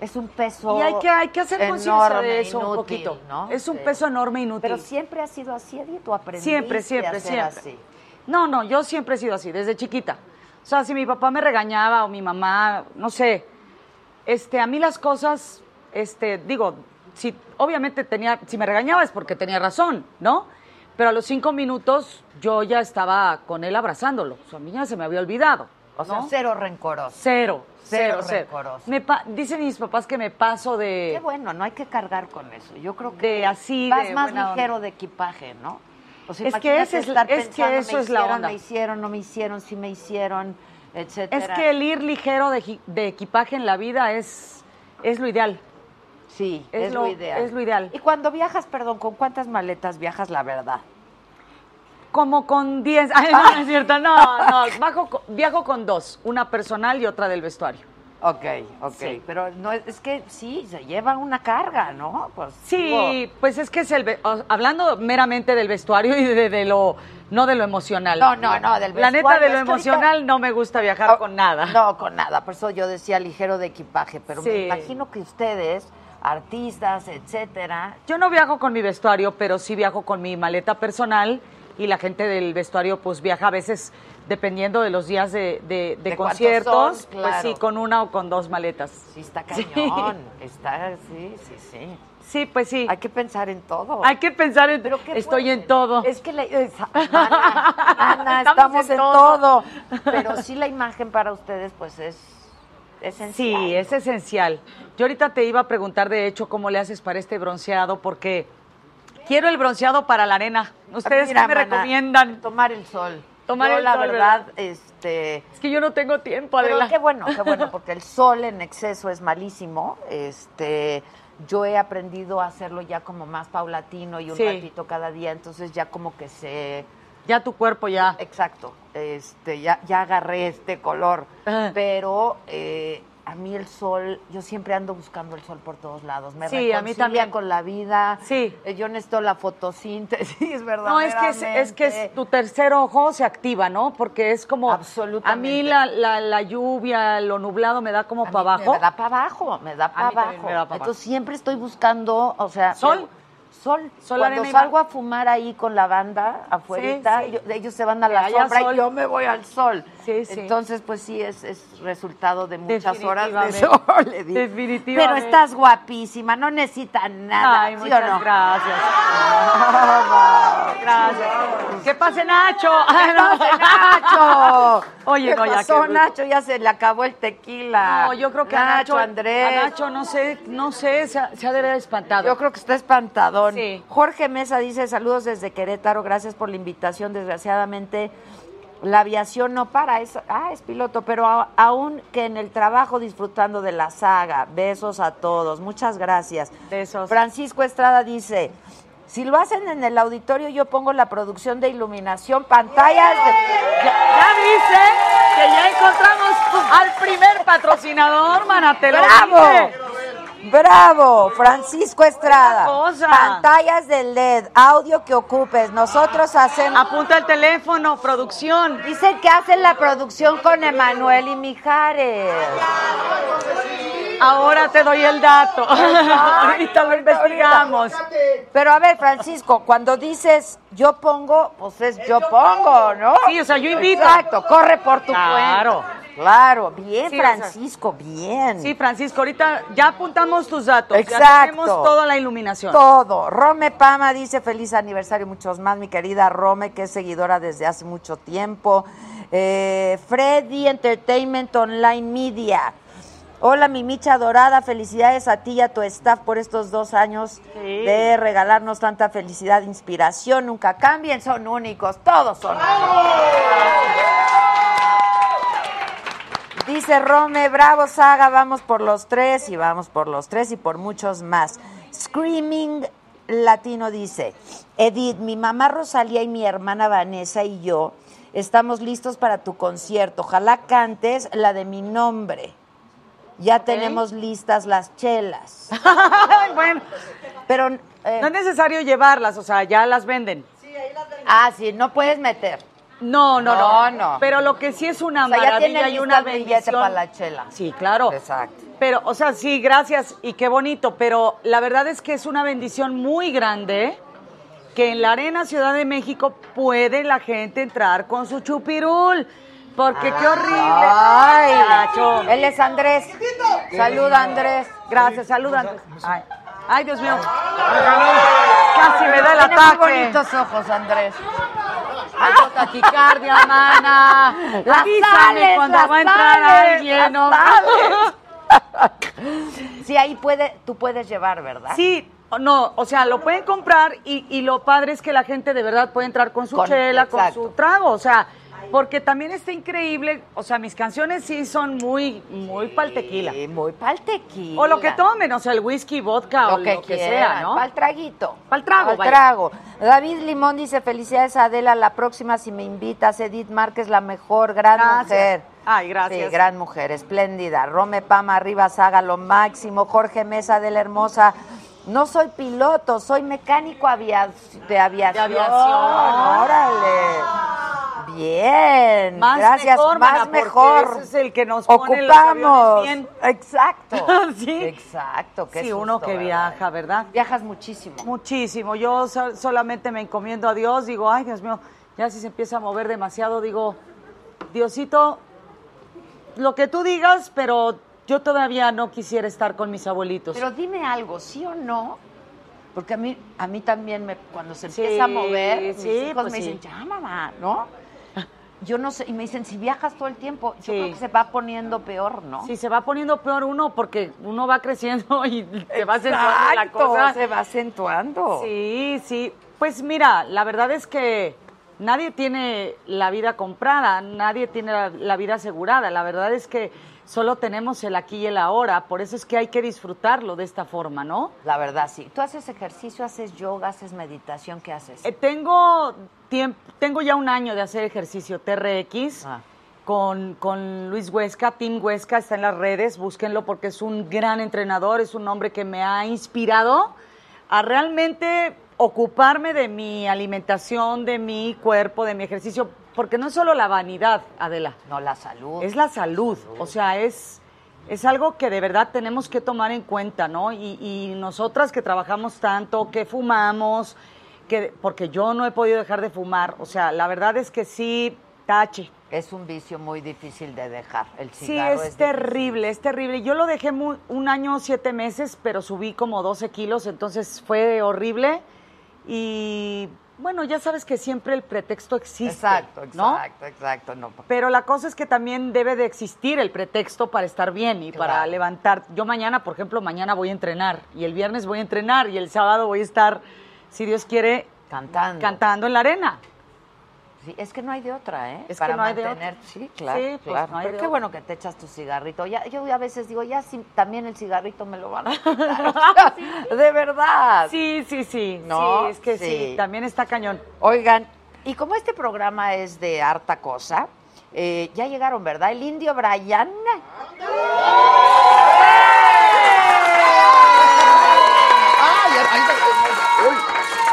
Es un peso
Y hay que, hay que hacer conciencia de eso un poquito.
¿no?
Es un
Sí.
peso enorme inútil.
Pero siempre ha sido así, Edith, ¿tú aprendiste
Siempre, siempre,
a ser
siempre.
así?
No, no, yo siempre he sido así, desde chiquita. O sea, si mi papá me regañaba o mi mamá, no sé, este, a mí las cosas, este, digo, si obviamente tenía, si me regañaba es porque tenía razón, ¿no? Pero a los cinco minutos yo ya estaba con él abrazándolo. O sea, a mí ya se me había olvidado.
O sea, cero rencoroso.
Cero,
Cero
cero,
rencoroso.
Me pa- dicen mis papás que me paso de...
Qué bueno, no hay que cargar con eso. Yo creo que
De así,
vas
de
más
onda.
ligero de equipaje, ¿no? O sea,
Es que ese es-
estar
es que eso
me
es la onda.
Me hicieron, no me hicieron, sí me hicieron, etcétera.
Es que el ir ligero de, de equipaje en la vida es, es lo ideal.
Sí,
es,
es, lo, ideal.
Es lo ideal.
Y cuando viajas, perdón, ¿con cuántas maletas viajas, la verdad?
Como con 10. Ay, no, no es cierto. No, no. Bajo, viajo con dos. Una personal y otra del vestuario.
Ok, ok.
Sí.
Pero no es, que sí, se lleva una carga, ¿no? Pues,
Sí, pues es que es el... Hablando meramente del vestuario y de, de lo... No de lo emocional.
No, no, no, del
La neta,
vestuario.
de lo
ahorita-
emocional no me gusta viajar con nada.
No, con nada. Por eso yo decía ligero de equipaje. Pero me imagino que ustedes, artistas, etcétera,
Yo no viajo con mi vestuario, pero sí viajo con mi maleta personal y la gente del vestuario pues viaja a veces dependiendo de los días de, de- de
De cuántos
conciertos,
son,
pues sí, con una o con dos maletas.
Sí, está cañón. Está, sí, sí, sí.
Sí, pues sí.
Hay que pensar en todo.
Hay que pensar en... Estoy en todo.
Es que, la, Ana, Ana,
Estamos
estamos,
en
en,
todo.
todo. Pero sí la imagen para ustedes, pues es esencial.
Sí, es esencial. Yo ahorita te iba a preguntar, de hecho, cómo le haces para este bronceado, porque quiero el bronceado para la arena. ¿Ustedes
Mira,
qué me
mana,
recomiendan?
Tomar el sol.
Tomar
Yo,
el
la
sol,
verdad,
¿verdad?
este...
Es que yo no tengo tiempo,
Pero
Adela.
qué bueno, qué bueno, porque el sol en exceso es malísimo. Este, yo he aprendido a hacerlo ya como más paulatino y un
Sí.
ratito cada día, entonces ya como que se
Ya tu cuerpo ya.
Exacto. Este, ya, ya agarré este color. Pero eh, a mí el sol, yo siempre ando buscando el sol por todos lados. Me
Sí, a mí también.
con la vida.
Sí.
Eh, Yo necesito la fotosíntesis, ¿verdad?
No, es que es, es que es- tu tercer ojo se activa, ¿no? Porque es como... A mí la, la, la lluvia, lo nublado me da como para abajo.
Me da para abajo, me da para abajo. Entonces siempre estoy buscando, o sea,
¿Sol?
Sol.
Sol,
Cuando salgo a fumar ahí con la banda afuera,
Sí, sí.
ellos se van a la sombra
sol.
y yo me voy al sol.
Sí, sí.
Entonces, pues sí, es, es resultado de muchas horas de
Definitivamente.
sol. le digo.
Definitivamente.
Pero estás guapísima, no necesitas nada.
Ay,
¿sí
muchas
o no?
gracias. Gracias. ¿Qué pase, Nacho?
¿Qué pasa, Nacho?
Oye,
¿Qué
no, ya
pasó,
que-
Nacho? Ya se le acabó el tequila.
No, yo creo que a Nacho,
Andrés.
a Nacho, no sé, no sé, se ha, se ha de haber espantado.
Yo creo que está espantadón.
Sí.
Jorge Mesa dice, saludos desde Querétaro, gracias por la invitación. Desgraciadamente, la aviación no para, es, ah, es piloto, pero a- aún que en el trabajo disfrutando de la saga. Besos a todos, muchas gracias.
Besos.
Francisco Estrada dice, si lo hacen en el auditorio, yo pongo la producción de iluminación, pantallas de...
Ya, ya viste que ya encontramos al primer patrocinador, mana, te lo
¡Bravo! Bravo, Francisco Estrada. Pantallas de LED, audio que ocupes. Nosotros hacemos.
Apunta el teléfono, producción.
Dicen que hacen la producción con Emanuel y Mijares.
Ahora te doy el dato. Ahorita lo investigamos.
Pero a ver, Francisco, cuando dices yo pongo, pues es yo pongo, ¿no?
Sí, o sea, yo invito.
Exacto, corre por tu
Claro.
cuenta. Claro, bien,
Sí, o sea,
Francisco, bien.
Sí, Francisco, ahorita ya apuntamos tus datos. Ya
Exacto.
tenemos toda la iluminación.
Todo. Rome Pama dice feliz aniversario, muchos más, mi querida Rome, que es seguidora desde hace mucho tiempo. Eh, Freddy Entertainment Online Media. Hola, mi micha dorada, felicidades a ti y a tu staff por estos dos años de regalarnos tanta felicidad, inspiración. Nunca cambien, son únicos, todos son únicos. Dice Rome, bravo saga, vamos por los tres y vamos por los tres y por muchos más. Screaming Latino dice, Edith, mi mamá Rosalía y mi hermana Vanessa y yo estamos listos para tu concierto. Ojalá cantes la de mi nombre. Ya tenemos listas las chelas.
bueno,
pero
no es necesario llevarlas, o sea, ya las venden.
Ah, sí, no puedes meter.
No, no,
No,
no.
no.
Pero lo que sí es una
O sea,
maravilla y una bendición.
para la chela.
Sí, claro.
Exacto.
Pero, o sea, sí, gracias y qué bonito, pero la verdad es que es una bendición muy grande que en la Arena Ciudad de México puede la gente entrar con su chupirul. Porque qué horrible.
Ay,
Nacho.
él es Andrés. Saluda, Andrés.
Gracias, saluda. Andrés. Ay, ay, Dios mío. Casi me da el
Tiene muy
ataque.
bonitos ojos, Andrés.
Tengo taquicardia, mana. Avísame
sales,
cuando va a entrar
sales,
alguien.
Sí, ahí puede, tú puedes llevar, ¿verdad?
Sí, no, o sea, lo pueden comprar y, y lo padre es que la gente de verdad puede entrar con su
Con-
chela, con
exacto.
su trago, o sea, porque también está increíble, o sea, mis canciones sí son muy, muy pa'l tequila.
Sí, muy pa'l tequila.
O lo que tomen, o sea, el whisky, vodka o
Lo que,
lo que
quieran,
sea, ¿no?
Pa'l traguito.
Pa'l trago,
Pa'l
vaya.
trago. David Limón dice, felicidades Adela, la próxima si me invitas, Edith Márquez, la mejor, gran
Gracias.
mujer.
Ay, gracias.
Sí, gran mujer, espléndida. Rome Pama, arriba, saga lo máximo. Jorge Mesa de la Hermosa. No soy piloto, soy mecánico avia- de aviación.
De aviación.
Órale. Bien.
Más
Gracias,
mejor,
más
mana,
mejor.
ese es el que nos pone los
Ocupamos. Exacto.
sí.
Exacto. qué
Sí, uno que
¿verdad?
viaja, ¿verdad?
Viajas muchísimo.
Muchísimo. Yo so- solamente me encomiendo a Dios. Digo, ay, Dios mío, ya si se empieza a mover demasiado, digo, Diosito, lo que tú digas, pero yo todavía no quisiera estar con mis abuelitos.
Pero dime algo, ¿sí o no? Porque a mí, a mí también me, cuando se
Sí,
empieza a mover, mis
sí,
hijos
pues
me
sí.
dicen, ya mamá, ¿no? Yo no sé, y me dicen, si viajas todo el tiempo, yo creo que se va poniendo peor, ¿no?
Sí, se va poniendo peor uno porque uno va creciendo y te va acentuando la cosa.
se va acentuando.
Sí, sí. Pues mira, la verdad es que nadie tiene la vida comprada, nadie tiene la, la vida asegurada. La verdad es que solo tenemos el aquí y el ahora. Por eso es que hay que disfrutarlo de esta forma, ¿no?
La verdad, sí. ¿Tú haces ejercicio, haces yoga, haces meditación? ¿Qué haces?
Eh, tengo tiempo, tengo ya un año de hacer ejercicio TRX
Ah.
con, con Luis Huesca, Team Huesca, está en las redes, búsquenlo porque es un gran entrenador, es un hombre que me ha inspirado a realmente ocuparme de mi alimentación, de mi cuerpo, de mi ejercicio, porque no es solo la vanidad, Adela.
No, la salud.
Es la salud, o sea, es, es algo que de verdad tenemos que tomar en cuenta, ¿no? Y, y nosotras que trabajamos tanto, que fumamos, que, porque yo no he podido dejar de fumar, o sea, la verdad es que sí, tache.
Es un vicio muy difícil de dejar, el
Sí,
cigarro.
es, terrible, es terrible. Yo lo dejé mu- un año, siete meses, pero subí como 12 kilos, entonces fue horrible. Y bueno, ya sabes que siempre el pretexto existe.
Exacto,
¿no?
exacto. No,
Pero la cosa es que también debe de existir el pretexto para estar bien y para levantar. Yo mañana, por ejemplo, mañana voy a entrenar y el viernes voy a entrenar y el sábado voy a estar, si Dios quiere,
cantando,
cantando en la arena.
Sí, es que no hay de otra, ¿eh?
Es que
Para
no hay de
mantener,
otra.
sí, claro,
Sí, pues,
claro.
no hay
Pero
de
qué
otra.
bueno que te echas tu cigarrito. Ya, yo a veces digo, ya sí, también el cigarrito me lo van a quitar. de verdad.
Sí, sí, sí.
¿No?
Sí, es que sí. también está cañón.
Oigan, y como este programa es de harta cosa, eh, ya llegaron, ¿verdad? El indio Brian.
¡Ay.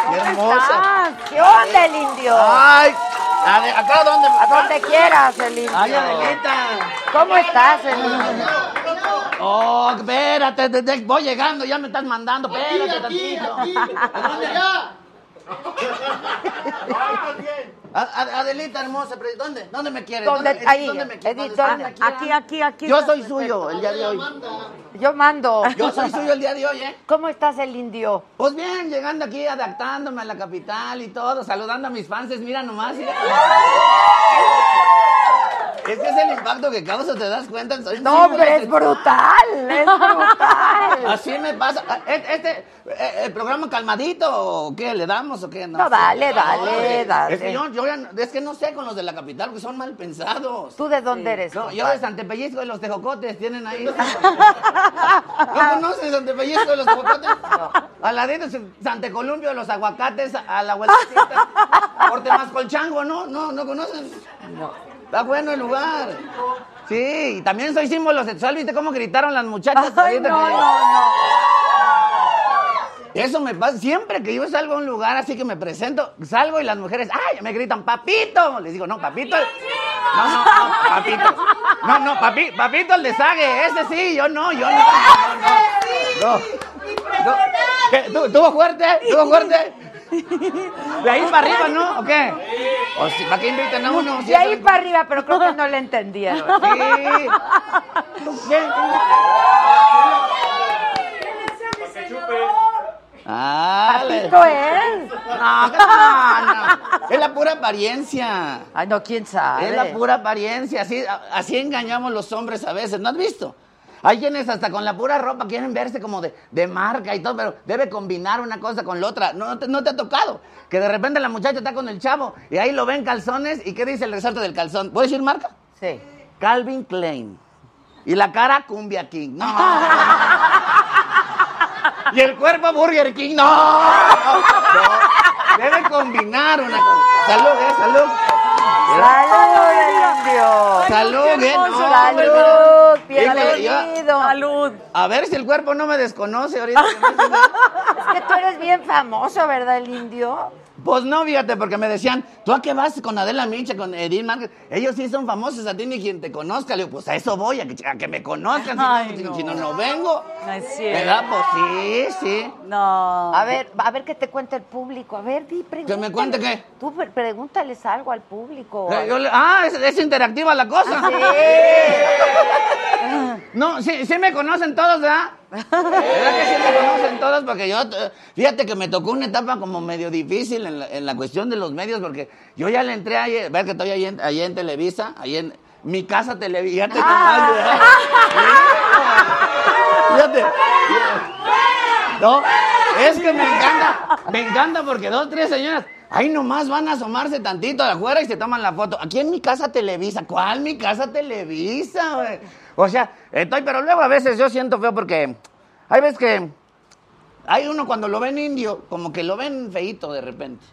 ¡Qué hermosa!
¿Qué onda, el indio?
¡Ay! ¿A de- ¿Acá dónde?
A donde quieras, el indio.
¡Ay, Adelita!
¿Cómo estás, el indio?
Oh, espérate, te- te- voy llegando, ya me estás mandando, espérate
aquí,
tantito.
aquí,
¿A dónde?
allá.
Adelita hermosa, pero ¿dónde? ¿Dónde me quieres?
¿Dónde?
¿Dónde,
Ahí,
¿dónde me quieres?
Aquí, aquí, aquí.
Yo soy suyo el día de hoy.
Yo mando.
Yo soy suyo el día de hoy, ¿eh?
¿Cómo estás, el indio?
Pues bien, llegando aquí, adaptándome a la capital y todo, saludando a mis fans, mira nomás. mira. Es que es el impacto que causa, ¿te das cuenta? Soy
No, hombre, es brutal, es brutal.
Así me pasa. Ah, ¿Este, este, eh, el programa calmadito o qué? ¿Le damos o qué?
No, dale, dale,
es-
dale.
Es que yo, yo ya no- es que no sé con los de la capital, porque son mal pensados.
¿Tú de dónde eres?
No, yo de Santepellizco de los Tejocotes, tienen ahí. ¿No conocen Santepellizco de los Tejocotes? Al ladito de Santecolumbio de los aguacates, a la vueltecita. Por Temascolchango, ¿no? No, ¿no conocen?
No.
Está bueno el lugar. Sí, y también soy símbolo sexual, ¿viste cómo gritaron las muchachas?
Ay, no, no, no.
Eso me pasa siempre que yo salgo a un lugar así que me presento, salgo y las mujeres, ¡ay! me gritan, ¡papito! Les digo, no, papito. No, no, no, papito. No, no, papi, papito el de Sague, ese sí, yo no, yo no. No, no. no. ¿Tu- ¿Tuvo fuerte? ¿Tuvo fuerte? De ahí para arriba, ¿no? ¿O qué? ¿O si, ¿Para qué invitan a uno? Si
De ahí
eso-
para arriba, pero creo que no le entendieron.
Sí. Ah,
Papito es.
No, ¿qué tal? No. Es la pura apariencia.
Ay, no, quién sabe.
Es la pura apariencia. Así, así engañamos los hombres a veces. ¿No has visto? Hay quienes hasta con la pura ropa quieren verse como de, de marca y todo, pero debe combinar una cosa con la otra. No te, no te ha tocado. Que de repente la muchacha está con el chavo y ahí lo ven calzones. ¿Y qué dice el resalto del calzón? ¿Puedes decir marca?
Sí.
Calvin Klein. Y la cara Cumbia King. No. y el cuerpo Burger King. No. no. Debe combinar una cosa. Salud, eh, salud.
¡Salud, indio!
Salud, bien, no,
¡Salud! Bienvenido.
Salud.
A ver si el cuerpo no me desconoce ahorita.
Es que tú eres bien famoso, ¿verdad, el indio?
Pues no, fíjate, porque me decían, ¿tú a qué vas con Adela Micha, con Edith Márquez? Ellos sí son famosos, a ti ni quien te conozca. Le digo, pues a eso voy, a que, a que me conozcan, si,
Ay,
no, si-
no.
si no, no vengo.
No es cierto.
¿Verdad? Pues sí, sí.
No.
A ver, a ver qué te cuenta el público. A ver, di, pregúntale.
¿Que me cuente qué?
Tú pre- pregúntales algo al público.
Eh, yo le- ah, es, es interactiva la cosa.
Sí.
No, sí, sí me conocen todos, ¿verdad? ¿Verdad que sí me conocen todos? Porque yo, eh, fíjate que me tocó una etapa como medio difícil en la, en la cuestión de los medios, porque yo ya le entré ahí, ver que estoy ahí en, ahí en Televisa, ahí en mi casa Televisa, fíjate nomás, ¿verdad? Fíjate. No, es que me encanta, me encanta porque dos, tres señoras, ahí nomás van a asomarse tantito de afuera y se toman la foto. Aquí en mi casa Televisa, ¿cuál mi casa Televisa? güey? O sea, estoy, pero luego a veces yo siento feo porque hay veces que hay uno cuando lo ven indio, como que lo ven feito de repente.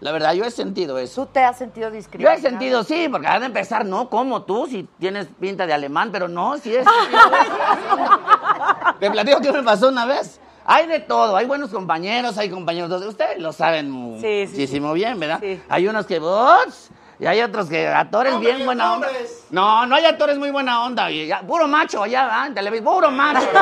La verdad, yo he sentido eso.
¿Tú te has sentido
Yo
discriminado?
he sentido, sí, porque han de empezar, no como tú, si tienes pinta de alemán, pero no, si es. Te platico qué me pasó una vez. Hay de todo, hay buenos compañeros, hay compañeros, ustedes lo saben
Sí, sí,
muchísimo bien, ¿verdad?
Sí.
Hay unos que, ¡bots! Y hay otros que actores bien buena onda. No, no hay actores muy buena onda, y ya, puro macho allá, ¿verdad? En televisión, puro macho.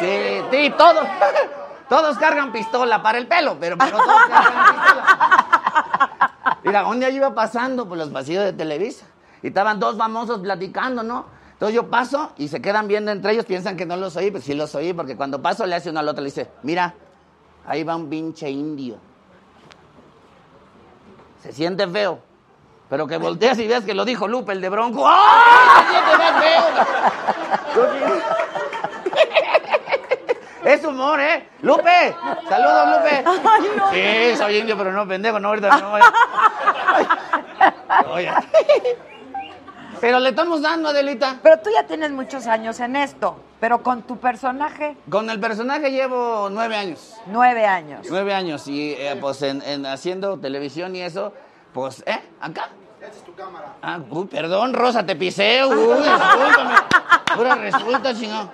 Sí, sí, todos, todos cargan pistola para el pelo, pero, pero todos cargan pistola. Mira, un día yo iba pasando por los pasillos de Televisa y estaban dos famosos platicando, ¿no? Entonces yo paso y se quedan viendo entre ellos, piensan que no los oí, pues sí los oí, porque cuando paso le hace uno al otro, le dice, mira, ahí va un pinche indio. Se siente feo, pero que volteas y veas que lo dijo Lupe, el de Bronco. ¡Ah! Es humor, ¿eh? ¡Lupe! ¡Saludos, Lupe! Sí, soy indio, pero no pendejo, no, ahorita no. vaya. Oye. Pero le estamos dando, Adelita.
Pero tú ya tienes muchos años en esto. Pero con tu personaje,
Con el personaje llevo nueve años.
nueve años.
Nueve años. Y eh, pues en, en haciendo televisión y eso, pues, ¿eh? Acá.
Esta es tu cámara.
Ah, uy, perdón, Rosa, te pisé. Uy, discúlpame. Ahora resulta, chingado.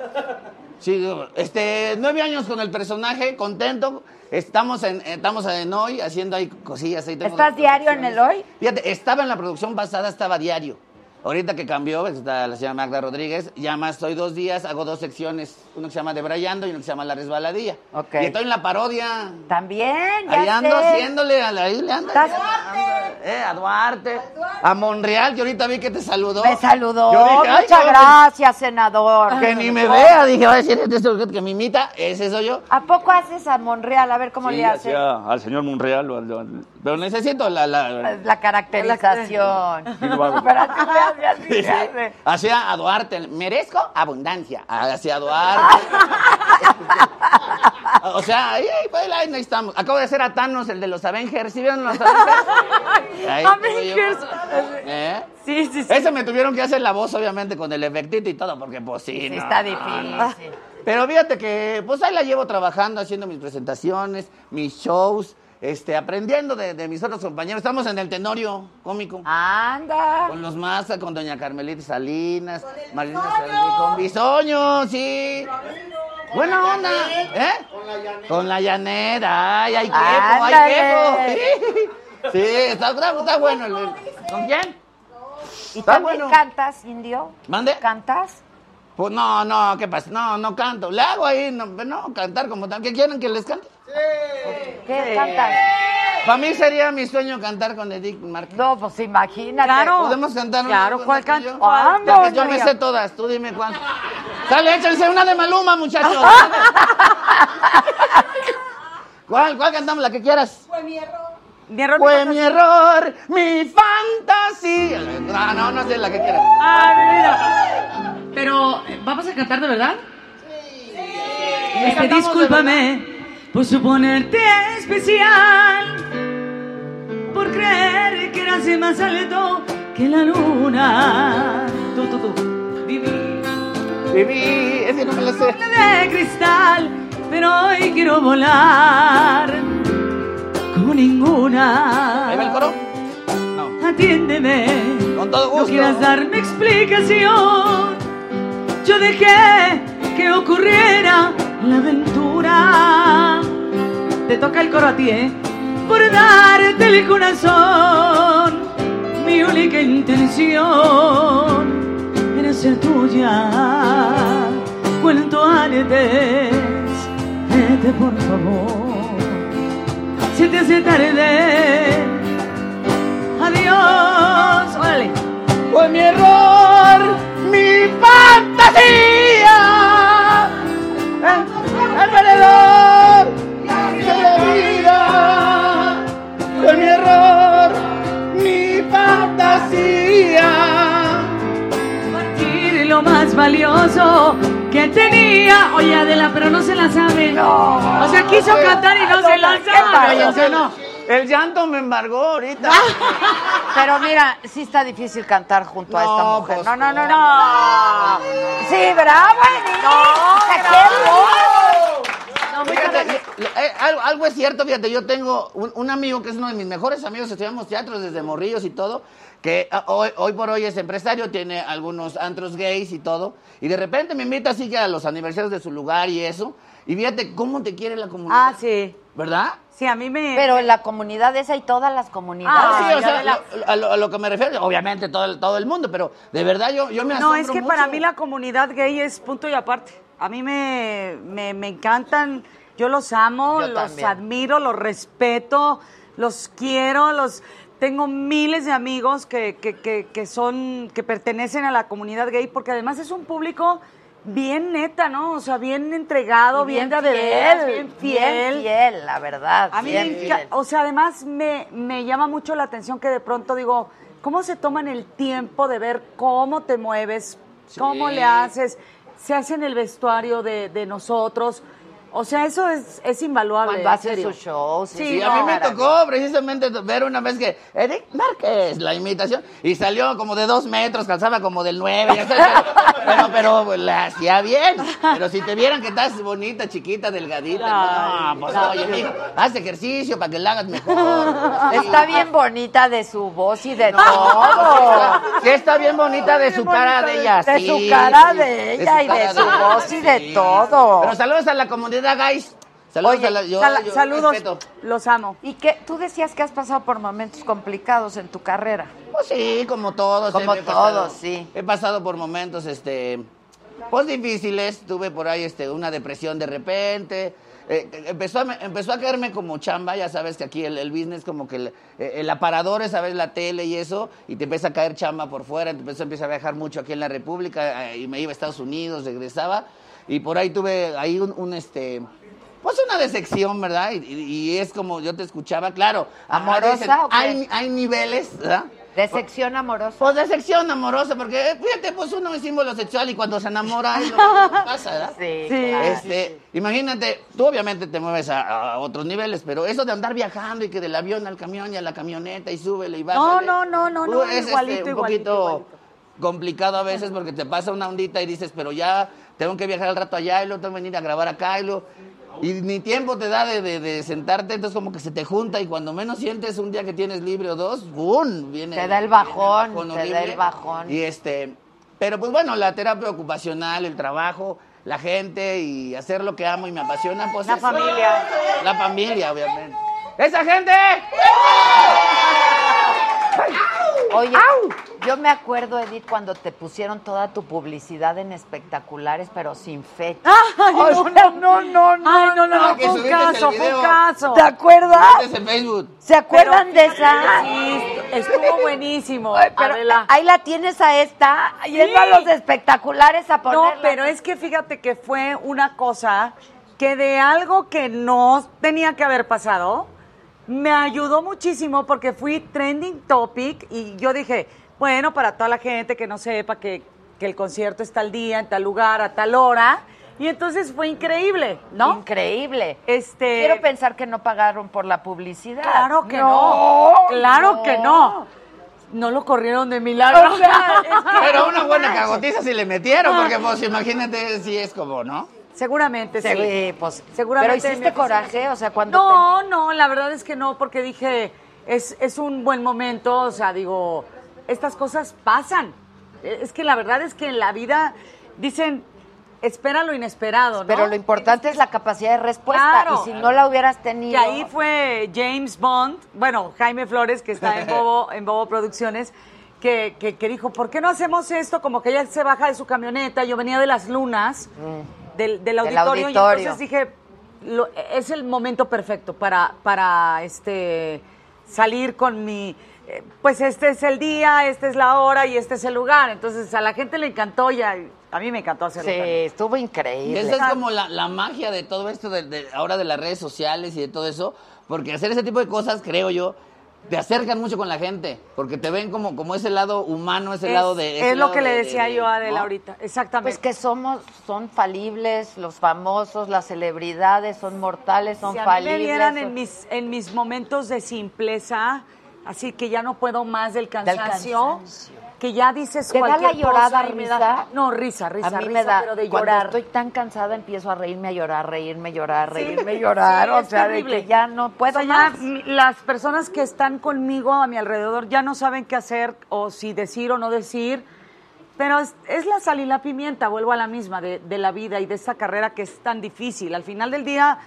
Sí, este, nueve años con el personaje, contento. Estamos en, estamos en hoy haciendo ahí cosillas. Ahí
¿Estás diario en el hoy?
Fíjate, estaba en la producción pasada, estaba diario. Ahorita que cambió, está la señora Magda Rodríguez, ya más estoy dos días, hago dos secciones, uno que se llama Debrayando y uno que se llama La Resbaladilla.
Ok.
Y estoy en la parodia.
También, ya
Ahí ando
sé.
haciéndole, a la- ahí le ando.
Estás-
Eh, a Duarte, a Monreal, que ahorita vi que te saludó.
Me saludó.
Yo dije, ay,
Muchas
cabrón,
gracias, senador.
Que ni me vea, dije, va a decir este sujeto que me imita, ese soy yo.
¿A poco haces a Monreal? A ver cómo
Sí,
le hace.
hacía al señor Monreal, o al- al- pero necesito la... la,
La caracterización.
Sí, lo hago.
Pero así le hace, así
Sí. Hacía a Duarte, merezco abundancia. Hacía a Duarte. o sea, ahí, ahí, pues, ahí, ahí estamos. Acabo de hacer a Thanos, el de los Avengers. ¿Sí vieron los Avengers? Ahí.
Avengers.
¿Eh?
Sí, sí, sí.
Ese me tuvieron que hacer la voz, obviamente, con el efectito y todo, porque pues sí,
Sí,
no,
está
no,
difícil.
no. Pero fíjate que, pues ahí la llevo trabajando, haciendo mis presentaciones, mis shows, este, aprendiendo de, de mis otros compañeros. Estamos en el Tenorio Cómico.
Anda.
Con los Maza, con doña Carmelita Salinas, Marina Salinas, con Bisoño, sí. Buena onda, ¿eh? Con la llanera, ay, hay quejo, hay
Ándale.
quejo. Sí, está, está, está bueno. el- ¿Con quién?
¿Y
Está
también
bueno.
cantas, indio?
¿Mande?
¿Cantas?
Pues no, no, ¿qué pasa? No, no canto. Le hago ahí, no, no cantar como tal. ¿Qué quieren que les cante?
¿Qué cantas?
Para mí sería mi sueño cantar con Edith Márquez.
No, pues imagínate.
Claro.
¿Podemos cantar una
Claro, ¿cuál canto?
yo?
Vamos,
Ya que yo me sé todas, tú dime cuál. Sale, échense una de Maluma, muchachos. ¿Cuál, cuál cantamos? La que quieras.
Mi error.
Fue mi error, mi fantasía. No, no, no sé la que quieras.
Ah, mi vida. Pero, ¿vamos a cantar de verdad? Este, discúlpame por suponerte especial, por creer que eras más alto que la luna. Tú, tú, tú. Viví
Viví, ese no me lo sé.
de cristal, pero hoy quiero volar como ninguna.
¿Ahí va el coro? No.
atiéndeme.
Con todo
No
gusto.
quieras darme explicación. Yo dejé que ocurriera la aventura. Te toca el coro a ti, ¿eh? Por darte el corazón. Mi única intención era ser tuya. Cuento antes, vete por favor. Se te hace tarde. Adiós. Órale.
Fue mi error, mi fantasía. El, el fantasía.
compartir lo más valioso que tenía. Oye, Adela, pero no se la sabe. o sea, quiso cantar y no, se la sabe. Oye, no.
no. El llanto me embargó ahorita.
Pero mira, sí está difícil cantar junto a esta
No,
mujer.
pues,
no, no, no, no. Sí, bravo. ¡Qué
Fíjate, lo- eh, algo, algo es cierto, fíjate, yo tengo un, un amigo que es uno de mis mejores amigos, estudiamos teatros desde morrillos y todo, que ah, hoy, hoy por hoy es empresario, tiene algunos antros gays y todo, y de repente me invita así que a los aniversarios de su lugar y eso, y fíjate cómo te quiere la comunidad.
Ah, sí.
¿Verdad?
Sí, a mí me...
Pero en la comunidad esa y todas las comunidades.
Ah, sí, o sea,
de la-
lo- a, lo, a lo que me refiero, obviamente todo el, todo el mundo, pero de verdad yo, yo me
No,
asombro
es que
mucho.
para mí la comunidad gay es punto y aparte. A mí me, me, me encantan, yo los amo,
Yo
los
también.
admiro, los respeto, los quiero, los tengo miles de amigos que, que, que, que son, que pertenecen a la comunidad gay, porque además es un público bien neta, ¿no? O sea, bien entregado, bien,
bien
de
fiel,
bien
bien
fiel.
fiel, la verdad.
A mí
bien fiel.
o sea, además me, me llama mucho la atención que de pronto digo, ¿cómo se toman el tiempo de ver cómo te mueves, cómo
Sí.
le haces, se hace en el vestuario de, de nosotros? O sea, eso es, es invaluable.
Cuando hace sus shows.
Sí,
Sí, a mí me tocó precisamente ver una vez que Edith Márquez, la imitación, y salió como de dos metros, calzaba como del nueve, ya sabes, pero, pero, pero la hacía bien. Pero si te vieran que estás bonita, chiquita, delgadita, no, pues oye, mijo, haz ejercicio para que la hagas mejor. Sí.
Está bien bonita de su voz y de
No,
todo.
Sí, está bien bonita de su cara de ella,
De
sí,
su cara de ella y de su voz y de todo.
Pero saludos a la comunidad, guys. Saludos
Oye,
a la yo,
Sala-
yo
saludos,
respeto.
los amo.
Y que tú decías que has pasado por momentos complicados en tu carrera.
Pues sí, como todos.
Como
pasado-
todos, sí.
He pasado por momentos, este, pues difíciles. Tuve por ahí, este, una depresión de repente. Eh, empezó, a, empezó a caerme como chamba, ya sabes que aquí el, el business como que el, eh, el aparador es a ver la tele y eso, y te empieza a caer chamba por fuera, te empezó, empieza a viajar mucho aquí en la República, eh, y me iba a Estados Unidos, regresaba, y por ahí tuve ahí un, un, este, pues una decepción, ¿verdad? Y, es como yo te escuchaba, claro.
¿Amorosa
dicen,
o qué?
hay, hay niveles, ¿verdad?
Decepción amorosa.
Pues decepción amorosa, porque eh, fíjate, pues uno es símbolo sexual y cuando se enamora es lo que pasa, ¿verdad?
Sí,
Sí.
claro.
Este, imagínate, tú obviamente te mueves a, a otros niveles, pero eso de andar viajando y que del avión al camión y a la camioneta y súbele y
No,
bájale.
no, no, no,
uh,
no,
es este,
igualito,
un
igualito,
poquito
igualito.
complicado a veces porque te pasa una ondita y dices, pero ya tengo que viajar al rato allá y luego tengo que venir a grabar acá y luego... Y ni tiempo te da de, de- de sentarte, entonces como que se te junta y cuando menos sientes un día que tienes libre o dos, ¡bum! Viene
Te da el bajón,
bajón
te da el bajón.
Y este, pero pues bueno, la terapia ocupacional, el trabajo, la gente y hacer lo que amo y me apasiona, pues
La familia.
La familia, obviamente. ¡Esa gente!
Oye, yo me acuerdo, Edith, cuando te pusieron toda tu publicidad en espectaculares, pero sin fecha.
Ay,
O
no,
sea,
no, no, no,
Ay,
no, no, no,
que
fue un caso, fue un caso.
¿Te acuerdas?
En Facebook.
¿Se acuerdan
Pero
de esa?
Sí, estuvo buenísimo.
Ay, pero
Adela.
ahí la tienes a esta, yendo a
Sí.
los espectaculares a
No,
ponerla.
pero es que fíjate que fue una cosa que de algo que no tenía que haber pasado, me ayudó muchísimo porque fui trending topic y yo dije, bueno, para toda la gente que no sepa que, que el concierto está al día, en tal lugar, a tal hora. Y entonces fue increíble, ¿no?
Increíble.
Este,
Quiero pensar que no pagaron por la publicidad.
Claro que no. Claro que no. No lo corrieron de milagro.
O sea, es que-
Pero una buena cagotiza si le metieron, porque pues imagínate si es como, ¿no?
Seguramente sí.
Sí, pues,
Seguramente
Pero hiciste coraje, o sea, cuando
No, no, la verdad es que no, porque dije, es, es un buen momento, o sea, digo, estas cosas pasan. Eh, Es que la verdad es que en la vida dicen, espera lo inesperado, ¿no?
Pero lo importante es la capacidad de respuesta.
Claro.
Y si no la hubieras tenido.
Que ahí fue James Bond, bueno, Jaime Flores, que está en Bobo, en Bobo Producciones, que, que, que dijo, ¿por qué no hacemos esto? Como que ella se baja de su camioneta, yo venía de las lunas, del, del auditorio, y
auditorio.
entonces dije, lo- es el momento perfecto para, para este, salir con mi... eh, Pues este es el día, esta es la hora y este es el lugar. Entonces a la gente le encantó y a, a mí me encantó hacerlo.
Sí,
también.
estuvo increíble.
esa es como la, la magia de todo esto, de, de- ahora de las redes sociales y de todo eso, porque hacer ese tipo de cosas, creo yo, te acercan mucho con la gente, porque te ven como, como ese lado humano, ese
Es-
lado de... ese
es lo
lado
que le
de- de-
decía
de-
yo a Adela
¿no?
ahorita, exactamente.
Pues que somos, son falibles, los famosos, las celebridades, son mortales, son
si a mí
falibles.
me vieran
son-
en mis, en mis momentos de simpleza, así que ya no puedo más del cansancio, que ya dices
¿Te da
cualquier
la llorada,
cosa y me
risa?
da- no, risa, risa,
a mí
risa,
me da,
pero de
cuando
llorar.
estoy tan cansada empiezo a reírme, a llorar, reírme, llorar, reírme, llorar,
sí,
o
es
sea, de
terrible.
que ya no puedo
O sea, ya
más.
mi- las personas que están conmigo a mi alrededor ya no saben qué hacer o si decir o no decir. Pero es, es la sal y la pimienta, vuelvo a la misma, de, de la vida y de esta carrera que es tan difícil. Al final del día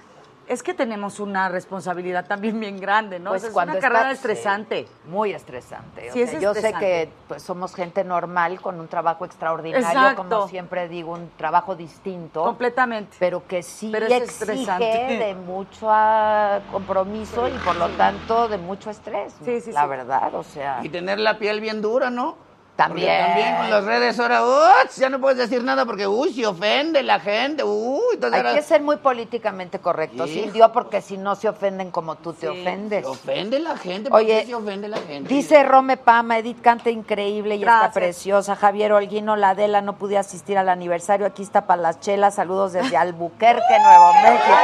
es que tenemos una responsabilidad también bien grande, ¿no?
Pues
es
cuando
una carrera estresante.
Muy estresante. o
Sí,
sea,
es
yo sé que pues, somos gente normal con un trabajo extraordinario,
Exacto.
como siempre digo, un trabajo distinto.
Completamente.
Pero que sí
Pero es
exige
estresante.
de mucho ah, compromiso y por lo tanto de mucho estrés.
Sí, sí,
la
sí.
verdad, o sea.
Y tener la piel bien dura, ¿no?
También.
Porque también con las redes ahora, ¡uy! ya no puedes decir nada porque, uy, se ofende la gente, uy. Entonces
Hay
ahora-
que ser muy políticamente correctos,
Sí.
Indio, porque si no se ofenden como tú te ofendes.
Se ofende la gente, ¿por
Oye,
qué se ofende la gente?
Dice Rome Pama, Edith canta increíble y está preciosa. Javier Holguino, la Adela no pude asistir al aniversario. Aquí está para las chelas. Saludos desde Albuquerque, Nuevo México.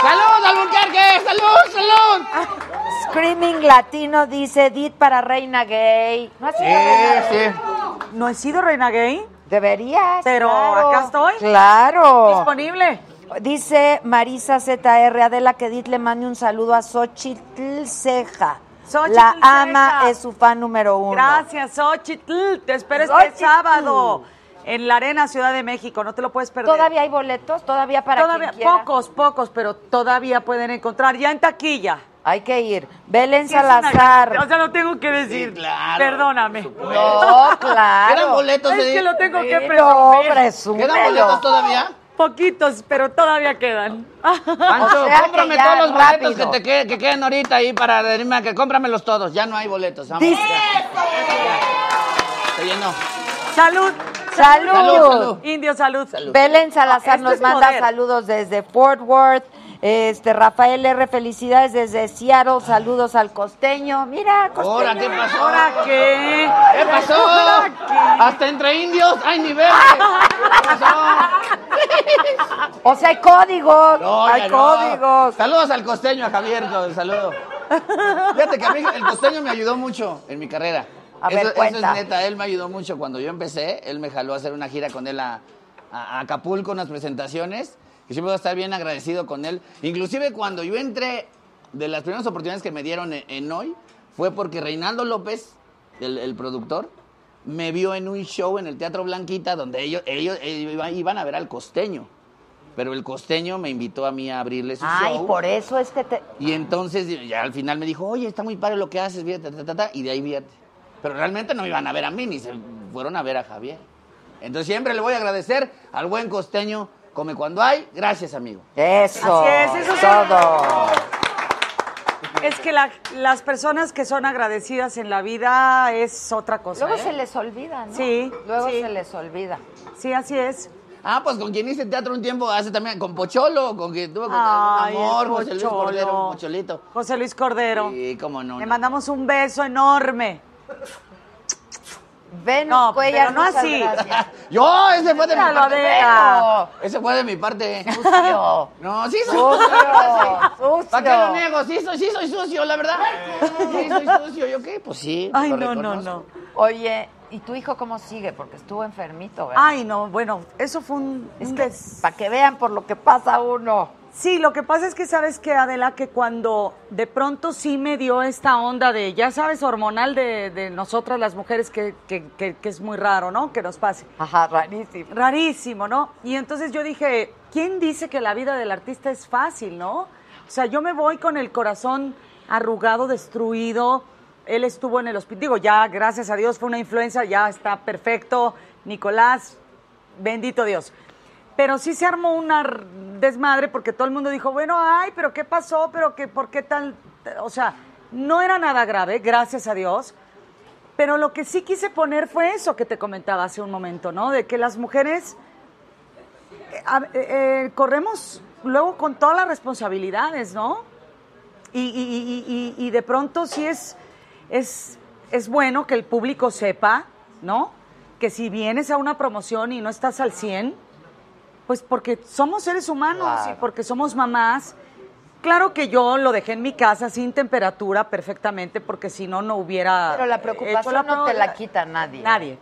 ¡Salud, Albuquerque! ¡Salud, salud!
Screaming Latino dice Edith para Reina Gay. ¿No has sido Reina Gay?
¿No he sido reina gay?
Deberías.
Pero
claro.
acá estoy.
Claro.
Disponible.
Dice Marisa ZR, Adela, que Edith le mande un saludo a Xochitl Ceja.
Xochitl
la
Ceja.
ama es su fan número uno.
Gracias, Xochitl. Te espero este
Xochitl.
sábado en la Arena Ciudad de México. No te lo puedes perder.
¿Todavía hay boletos? ¿Todavía para
Todavía,
quien quiera?
pocos, pocos, pero todavía pueden encontrar. Ya en taquilla.
Hay que ir. Belén
Sí, es una-
Salazar.
O sea, lo tengo que decir.
claro,
Perdóname.
No, claro.
¿Quedan boletos,
Es
Edith?
que lo tengo que presumir.
no, presúmelo.
¿Quedan boletos todavía?
Poquitos, pero todavía quedan.
Pancho,
O sea que
cómprame todos los boletos que te que- que queden ahorita ahí para decirme que cómpramelos todos. Ya no hay boletos. Vamos.
Dice-
Se llenó.
Salud.
Salud.
Salud, salud.
Indio, salud.
Belén Salazar nos manda
poder.
saludos desde Fort Worth. Este Rafael R, felicidades desde Seattle. Saludos al costeño. Mira, costeño.
¿Ahora qué pasó?
¿Ahora qué?
¿Qué pasó? Hasta entre indios hay niveles. ¿Qué pasó?
O sea, hay códigos.
No,
hay
no.
códigos.
Saludos al costeño, a Javier, saludo. Fíjate que a mí el costeño me ayudó mucho en mi carrera.
A ver,
eso, eso es neta, él me ayudó mucho. Cuando yo empecé, él me jaló a hacer una gira con él a, a- a Acapulco, unas presentaciones. Y siempre voy a estar bien agradecido con él. Inclusive cuando yo entré, de las primeras oportunidades que me dieron en, en hoy, fue porque Reinaldo López, el, el productor, me vio en un show en el Teatro Blanquita donde ellos, ellos, ellos iban- iban a ver al costeño. Pero el costeño me invitó a mí a abrirle su
Ay,
show.
por eso es que te.
Y entonces ya al final me dijo, oye, está muy padre lo que haces, fíjate, ta, ta, ta", y de ahí fíjate. Pero realmente no me iban a ver a mí, ni se fueron a ver a Javier. Entonces siempre le voy a agradecer al buen costeño, come cuando hay, gracias amigo.
Eso.
Así es, eso sí.
todo.
Es que la- las personas que son agradecidas en la vida es otra cosa.
Luego
¿eh?
se les olvida, ¿no?
Sí,
Luego
sí.
se les olvida.
Sí, así es.
Ah, pues con quien hice teatro un tiempo, hace también, con Pocholo, con quien tuvo con
Ay,
amor,
el
José Luis
Pocholo.
Cordero, Pocholito.
José Luis Cordero.
Sí, cómo no.
Le
no.
mandamos un beso enorme.
Venus
No,
Cuellar,
pero no así.
gracias.
Yo, ese fue de mi parte.
Adela.
Ese fue de mi parte.
Sucio.
No, sí soy
Sucio,
sucio. ¿Para qué lo niego? Sí soy, sí soy sucio, la verdad. Sí soy sucio. ¿Yo qué? Pues sí.
Ay,
lo
no, no, no.
Oye, ¿y tu hijo cómo sigue? Porque estuvo enfermito, ¿verdad?
Ay, no, bueno, eso fue un,
es
un
que
des-
para que vean por lo que pasa uno.
Sí, lo que pasa es que sabes que Adela, que cuando de pronto sí me dio esta onda de, ya sabes, hormonal de, de nosotras las mujeres, que, que- que- que es muy raro, ¿no? Que nos pase.
Ajá, rarísimo.
Rarísimo, ¿no? Y entonces yo dije, ¿quién dice que la vida del artista es fácil, no? O sea, yo me voy con el corazón arrugado, destruido. Él estuvo en el hospital, digo, ya, gracias a Dios, fue una influenza, ya está perfecto. Nicolás, bendito Dios. Pero sí se armó una desmadre porque todo el mundo dijo, bueno, ay, pero ¿qué pasó? ¿Pero qué, por qué tal? O sea, no era nada grave, gracias a Dios. Pero lo que sí quise poner fue eso que te comentaba hace un momento, ¿no? De que las mujeres eh, eh, eh, corremos luego con todas las responsabilidades, ¿no? Y- y- y- y de pronto sí es, es, es bueno que el público sepa, ¿no? Que si vienes a una promoción y no estás al 100, pues porque somos seres humanos y porque somos mamás. Claro que yo lo dejé en mi casa sin temperatura perfectamente porque si no, no hubiera
Pero la preocupación
la
no te la quita nadie.
Nadie.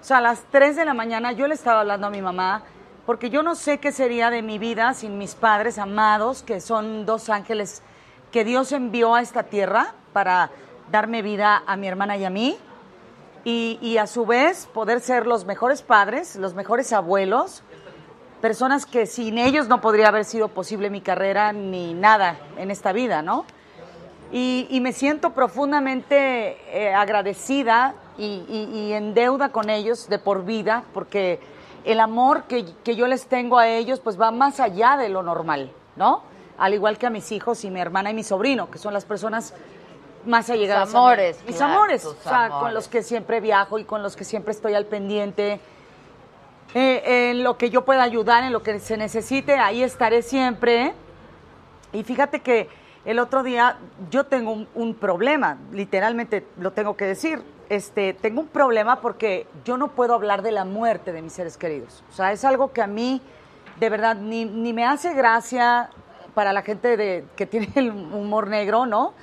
O sea, a las 3 de la mañana yo le estaba hablando a mi mamá porque yo no sé qué sería de mi vida sin mis padres amados, que son dos ángeles que Dios envió a esta tierra para darme vida a mi hermana y a mí. Y, y a su vez poder ser los mejores padres, los mejores abuelos, personas que sin ellos no podría haber sido posible mi carrera ni nada en esta vida, ¿no? Y, y me siento profundamente eh, agradecida y, y- y en deuda con ellos de por vida, porque el amor que, que yo les tengo a ellos pues va más allá de lo normal, ¿no? Al igual que a mis hijos y mi hermana y mi sobrino, que son las personas más allegadas. a mí.
amores,
Mis
claro,
amores, o sea, con
amores.
los que siempre viajo y con los que siempre estoy al pendiente. Eh, en lo que yo pueda ayudar, en lo que se necesite, ahí estaré siempre. Y fíjate que el otro día yo tengo un, un problema, literalmente lo tengo que decir. Este, tengo un problema porque yo no puedo hablar de la muerte de mis seres queridos. O sea, es algo que a mí, de verdad, ni, ni me hace gracia para la gente de, que tiene el humor negro, ¿no?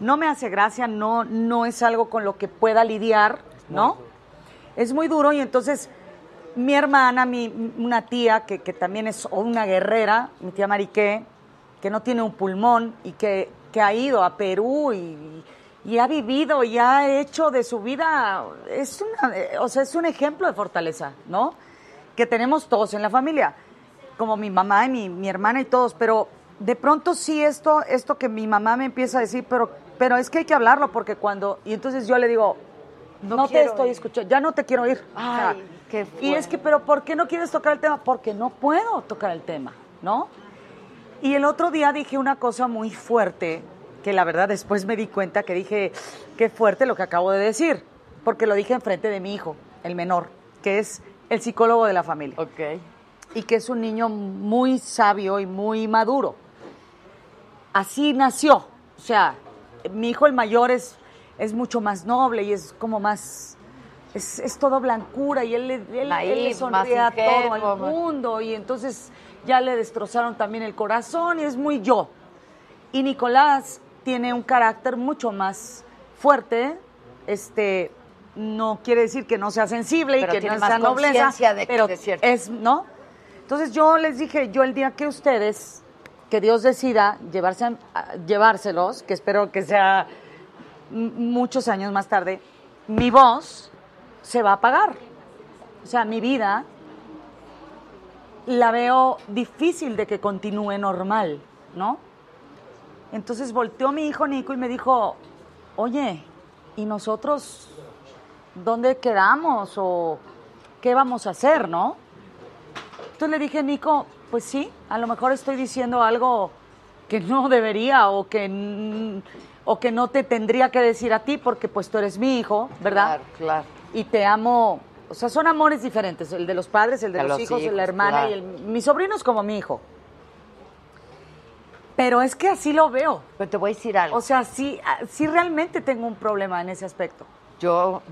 No me hace gracia, no, no es algo con lo que pueda lidiar, ¿no? Es muy duro y entonces mi hermana, mi, una tía que, que también es una guerrera, mi tía Mariqué, que no tiene un pulmón y que, que ha ido a Perú y, y ha vivido y ha hecho de su vida, es, una, o sea, es un ejemplo de fortaleza, ¿no? Que tenemos todos en la familia, como mi mamá y mi, mi hermana y todos, pero de pronto sí esto, esto que mi mamá me empieza a decir, pero, pero es que hay que hablarlo porque cuando, y entonces yo le digo, no, te
quiero
estoy
ir".
escuchando, ya no te quiero ir. O sea, Y es que, pero ¿por qué no quieres tocar el tema? Porque no puedo tocar el tema, ¿no? Y el otro día dije una cosa muy fuerte, que la verdad después me di cuenta que dije, qué fuerte lo que acabo de decir, porque lo dije enfrente de mi hijo, el menor, que es el psicólogo de la familia.
Ok.
Y que es un niño muy sabio y muy maduro. Así nació. O sea, mi hijo el mayor es, es mucho más noble y es como más... Es, es todo blancura y él, le- él, él le sonríe a todo
más-
mundo y entonces ya le destrozaron también el corazón y es muy yo. Y Nicolás tiene un carácter mucho más fuerte, este no quiere decir que no sea sensible
Pero
y que
tiene
no
más
sea nobleza,
de-
pero
de
es, ¿no? Entonces yo les dije, yo el día que ustedes, que Dios decida llevarse, a- llevárselos, que espero que sea muchos años más tarde, mi voz se va a apagar. O sea, mi vida la veo difícil de que continúe normal, ¿no? Entonces volteó mi hijo Nico y me dijo, oye, ¿y nosotros dónde quedamos o qué vamos a hacer, no? Entonces le dije, Nico, pues sí, a lo mejor estoy diciendo algo que no debería o que, o que no te tendría que decir a ti porque pues tú eres mi hijo, ¿verdad?
Claro, claro.
Y te amo, o sea, son amores diferentes, el de los padres, el de
De
los, hijos,
hijos,
la hermana
claro.
y el, mi sobrino es como mi hijo. Pero es que así lo veo.
Pero te voy a decir algo.
O sea, sí, ah, sí realmente tengo un problema en ese aspecto.
Yo,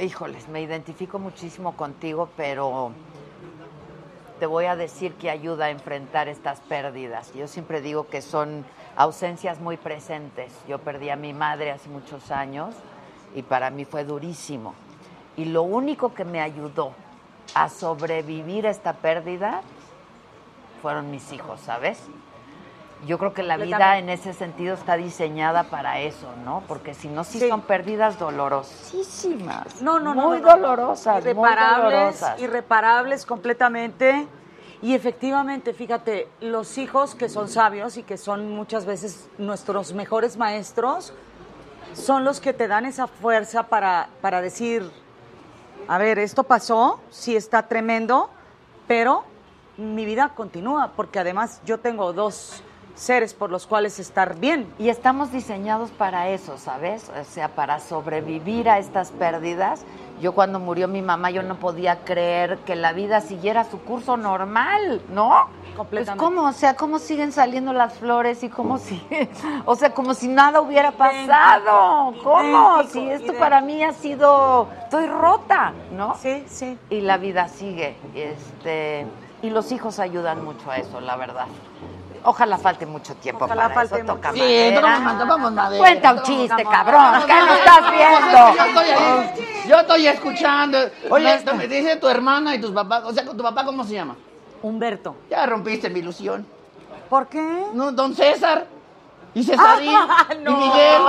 híjoles, me identifico muchísimo contigo, pero te voy a decir que ayuda a enfrentar estas pérdidas. Yo siempre digo que son ausencias muy presentes. Yo perdí a mi madre hace muchos años y para mí fue durísimo. Y lo único que me ayudó a sobrevivir a esta pérdida fueron mis hijos, ¿sabes? Yo creo que la vida en ese sentido está diseñada para eso, ¿no? Porque si no, sí,
Sí.
son pérdidas dolorosísimas.
No, no, no.
Muy
no, no.
dolorosas, muy
Irreparables,
dolorosas.
irreparables completamente. Y efectivamente, fíjate, los hijos que son sabios y que son muchas veces nuestros mejores maestros, son los que te dan esa fuerza para, para decir, a ver, esto pasó, sí está tremendo, pero mi vida continúa, porque además yo tengo dos seres por los cuales estar bien.
Y estamos diseñados para eso, ¿sabes? O sea, para sobrevivir a estas pérdidas. Yo cuando murió mi mamá, yo no podía creer que la vida siguiera su curso normal, ¿no?
Completamente.
Pues ¿cómo? O sea, ¿cómo siguen saliendo las flores y cómo sigue? O sea, como si nada hubiera pasado. ¿Cómo?
Idéntico,
Si esto
idéntico.
para mí ha sido... Estoy rota, ¿no?
Sí, sí.
Y la vida sigue. Este, y los hijos ayudan mucho a eso, la verdad. Ojalá falte mucho tiempo
Ojalá
para
falte
eso. Toca
Sí,
madera.
tocamos madera, tocamos madera.
Cuenta un chiste, cabrón. ¿Qué no estás viendo?
Yo estoy ahí. Yo estoy escuchando. Oye, me dice tu hermana y tus papás. O sea, ¿tu papá cómo se llama?
Humberto.
Ya rompiste mi ilusión.
¿Por qué?
No, don César. Y Cesarín.
no.
Y Miguel.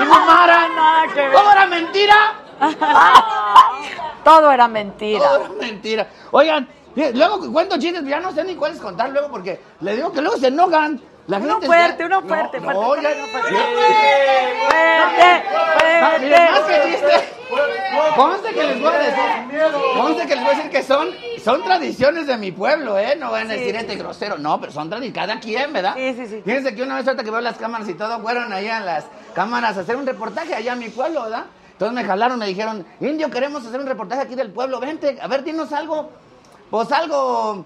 Y Mamara.
ver.
¿Cómo era mentira?
Todo era mentira.
Todo era mentira. Oigan, luego cuento chistes, ya no sé ni cuáles contar luego porque le digo que luego se enojan. La
Uno
gente
fuerte, uno
No,
fuerte,
no,
fuerte,
ya-
fuerte, fuerte.
ya-
Fuerte,
Ah, miren, más que
fuerte.
chiste. Conste que les voy a decir, conste que les voy a decir que son, son tradiciones de mi pueblo, ¿eh? No van a decir este grosero, no, pero son tradiciones, cada quien, ¿verdad?
Sí, sí, sí.
Fíjense que una vez ahorita que veo las cámaras y todo, fueron allá a las cámaras a hacer un reportaje allá en mi pueblo, ¿verdad? Entonces me jalaron, me dijeron, Indio, queremos hacer un reportaje aquí del pueblo, vente, a ver, dinos algo, pues algo,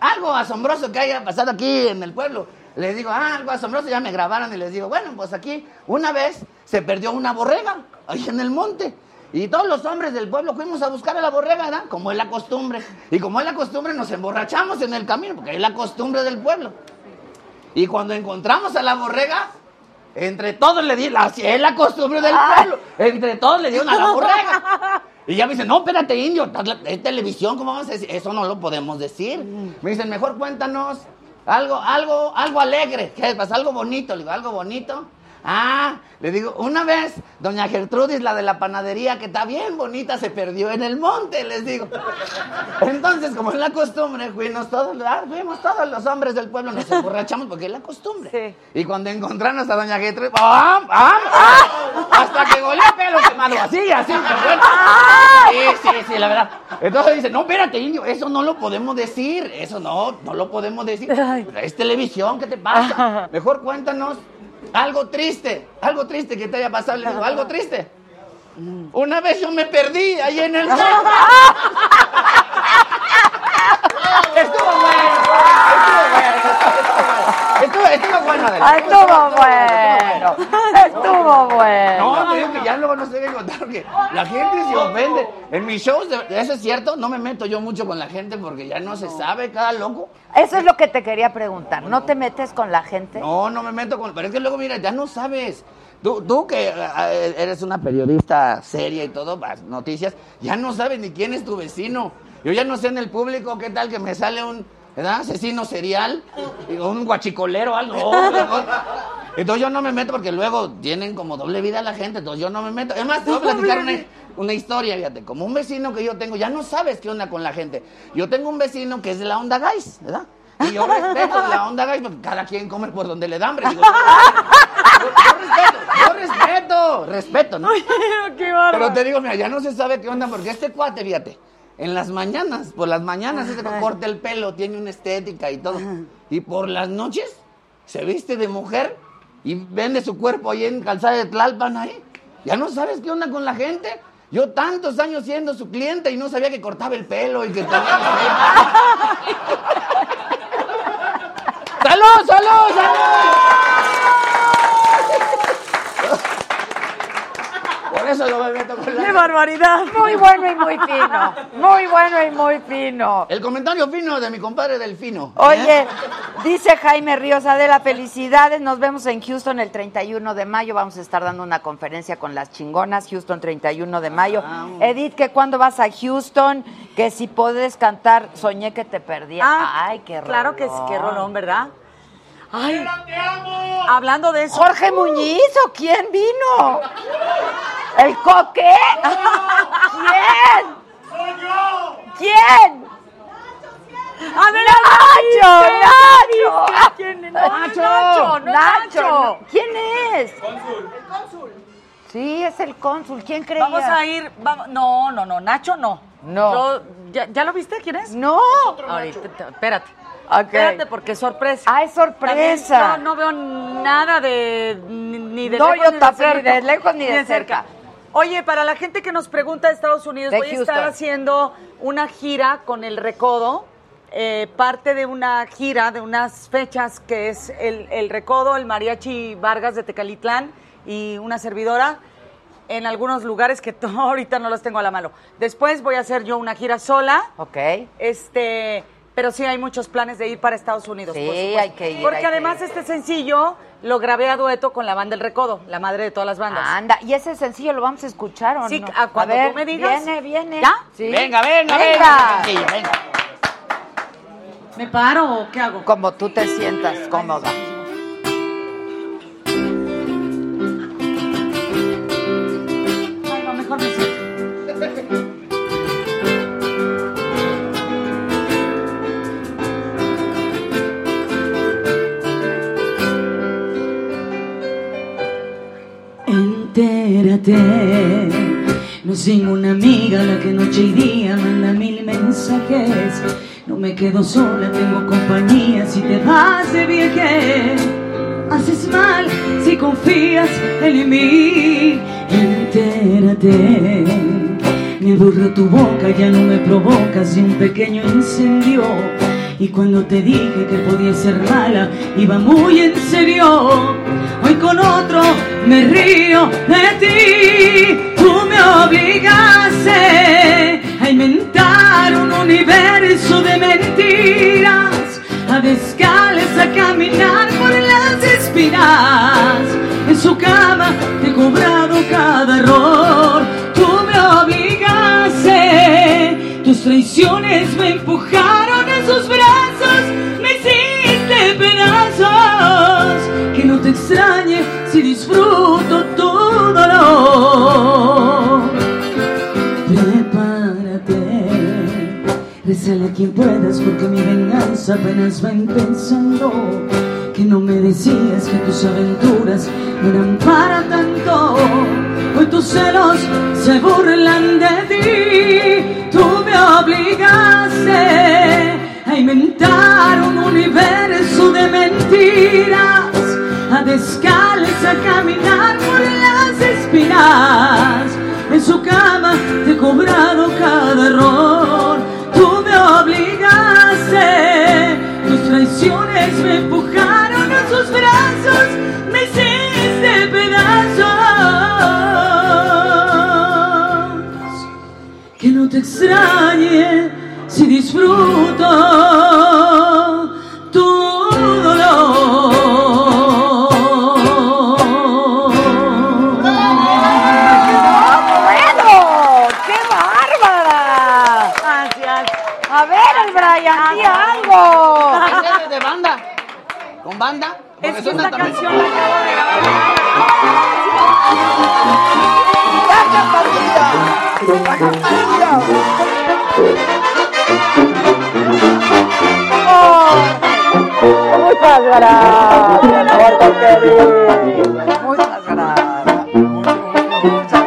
algo asombroso que haya pasado aquí en el pueblo. Les digo, ah, algo asombroso, ya me grabaron y les digo, bueno, pues aquí una vez se perdió una borrega, ahí en el monte. Y todos los hombres del pueblo fuimos a buscar a la borrega, ¿verdad? Como es la costumbre. Y como es la costumbre, nos emborrachamos en el camino, porque es la costumbre del pueblo. Y cuando encontramos a la borrega, entre todos le di, la, así es la costumbre del pueblo, entre todos le dieron a la borrega. Y ya me dicen, no, espérate, indio, es televisión, ¿cómo vamos a decir? Eso no lo podemos decir. Me dicen, mejor cuéntanos algo, algo, algo alegre. ¿Qué pasa? Algo bonito. Le digo, ¿algo bonito? Ah, le digo, una vez, doña Gertrudis, la de la panadería, que está bien bonita, se perdió en el monte, les digo. Entonces, como es la costumbre, fuimos todos, ah, fuimos todos los hombres del pueblo, nos emborrachamos porque es la costumbre. Y cuando encontramos a doña Gertrudis, ¡pam, pam, pam! Hasta que goleó pelo quemado, así, así. Sí, sí, sí, la verdad. Entonces dice, no, espérate, indio, eso no lo podemos decir, eso no, no lo podemos decir. Es televisión, ¿qué te pasa? Mejor cuéntanos algo triste, algo triste que te haya pasado, le digo, algo triste. Una vez yo me perdí ahí en el Estuvo bueno, estuvo estuvo, estuvo bueno, Adela.
Ah, estuvo bueno, estuvo bueno.
No, te digo que ya luego no se debe contar porque la gente se ofende. En mis shows, eso es cierto, no me meto yo mucho con la gente porque ya no se sabe cada loco.
Eso es lo que te quería preguntar. ¿No te metes con la gente?
No, no me meto con... Pero es que luego, mira, ya no sabes. Tú, tú que eh, eres una periodista seria y todo, vas, noticias, ya no sabes ni quién es tu vecino. Yo ya no sé en el público qué tal que me sale un ¿verdad? asesino serial, un guachicolero, algo. Entonces yo no me meto porque luego tienen como doble vida la gente, entonces yo no me meto. Es más, te voy a platicar una, una historia, fíjate, como un vecino que yo tengo, ya no sabes qué onda con la gente. Yo tengo un vecino que es de la onda guys, ¿verdad? Y yo respeto la onda guys porque cada quien come por donde le da hambre. Digo, yo respeto, respeto, ¿no?
qué bárbaro.
Pero te digo, mira, ya no se sabe qué onda, porque este cuate, fíjate, en las mañanas, por las mañanas, ese que corta el pelo, tiene una estética y todo. Y por las noches, se viste de mujer y vende su cuerpo ahí en calzada de Tlalpan ahí. Ya no sabes qué onda con la gente. Yo tantos años siendo su cliente y no sabía que cortaba el pelo y que. ¡Salud, salud, salud! Eso no me meto con la
¡Qué barbaridad!
Muy bueno y muy fino. Muy bueno y muy fino.
El comentario fino de mi compadre Delfino.
Oye, dice Jaime Ríos, Adela, felicidades. Nos vemos en Houston el 31 de mayo. Vamos a estar dando una conferencia con las chingonas. Houston 31 de mayo. Edith, que cuando vas a Houston, Que si puedes cantar Soñé que te perdía.
Ah,
Ay, qué
Claro que sí, qué
rolón.
rolón, ¿verdad? Ay, hablando de eso.
Jorge Muñiz, ¿o quién vino? ¿El coque? ¿Quién? ¿Quién?
A ver,
Nacho. Nacho.
¿Viste quién es?
Nacho,
Nacho,
Nacho.
Nacho.
¿Quién es? Sí, es el cónsul. ¿Quién creía?
Vamos a ir, vamos, no, no, no, Nacho no.
No.
Yo- ¿ya, ya lo viste quién es?
No.
Ahorita, te- espérate.
Ok.
Espérate porque es sorpresa.
Ah, es sorpresa.
También No, no veo nada de ni, ni de
No,
lejos
yo
ni de cerca.
de lejos ni de cerca.
Oye, para la gente que nos pregunta de Estados Unidos,
De
voy a estar haciendo una gira con el Recodo, eh, parte de una gira de unas fechas que es el, el Recodo, el Mariachi Vargas de Tecalitlán y una servidora en algunos lugares que ahorita no los tengo a la mano. Después voy a hacer yo una gira sola.
Ok.
Este, pero sí hay muchos planes de ir para Estados Unidos.
Sí,
por
hay que ir,
Porque
hay que
además
ir.
este sencillo lo grabé a dueto con la banda El Recodo, la madre de todas las bandas.
Anda, ¿y ese sencillo lo vamos a escuchar o
Sí,
no?
a cuando
ver,
tú me digas.
Viene, viene.
¿Ya?
Sí.
Venga, venga, venga.
Venga.
venga.
¿Me paro o qué hago?
Como tú te sientas cómoda.
No es ninguna amiga la que noche y día manda mil mensajes. No me quedo sola, tengo compañía si te vas de viaje. Haces mal si confías en mí. Entérate, me aburrió tu boca, ya no me provocas de un pequeño incendio. Y cuando te dije que podía ser mala, iba muy en serio. Hoy con otro me río de ti. Tú me obligaste a inventar un universo de mentiras, a descalzas a caminar por las espinas. En su cama te he cobrado cada error. Tú me obligaste, tus traiciones me empujaron a sus brazos, me hiciste pedazos. Que no te extrañe si disfruto tu dolor. Prepárate, rezale a quien puedas porque mi venganza apenas va empezando. Que no me decías que tus aventuras eran para tanto. Hoy tus celos se burlan de ti. Tú me obligaste a inventar un universo de mentiras, a descalza caminar por las espinas. En su cama te he cobrado cada error. Tú me obligaste, tus traiciones me empujaron a sus brazos, me hiciste pedazos. Te extrañe si disfruto tu dolor.
¡Bueno! ¡Qué bárbara!
Gracias.
A ver, el Brian, di algo.
¿Ese es de banda? ¿Con banda? Porque
Es que esta canción la acabo de grabar.
Muchas gracias, gordo querido. Muchas gracias. Muchas gracias.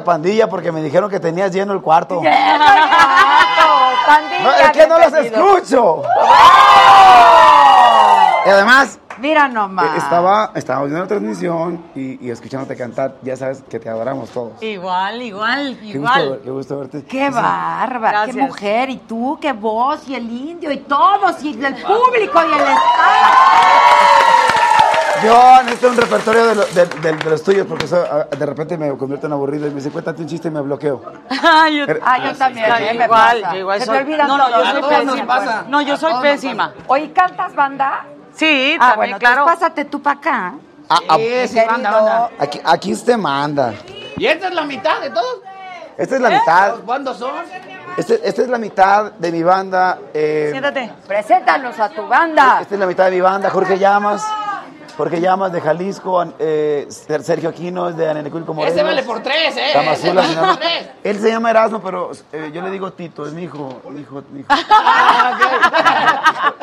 La pandilla porque me dijeron que tenías lleno el cuarto. No, es que no los escucho. Y además,
Mira nomás.
eh, estaba, estaba viendo la transmisión y, y escuchándote cantar. Ya sabes que te adoramos todos.
Igual, igual,
Qué gusto,
igual.
ver- qué gusto verte.
Qué
Sí.
bárbara, qué mujer, y tú, qué voz, y el indio, y todos, y el público, y el
Yo necesito un repertorio de, lo- de- de- de los tuyos porque eso, ah, de repente me convierto en aburrido y me dice, cuéntate un chiste y me bloqueo.
Ay, yo,
Pero-
Ah, yo también,
Sí,
¿eh? me
igual,
pasa.
yo igual soy. no, no,
todo,
yo soy pésima.
pasa.
No, yo soy pésima.
Oye, ¿cantas banda?
Sí,
Ah,
también,
bueno,
claro.
pásate tú para acá.
Ah, ah,
Sí, sí, banda, banda.
Aquí, aquí usted manda.
¿Y esta es la mitad de todos?
Esta es la mitad.
¿Cuántos son?
Este- esta es la mitad de mi banda. eh,
Siéntate.
Preséntanos a tu banda.
Esta es la mitad de mi banda. Jorge Llamas. Jorge Llamas de Jalisco. eh, Sergio Aquino es de Anenecuilco Morelos.
Ese vale por tres, ¿eh?
Tamazula,
Ese vale
Sinaloa.
por tres.
Él se llama Erasmo, pero eh, yo le digo Tito, es mi hijo. Mi hijo, mi hijo.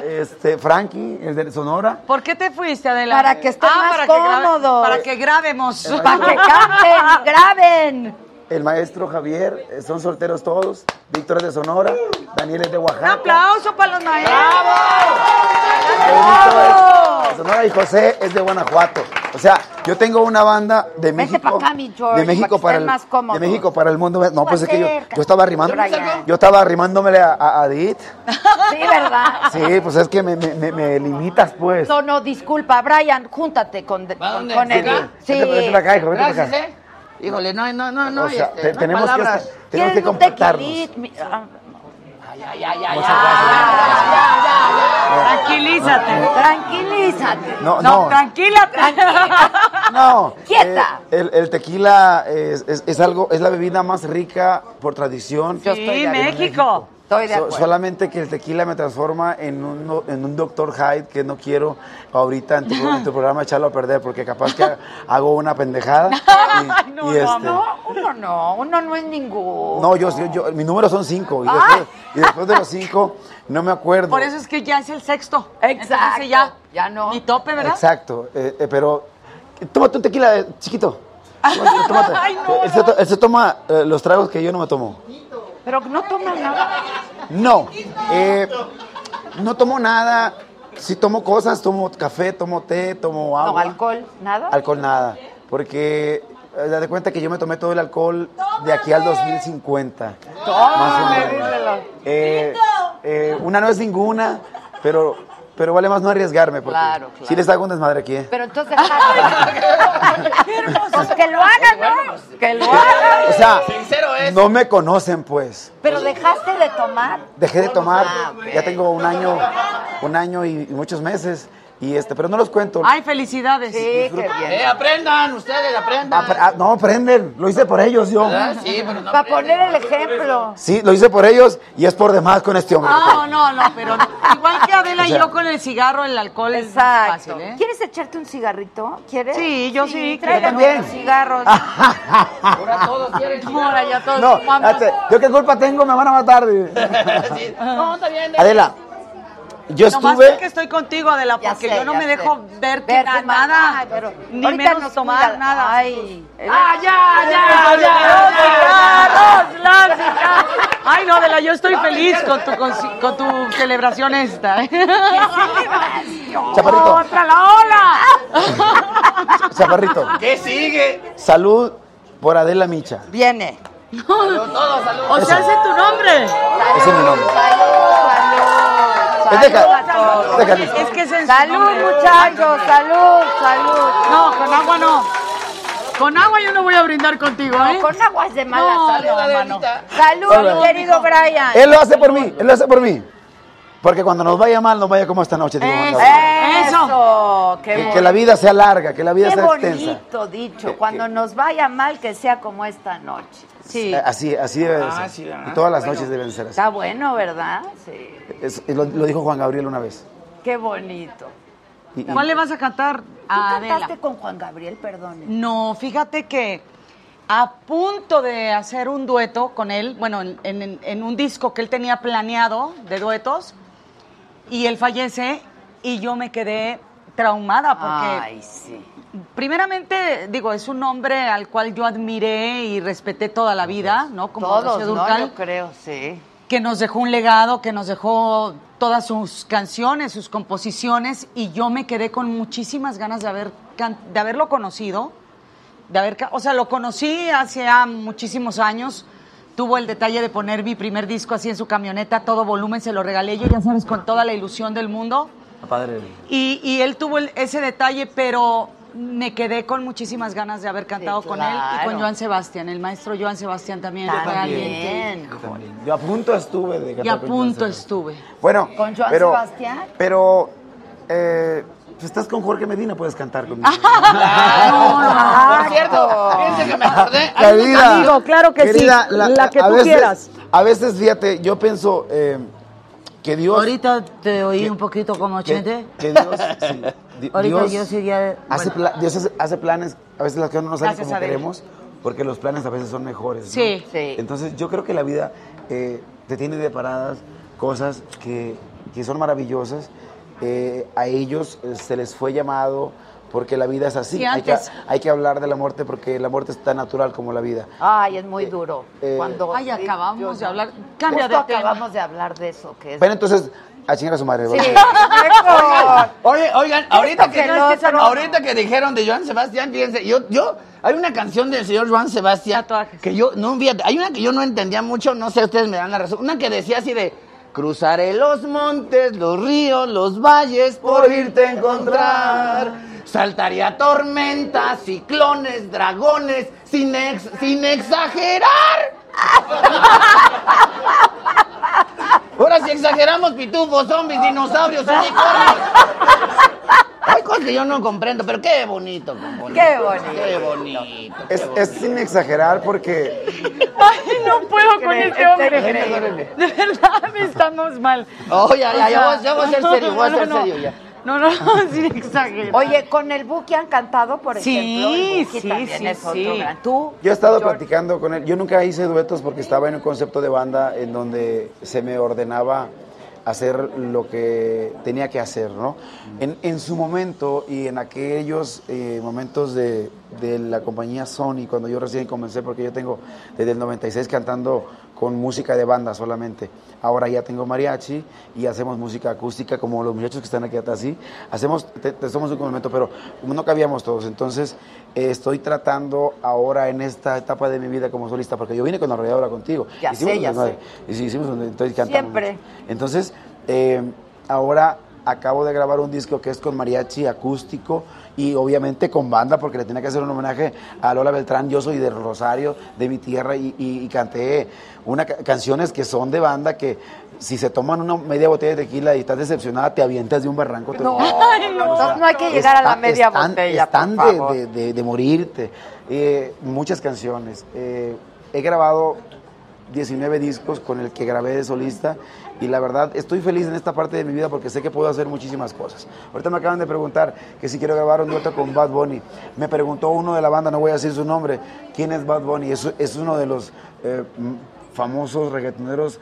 Este, Frankie, es de Sonora.
¿Por qué te fuiste, Adela?
Para que estés más
para que grabe-
cómodo.
para que grabemos.
Para que canten, graben.
El maestro Javier, eh, son solteros todos. Víctor es de Sonora. Daniel es de
Un
Oaxaca.
aplauso para los maestros.
Benito es de Sonora y José es de Guanajuato. O sea, yo tengo una banda de México.
pa' acá, mi George,
de México
para
para el, de México para el mundo. No, pues es que yo, yo estaba arrimando, yo estaba arrimándomele a, a, a Edith.
Sí, ¿verdad?
Sí, pues es que me, me, me- me limitas, pues.
No, no, disculpa, Brian, júntate con, con,
dónde?
con él. Sí.
Vete, vete para acá, hijo, vete para
Gracias,
acá.
¿eh? Híjole, no, no, no, no.
o sea,
este, no
tenemos, que,
palabras.
estar- tenemos que
ah,
Ya, ya, ya, ya.
Tranquilízate.
Tranquilízate.
No, no.
Tranquila.
No.
Quieta.
eh, el, el tequila es, es- es algo, es la bebida más rica por tradición.
Yo estoy
Sí,
acuerdo.
México.
Estoy de
So-
acuerdo.
solamente que el tequila me transforma en un, no- en un Dr. Hyde que no quiero ahorita en tu, en tu programa echarlo a perder porque capaz que hago una pendejada. Y,
Ay, no,
y
no,
este,
No, uno no, uno no es ninguno.
no, yo, yo, yo- mis números son cinco y después, y después de los cinco no me acuerdo.
Por eso es que ya es el sexto.
Exacto.
Entonces ya,
Ya no.
ni tope, ¿verdad?
Exacto, eh, eh, pero tómate un tequila eh, chiquito. Tómate, tómate.
Ay, no,
él, se, to- él se toma eh, los tragos que yo no me tomo.
Pero no toma nada.
No, eh, no tomo nada. Si tomo cosas, tomo café, tomo té, tomo agua.
No, alcohol, nada.
Alcohol nada. Porque eh, da de cuenta que yo me tomé todo el alcohol de aquí al 2050. Más o menos. Eh, eh, una no es ninguna, pero, pero vale más no arriesgarme. Porque
Claro, claro.
Si les hago un desmadre aquí. ¿eh?
Pero entonces Pues que lo hagan, ¿no? Que lo hagan.
O sea,
Sincero es.
no me conocen, pues.
Pero dejaste de tomar.
Dejé de tomar,
Ah,
ya tengo un año, un año y, y muchos meses. Y este, pero no los cuento.
Ay, felicidades.
Sí, qué bien.
Eh, aprendan, ustedes aprendan.
Apre- ah, no, aprenden, lo hice por ellos yo.
Ah, Sí, pero no
Para poner el ejemplo.
Sí, lo hice por ellos y es por demás con este hombre.
No, no, no, pero igual que Adela
O sea-
y yo con el cigarro, el alcohol es
Exacto.
fácil, ¿eh?
¿Quieres echarte un cigarrito? ¿Quieres?
Sí, yo sí,
Tráiganos
también.
unos cigarros.
Ahora todos quieren
Ahora ya todos
No, yo qué culpa tengo, me van a matar.
Sí. No, está bien.
Adela, yo
Nomás
estuve,
porque estoy contigo, Adela,
Ya
porque
sé,
yo no
ya
me
sé.
dejo ver
Verte
nada,
más,
nada,
ay, pero
ni menos
nos
tomar
cuida.
nada.
Ay,
Ah, ya, ya,
¡Los
ya,
cigarros, los cigarros! Ay, no, Adela, yo estoy feliz con tu, con, con tu celebración esta. ¿eh?
Chaparrito,
¡Otra la ola!
chaparrito,
¿Qué sigue?
salud por Adela Micha.
Viene.
Salud, todos, salud.
O sea, ese es tu nombre.
Ese es mi nombre.
Salud,
Es
salud.
Es que es
Salud, muchachos, salud, salud.
No, con agua no. Con agua yo no voy a brindar contigo, ¿eh?
No, con agua es de mala
No,
salud.
no.
Salud, mi querido Brian.
Él lo hace por mí, él lo hace por mí. Porque cuando nos vaya mal, nos vaya como esta noche. digo,
Eso.
Eso, qué
que, la vida sea larga, que la vida
Qué
sea extensa.
bonito dicho.
Que-
Cuando
que-
nos vaya mal, que sea como esta noche. Sí.
Eh, Así, así debe de
Ah,
ser. y todas las
Bueno.
noches deben ser así.
Está bueno, ¿verdad? Sí.
Es- lo, lo dijo Juan Gabriel una vez.
Qué bonito.
Y- y-
¿Cuál le vas a cantar
¿Tú
a Adela?
cantaste con Juan Gabriel, perdón?
No, fíjate que a punto de hacer un dueto con él, bueno, en, en- en un disco que él tenía planeado de duetos, y él fallece y yo me quedé traumada porque
Ay, sí.
Primeramente, digo, es un hombre al cual yo admiré y respeté toda la vida, ¿no? Como
Todos,
Rocío
¿no? Yo creo, sí.
que nos dejó un legado, que nos dejó todas sus canciones, sus composiciones, y yo me quedé con muchísimas ganas de, haber, de haberlo conocido, de haber, o sea, lo conocí hace ya muchísimos años, tuvo el detalle de poner mi primer disco así en su camioneta, todo volumen, se lo regalé yo, ya sabes, con toda la ilusión del mundo.
Padre.
Y, y él tuvo el- ese detalle, pero me quedé con muchísimas ganas de haber cantado con él y con Joan Sebastián, el maestro Joan Sebastián también.
También.
fue alguien que-
Yo también. Yo a punto estuve de
y
cantar
a
con
punto
Joan
estuve.
Bueno,
¿Con Joan
pero,
Sebastián?
Pero, eh, pues estás con Jorge Medina, puedes cantar conmigo.
No, no,
Por cierto, fíjense que me acordé.
Querida,
Amigo, claro que sí, la que
a
tú
veces-
quieras.
A veces, fíjate, yo pienso eh, que Dios...
Ahorita te oí un poquito como
que,
Chente.
que Dios, sí, di-
Ahorita
Dios
yo sería...
hace,
bueno.
pla- Dios hace, hace planes, a veces las cosas no salen
Gracias,
como queremos, porque los planes a veces son mejores. ¿no?
Sí. Sí.
Entonces yo creo que la vida eh, te tiene deparadas cosas que, que son maravillosas. Eh, a ellos eh, se les fue llamado porque la vida es así.
Sí,
hay, que,
antes.
hay que hablar de la muerte porque la muerte es tan natural como la vida.
Ay, es muy duro.
eh,
Cuando
Ay, acabamos de hablar. Cambia
Justo
de tema.
acabamos de hablar de eso, que es...
Bueno, entonces, a chingar a su madre.
Sí.
Oye, oigan, ahorita que, ahorita que dijeron de Joan Sebastián, fíjense, yo, yo, hay una canción del señor Joan Sebastián que yo, no, fíjate, hay una que yo no entendía mucho, no sé, ustedes me dan la razón, una que decía así de, cruzaré los montes, los ríos, los valles por irte a encontrar, saltaría tormentas, ciclones, dragones, sin, ex- sin exagerar. Ahora si exageramos pitufos, zombies, dinosaurios, unicornios. Hay cosas que yo no comprendo, pero qué bonito. bonito
Qué bonito.
Qué bonito.
Es, es sin exagerar porque
Ay, no puedo con este hombre. De verdad, estamos mal.
Oh, ya, ya, ya ya voy a ser serio, voy a ser serio ya.
No, no, sin exagerar.
Oye, con el Buki han cantado, por
Sí,
ejemplo. El Buki
sí,
también
sí,
es otro
sí.
gran- ¿Tú?
Yo he estado platicando con él. Yo nunca hice duetos porque estaba en un concepto de banda en donde se me ordenaba hacer lo que tenía que hacer, ¿no? En, en su momento y en aquellos eh, momentos de, de la compañía Sony, cuando yo recién comencé, porque yo tengo desde el 96 cantando con música de banda solamente. Ahora ya tengo mariachi y hacemos música acústica como los muchachos que están aquí atrás, ¿sí? Hacemos, te, te somos un momento, pero no cabíamos todos. Entonces, eh, estoy tratando ahora en esta etapa de mi vida como solista, porque yo vine con la arrolladora contigo.
Ya sé,
un
ya.
Y sí, hicimos entonces cantamos
Siempre.
Entonces, eh, ahora acabo de grabar un disco que es con mariachi acústico y obviamente con banda porque le tenía que hacer un homenaje a Lola Beltrán. Yo soy de Rosario, de mi tierra y, y- y canté una, ca- canciones que son de banda que si se toman una media botella de tequila y estás decepcionada, te avientas de un barranco. te-
No,
no.
hay que llegar a la media
están-
botella,
Están
por
de,
favor.
de- de- de morirte. Eh, muchas canciones. Eh, he grabado 19 discos con el que grabé de solista y la verdad estoy feliz en esta parte de mi vida porque sé que puedo hacer muchísimas cosas. Ahorita me acaban de preguntar que si quiero grabar un dueto con Bad Bunny. Me preguntó uno de la banda, no voy a decir su nombre, ¿quién es Bad Bunny? Es, es uno de los eh, famosos reggaetoneros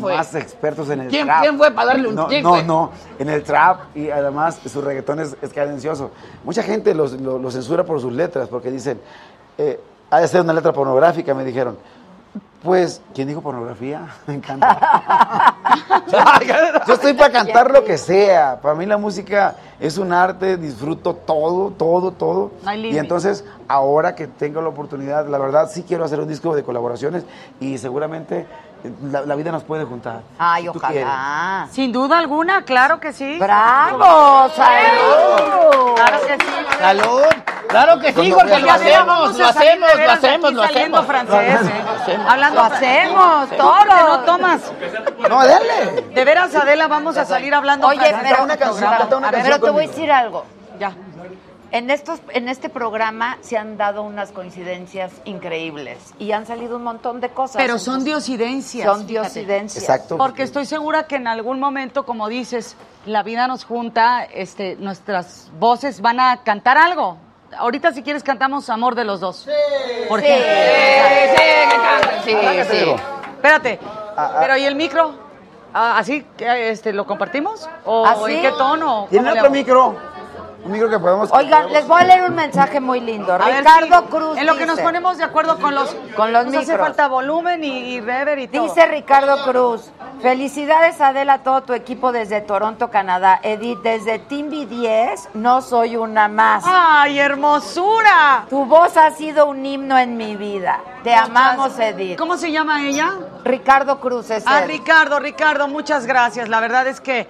más expertos en el
¿Quién-
trap.
quién fue para darle un-
No, no, no, en el trap y además su reggaetón es, es cadencioso. Mucha gente los, lo, lo censura por sus letras porque dicen, eh, ha de ser una letra pornográfica, me dijeron. Pues, ¿quién dijo pornografía? Me encanta. Yo estoy para cantar lo que sea. Para mí la música es un arte, disfruto todo, todo, todo. Y entonces, ahora que tengo la oportunidad, la verdad sí quiero hacer un disco de colaboraciones y seguramente la, la vida nos puede juntar.
Ay, ojalá.
Sin duda alguna, claro que sí.
¡Bravo! ¡Salud!
Claro que sí.
Salud. Claro que sí, Jorge, lo hacemos, lo
salir
hacemos, lo hacemos, lo hacemos.
francés, ¿eh?
Lo hacemos.
Hablando
Lo hacemos,
¿Tú
todo.
no tomas?
No, dale.
De veras, Adela, vamos a salir hablando
Oye, pero,
una canción,
pero- te voy a decir algo.
Ya.
En, estos, en este programa se han dado unas coincidencias increíbles y han salido un montón de cosas.
Pero son diosidencias.
Son diosidencias.
Exacto.
Porque estoy segura que en algún momento, como dices, la vida nos junta, este, nuestras voces van a cantar algo. Ahorita si quieres cantamos Amor de los dos. Sí. Por
Sí,
ejemplo.
sí, que canten, sí,
Arráncate,
sí.
Espérate.
ah.
Pero ¿y el micro? Ah, ¿Así que este, lo compartimos? ¿O
¿Así?
en qué tono?
¿Tiene
¿Cómo le
otro micro?
Un micro que podemos...
Oigan, les voy a leer un mensaje muy lindo.
A ver,
Ricardo
sí,
Cruz
En lo que nos ponemos de acuerdo con los,
Con los
nos hace
micros.
falta volumen y, y rever y todo.
Dice Ricardo Cruz, felicidades Adela, a todo tu equipo desde Toronto, Canadá. Edith, desde Team B10, no soy una más.
¡Ay, hermosura!
Tu voz ha sido un himno en mi vida. Te amamos, Edith.
¿Cómo se llama ella?
Ricardo Cruz es
Ah,
él.
Ricardo, Ricardo, muchas gracias. La verdad es que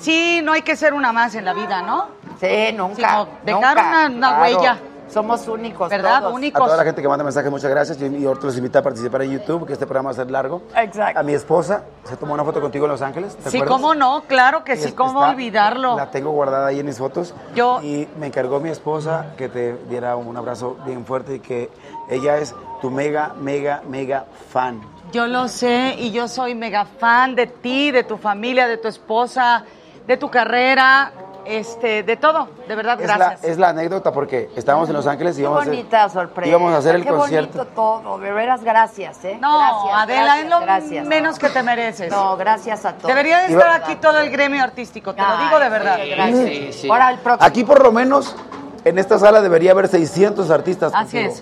sí, no hay que ser una más en la vida, ¿no?
Sí, nunca.
Sino dejar
nunca,
una, una
claro.
huella.
Somos únicos,
¿Verdad?
todos.
A
Únicos.
toda la gente que manda mensajes, muchas gracias. Y, y ahorita los invito a participar en YouTube, que este programa va a ser largo.
Exacto.
A mi esposa, se tomó una foto contigo en Los Ángeles. ¿te
Sí,
acuerdas?
cómo no, claro que sí, cómo
está-
olvidarlo.
La tengo guardada ahí en mis fotos.
Yo-
Y me encargó mi esposa que te diera un abrazo bien fuerte y que ella es tu mega, mega, mega fan.
Yo lo sé y yo soy mega fan de ti, de tu familia, de tu esposa, de tu carrera, este, de todo. De verdad,
Es la,
gracias.
es la anécdota porque estábamos en Los Ángeles y
Qué
íbamos a hacer,
bonita sorpresa.
íbamos a hacer el
Qué
concierto.
bonito todo. De veras, gracias, ¿eh?
No,
gracias,
Adela,
gracias,
es lo
gracias.
menos que te mereces.
No, gracias a todos.
Debería de
Iba-
estar aquí todo el gremio artístico, te lo digo de verdad.
sí, gracias. Ahora el próximo.
Aquí por lo menos, en esta sala debería haber 600 artistas.
Así
contigo.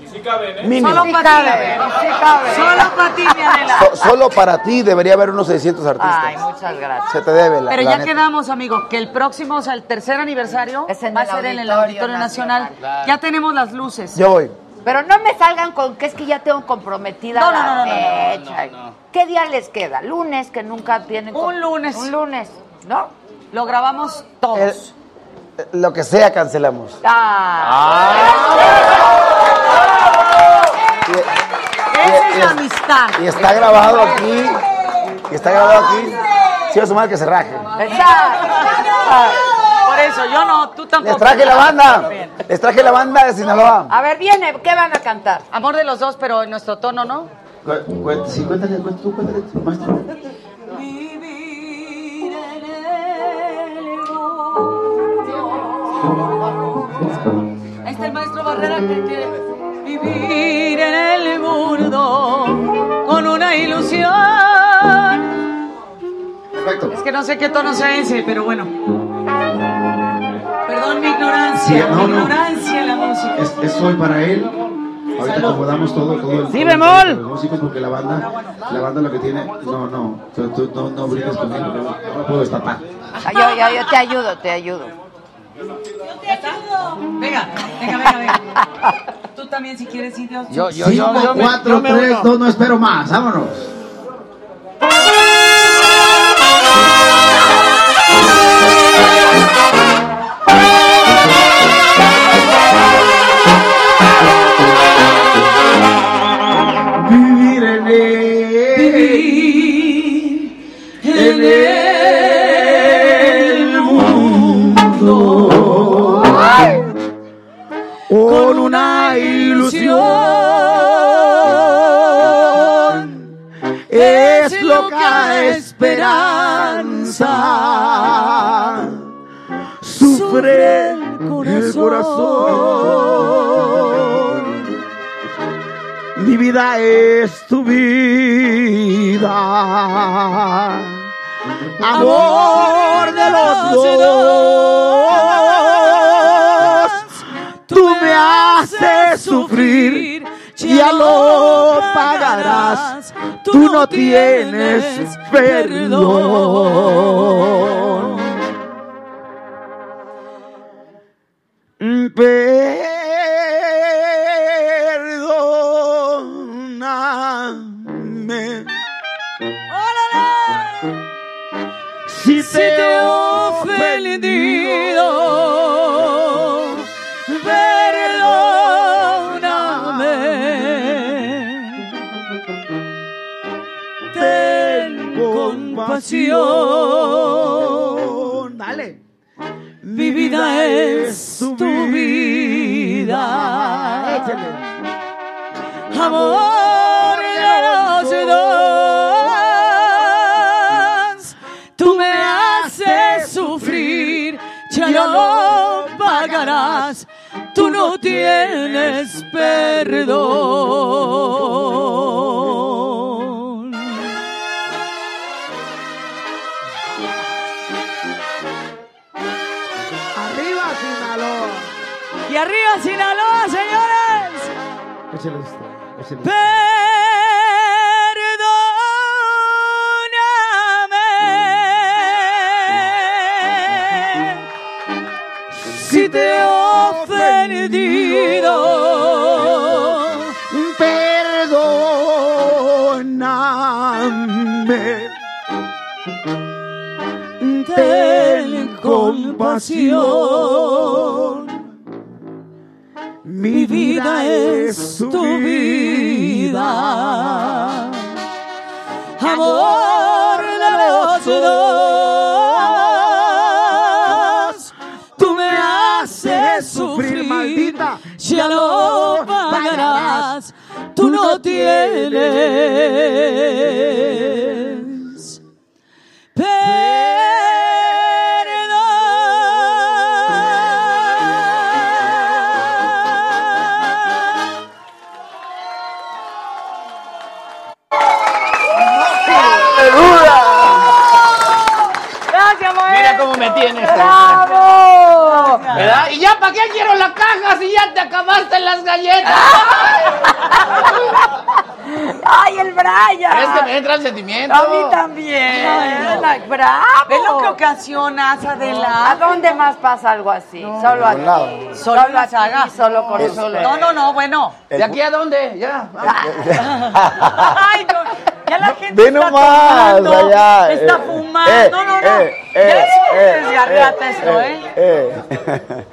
es.
Mínimo.
Solo
Sí
para ti,
cabe, sí cabe.
Solo para ti, mi Adela.
So- solo para ti debería haber unos 600 artistas.
Ay, muchas gracias.
Se te debe la
Pero
la
ya
neta.
quedamos, amigo, que el próximo, o sea, el tercer aniversario
Es en
va a
el
ser en el
Auditorio
Nacional. Ya tenemos las luces.
Yo voy.
Pero no me salgan con que es que ya tengo comprometida
No,
la
no, no, no.
¿Qué día les queda? ¿Lunes que nunca tienen?
Un lunes.
Un lunes, ¿no?
Lo grabamos todos.
El- lo que sea cancelamos.
Esa es la amistad.
Y está grabado aquí. Y está grabado aquí. Si va a sumar que se raje.
Por eso, yo no, tú tampoco.
Les traje la banda. Les traje la banda de Sinaloa.
A ver, viene, ¿qué van a cantar?
Amor de los dos, pero en nuestro tono, ¿no?
Sí, cuéntale, cuéntale, tú, cuéntale, tú, maestro.
Ahí está el maestro Barrera que quiere vivir en el mundo con una ilusión.
Perfecto.
Es que no sé qué tono sea ese, pero bueno. Perdón mi ignorancia,
Sí, no,
mi
no.
ignorancia en la música.
Es, es hoy para él. Ahorita acomodamos todo, todo el
Sí, bemol.
Los músicos porque la banda, la banda lo que tiene, no, no, tú, tú no, no brindes conmigo, no, no puedo destapar.
Yo, yo, yo te ayudo, te ayudo.
Venga, venga, venga, venga. Tú también si quieres, sí, Dios.
Yo, yo, yo, 5, 4, 3, 2, no espero más, vámonos. Esperanza, sufre el corazón. Mi vida es tu vida. Amor de los dos. Tú me haces sufrir, ya lo pagarás. Tú no tienes perdón. Perdóname. Si te he ofendido, compasión. Dale. Mi vida es tu vida. Amor de los dos. Tú me haces sufrir, ya lo pagarás. Tú no tienes perdón. Sinaloa,
señores.
Échale usted, échale usted.
Perdóname si te he ofendido.
Perdóname.
Ten compasión. Mi vida es tu vida. Amor de los dos. Tú me haces sufrir, maldita. Ya lo pagarás. Tú no tienes. Moe.
Mira cómo me tienes.
¡Bravo!
¿Verdad? ¿Y ya para qué quiero la caja si ya te acabaste las galletas?
¡Ay, el Brian!
Es que me entra el sentimiento.
A mí también. Ay, ¡Bravo!
¿Ves lo que ocasionas, Adela?
¿A dónde más pasa algo así? Solo
lado.
aquí.
Solo en la
aquí,
saga.
Solo con
Es-
nosotros.
No, no, no, bueno.
¿De aquí a dónde? Ya.
Ay, no, ya la gente
Ve
está
nomás,
tomando,
allá.
está
eh,
fumando.
eh,
no, no, no.
eh, eh,
es un
eh,
esto, ¿eh?
eh.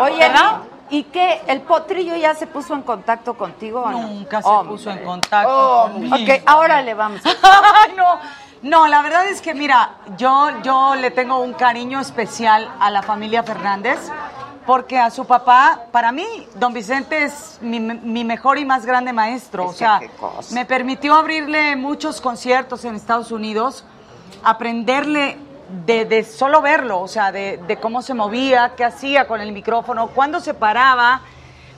Oye,
¿Verdad?
¿y qué? ¿El potrillo ya se puso en contacto contigo o no?
Nunca se
Hombre.
puso en contacto conmigo.
Ok, ahora le vamos.
Ay, no, no, la verdad es que mira, yo, yo le tengo un cariño especial a la familia Fernández, porque a su papá, para mí, don Vicente es mi, mi mejor y más grande maestro. O
Es
sea, me permitió abrirle muchos conciertos en Estados Unidos, aprenderle de, de solo verlo, o sea, de, de cómo se movía, qué hacía con el micrófono, cuándo se paraba,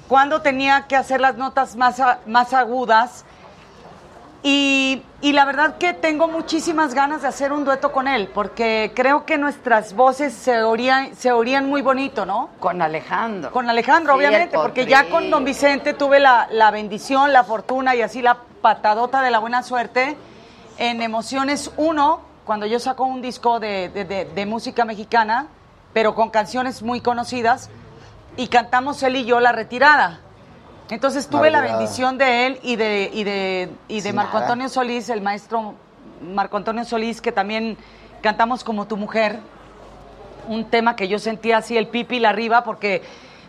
cuándo tenía que hacer las notas más, a- más agudas. Y, y la verdad que tengo muchísimas ganas de hacer un dueto con él, porque creo que nuestras voces se orían, se orían muy bonito, ¿no?
Con Alejandro.
Con Alejandro,
Sí,
obviamente, porque ya con don Vicente tuve la, la bendición, la fortuna y así la patadota de la buena suerte en Emociones 1, cuando yo saco un disco de, de- de- de música mexicana, pero con canciones muy conocidas, y cantamos él y yo La Retirada. Entonces tuve la bendición de él y de, y de, y de Marco
nada.
Antonio Solís, el maestro Marco Antonio Solís, que también cantamos como tu mujer un tema que yo sentía así el pipi la arriba porque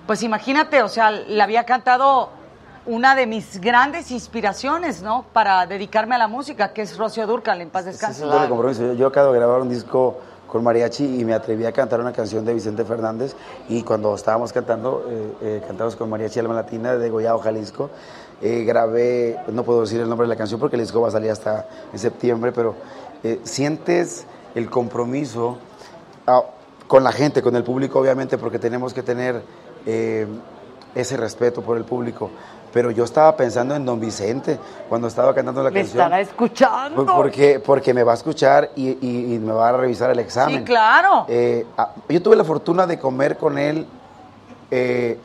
pues imagínate, o sea, le había cantado una de mis grandes inspiraciones, ¿no? Para dedicarme a la música, que es Rocío Durcal, en paz descanse.
es un doble compromiso. Yo, yo acabo de grabar un disco con mariachi y me atreví a cantar una canción de Vicente Fernández y cuando estábamos cantando, eh, eh, cantamos con mariachi Alma Latina de Goyao, Jalisco, eh, grabé, no puedo decir el nombre de la canción porque el disco va a salir hasta en septiembre, pero eh, sientes el compromiso ah, con la gente, con el público obviamente, porque tenemos que tener ese respeto por el público. Pero yo estaba pensando en Don Vicente cuando estaba cantando la
Me
canción.
estará escuchando.
Por- Porque, porque me va a escuchar y, y- y me va a revisar el examen.
Sí, claro.
Eh, yo tuve la fortuna de comer con él. eh,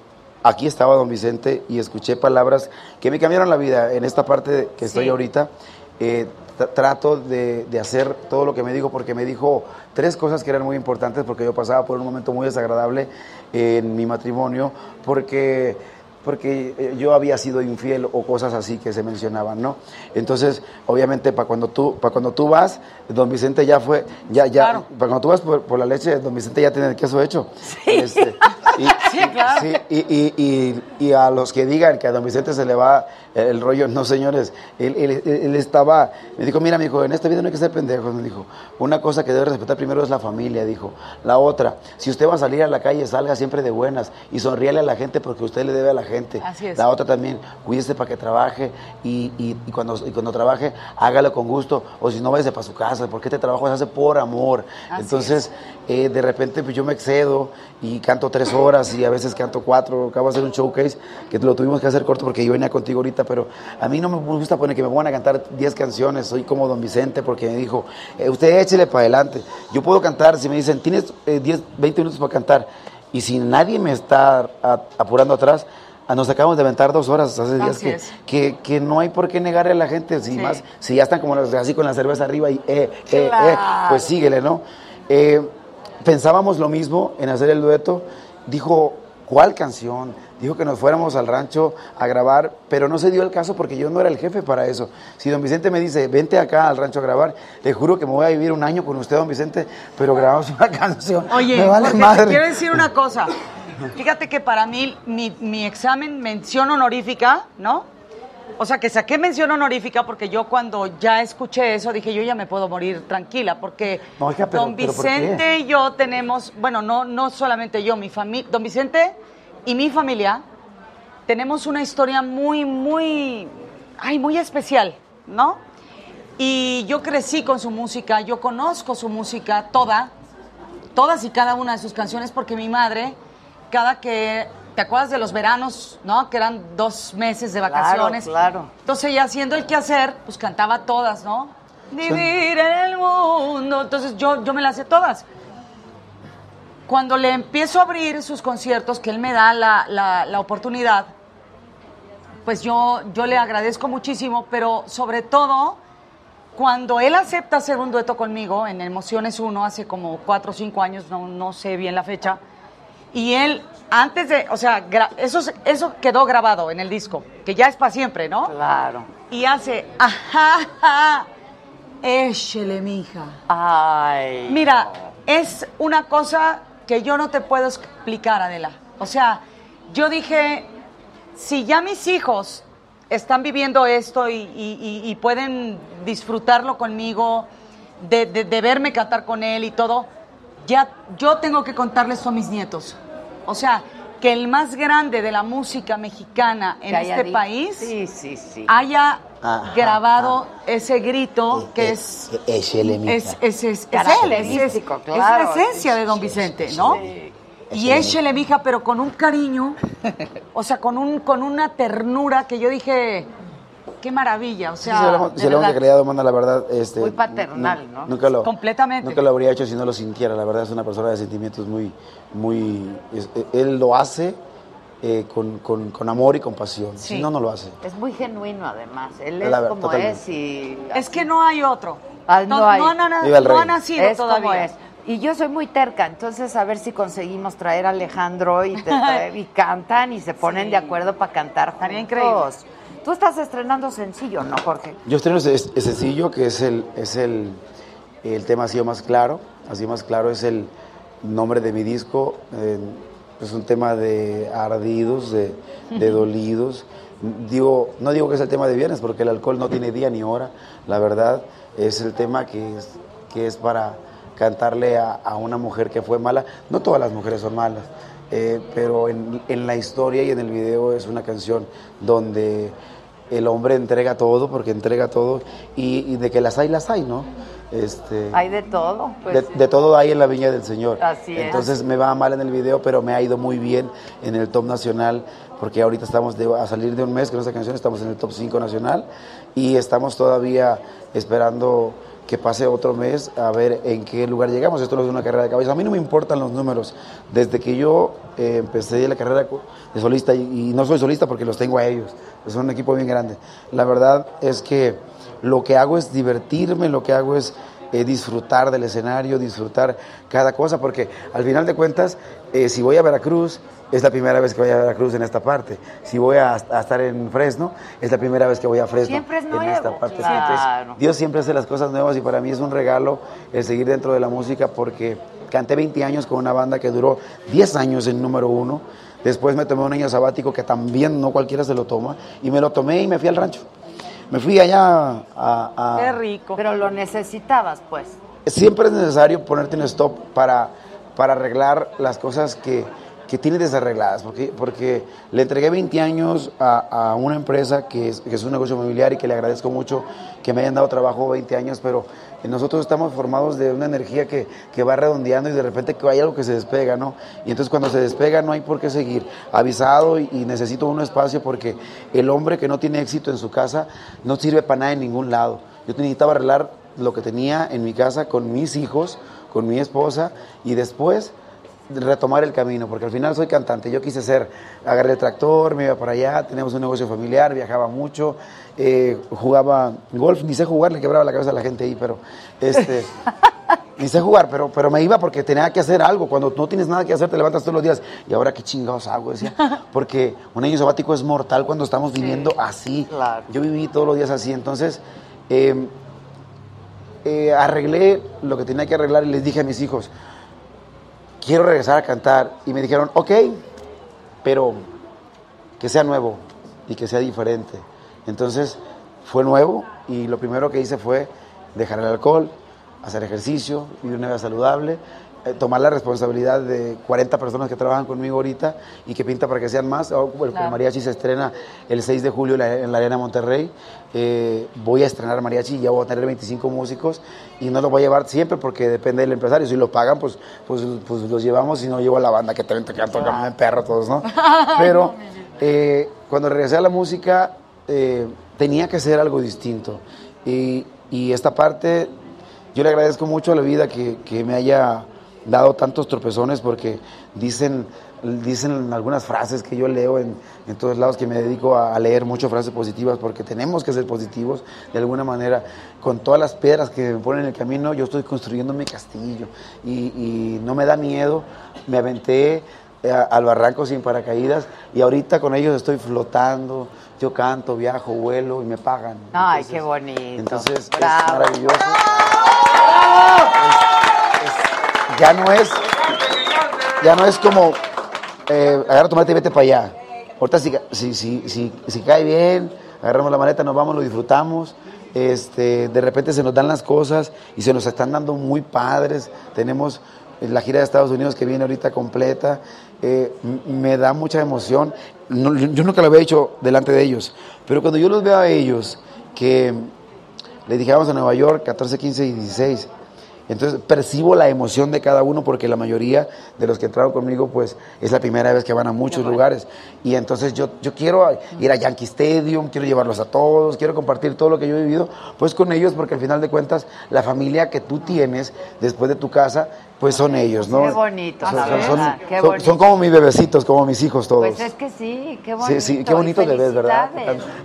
aquí estaba don Vicente y escuché palabras que me cambiaron la vida en esta parte que estoy
Sí.
ahorita. eh, tra- trato de, de hacer todo lo que me dijo porque me dijo tres cosas que eran muy importantes porque yo pasaba por un momento muy desagradable en mi matrimonio porque porque eh, yo había sido infiel o cosas así que se mencionaban, ¿no? Entonces, obviamente, para cuando tú para cuando tú vas, don Vicente ya fue, ya, ya,
Claro.
para cuando tú vas por, por la leche, don Vicente ya tiene el queso hecho. Este, y,
Sí, claro.
sí, y- y- y a los que digan que a don Vicente se le va el rollo, no señores, él, él- él estaba, me dijo, mira, me dijo, en esta vida no hay que ser pendejos, me dijo, una cosa que debe respetar primero es la familia, dijo, la otra, si usted va a salir a la calle, salga siempre de buenas y sonríale a la gente porque usted le debe a la gente.
Así es.
La otra también, cuídese para que trabaje y, y- y cuando, y cuando trabaje, hágalo con gusto, o si no, váyase para su casa, porque este trabajo se hace por amor.
Así
Entonces, eh, de repente pues, yo me excedo y canto tres horas y a veces canto cuatro, acabo de hacer un showcase que lo tuvimos que hacer corto porque yo venía contigo ahorita, pero a mí no me gusta poner que me pongan a cantar 10 canciones, soy como don Vicente porque me dijo, eh, usted échele para adelante, yo puedo cantar, si me dicen, tienes eh, 10, 20 minutos para cantar, y si nadie me está a- apurando atrás, ah, nos acabamos de aventar dos horas hace días que, que, que no hay por qué negarle a la gente, si
Sí.
más, si ya están como así con la cerveza arriba y eh, eh, eh, pues síguele, ¿no? Eh, pensábamos lo mismo en hacer el dueto, dijo, ¿cuál canción? Dijo que nos fuéramos al rancho a grabar, pero no se dio el caso porque yo no era el jefe para eso. Si don Vicente me dice, vente acá al rancho a grabar, le juro que me voy a vivir un año con usted, don Vicente, pero grabamos una canción.
Oye,
me vale madre.
te quiero decir una cosa. Fíjate que para mí mi, mi examen mención honorífica, ¿no? O sea, que saqué mención honorífica porque yo cuando ya escuché eso dije, yo ya me puedo morir tranquila porque
No, hija, pero-
don. Vicente y yo tenemos, bueno, no, no solamente yo, mi familia, don Vicente y mi familia tenemos una historia muy, muy, ay, muy especial, ¿no? Y yo crecí con su música, yo conozco su música toda, todas y cada una de sus canciones porque mi madre, cada que, ¿te acuerdas de los veranos, no? Que eran dos meses de vacaciones.
claro.
Entonces ella haciendo el quehacer, pues cantaba todas, ¿no? Vivir en el mundo. Entonces yo, yo me las sé todas. Cuando le empiezo a abrir sus conciertos, que él me da la, la- la oportunidad, pues yo, yo le agradezco muchísimo, pero sobre todo cuando él acepta hacer un dueto conmigo en Emociones 1 hace como cuatro o cinco años, no, no sé bien la fecha, y él antes de, o sea, eso, eso quedó grabado en el disco, que ya es para siempre, ¿no?
Claro.
Y hace, ajá, ajá, échele, mija.
Ay.
Mira, es una cosa que yo no te puedo explicar, Adela. O sea, yo dije, si ya mis hijos están viviendo esto y, y- y- y pueden disfrutarlo conmigo, de, de- de verme cantar con él y todo, ya yo tengo que contarles esto a mis nietos. O sea, que el más grande de la música mexicana en este
dicho-
país
Sí, sí, sí.
haya
Ajá,
grabado ese grito que es
Échele, mija.
es, es, es, es él, es, es- es
claro.
la esencia de Don Vicente, ¿no? Y échele, mija, pero con un cariño, o sea, con un con una ternura que yo dije, qué maravilla, o
Sí,
sea, verdad.
calidad humana, la verdad, este,
Muy paternal, ¿no?
Nunca lo,
Completamente.
Nunca lo habría hecho si no lo sintiera. La verdad es una persona de sentimientos muy, muy, es- eh, él lo hace eh, con, con- con amor y con pasión.
Sí.
Si no, no lo hace.
Es muy genuino además. Él
La
es
verdad,
como
totalmente.
es y...
Es que no hay otro.
Ah, no,
No-
hay.
no
Viva el
no ha nacido
es
todavía.
como es. Y yo soy muy terca, entonces a ver si conseguimos traer a Alejandro y, te trae- y cantan y se ponen
Sí.
de acuerdo para cantar juntos.
increíble.
Tú estás estrenando sencillo, ¿no, Jorge?
Yo estreno ese sencillo que es el, es el, el tema así más claro. Así más claro es el nombre de mi disco. eh, es un tema de ardidos, de, de dolidos. Digo, no digo que es el tema de viernes porque el alcohol no tiene día ni hora. La verdad es el tema que es, que es para cantarle a, a una mujer que fue mala. No todas las mujeres son malas. eh, pero en, en la historia y en el video es una canción donde el hombre entrega todo, porque entrega todo, y, y de que las hay, las hay, ¿no? Este,
Hay de todo. Pues,
de, de todo hay en la viña del Señor.
Así es.
Entonces me va mal en el video, pero me ha ido muy bien en el top nacional, porque ahorita estamos de- a salir de un mes con esta canción, estamos en el top 5 nacional, y estamos todavía esperando que pase otro mes a ver en qué lugar llegamos. Esto no es una carrera de caballos. A mí no me importan los números. Desde que yo eh, empecé la carrera de solista, y, no soy solista porque los tengo a ellos, es un equipo bien grande. La verdad es que lo que hago es divertirme, lo que hago es eh, disfrutar del escenario, disfrutar cada cosa, porque al final de cuentas, eh, si voy a Veracruz, es la primera vez que voy a Veracruz en esta parte. Si voy a, a estar en Fresno, es la primera vez que voy a Fresno
Siempre es
en
nuevo,
esta parte.
claro.
Dios siempre hace las cosas nuevas y para mí es un regalo el seguir dentro de la música porque canté 20 años con una banda que duró 10 años en número uno. Después me tomé un año sabático que también no cualquiera se lo toma y me lo tomé y me fui al rancho. Me fui allá a... a-
Qué rico.
Pero lo necesitabas, pues.
siempre es necesario ponerte un stop para, para arreglar las cosas que, que tienes desarregladas, porque, porque le entregué 20 años a, a una empresa que es, que es un negocio familiar y que le agradezco mucho que me hayan dado trabajo 20 años, pero nosotros estamos formados de una energía que, que va redondeando y de repente que hay algo que se despega, ¿no? Y entonces cuando se despega no hay por qué seguir. Avisado y necesito un espacio porque el hombre que no tiene éxito en su casa no sirve para nada en ningún lado. Yo necesitaba arreglar lo que tenía en mi casa con mis hijos, con mi esposa y después retomar el camino, porque al final soy cantante. Yo quise ser, agarré el tractor, me iba para allá, teníamos un negocio familiar, viajaba mucho, eh, jugaba golf, ni sé jugar, le quebraba la cabeza a la gente ahí, pero este, ni sé jugar, pero, pero me iba porque tenía que hacer algo. Cuando no tienes nada que hacer, te levantas todos los días. ¿Y ahora qué chingados hago? Decía, porque un año sabático es mortal cuando estamos viviendo así. Yo viví todos los días así, entonces... eh, eh, arreglé lo que tenía que arreglar y les dije a mis hijos, quiero regresar a cantar. Y me dijeron, ok, pero que sea nuevo y que sea diferente. Entonces fue nuevo y lo primero que hice fue dejar el alcohol, hacer ejercicio, vivir una vida saludable, tomar la responsabilidad de 40 personas que trabajan conmigo ahorita y que pinta para que sean más. Oh, El, el
Claro.
mariachi se estrena el 6 de julio en la, en la Arena Monterrey. Eh, voy a estrenar mariachi, ya voy a tener 25 músicos y no lo voy a llevar siempre porque depende del empresario. Si lo pagan, pues, pues, pues los llevamos y no llevo a la banda que te tocan en perro todos, ¿no? Pero eh, cuando regresé a la música eh, tenía que ser algo distinto. Y, y esta parte, yo le agradezco mucho a la vida que, que me haya dado tantos tropezones porque dicen, dicen algunas frases que yo leo en, en todos lados que me dedico a, a leer muchas frases positivas porque tenemos que ser positivos de alguna manera. Con todas las piedras que me ponen en el camino, yo estoy construyendo mi castillo y, y no me da miedo. Me aventé eh, al barranco sin paracaídas y ahorita con ellos estoy flotando. Yo canto, viajo, vuelo y me pagan.
Ay, qué bonito.
Entonces
Bravo.
es maravilloso. Ya no es, ya no es como eh, agarra tu maleta y vete para allá. Ahorita si, si, si, si, cae bien, agarramos la maleta, nos vamos, lo disfrutamos. Este, de repente se nos dan las cosas y se nos están dando muy padres. Tenemos la gira de Estados Unidos que viene ahorita completa. Eh, me da mucha emoción. Yo nunca lo había hecho delante de ellos, pero cuando yo los veo a ellos, que le dije, vamos a Nueva York, 14, 15 y 16. Entonces percibo la emoción de cada uno porque la mayoría de los que entraron conmigo pues es la primera vez que van a muchos lugares. Y entonces yo, yo quiero ir a Yankee Stadium, quiero llevarlos a todos, quiero compartir todo lo que yo he vivido pues con ellos porque al final de cuentas la familia que tú tienes después de tu casa pues son ellos, ¿no?
Qué bonito,
Son,
la
son-
verdad,
son-
qué
son-
bonito.
son como mis bebecitos, como mis hijos todos.
Pues es que sí, qué bonito.
sí, sí, qué bonito ves, ¿verdad?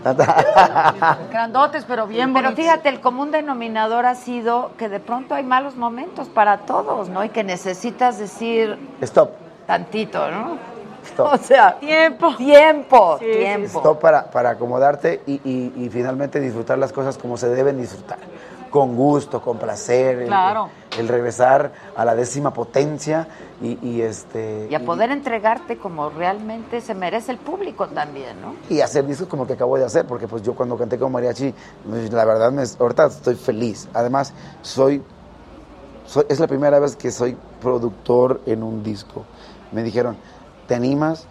Grandotes, pero bien
Pero
bonitos.
fíjate, el común denominador ha sido que de pronto hay malos momentos para todos, ¿no? Y que necesitas decir
Stop.
tantito, ¿no?
Stop.
O sea, tiempo. Tiempo,
sí,
tiempo.
Stop para, para acomodarte y, y- y finalmente disfrutar las cosas como se deben disfrutar. Con gusto, con placer. el-
Claro.
El, regresar a la décima potencia y, y, este.
Y a poder entregarte como realmente se merece el público también, ¿no?
y hacer discos como el que acabo de hacer, porque pues yo cuando canté con mariachi, pues, la verdad, me, ahorita estoy feliz. Además, soy, soy- es la primera vez que soy productor en un disco. Me dijeron, ¿te animas?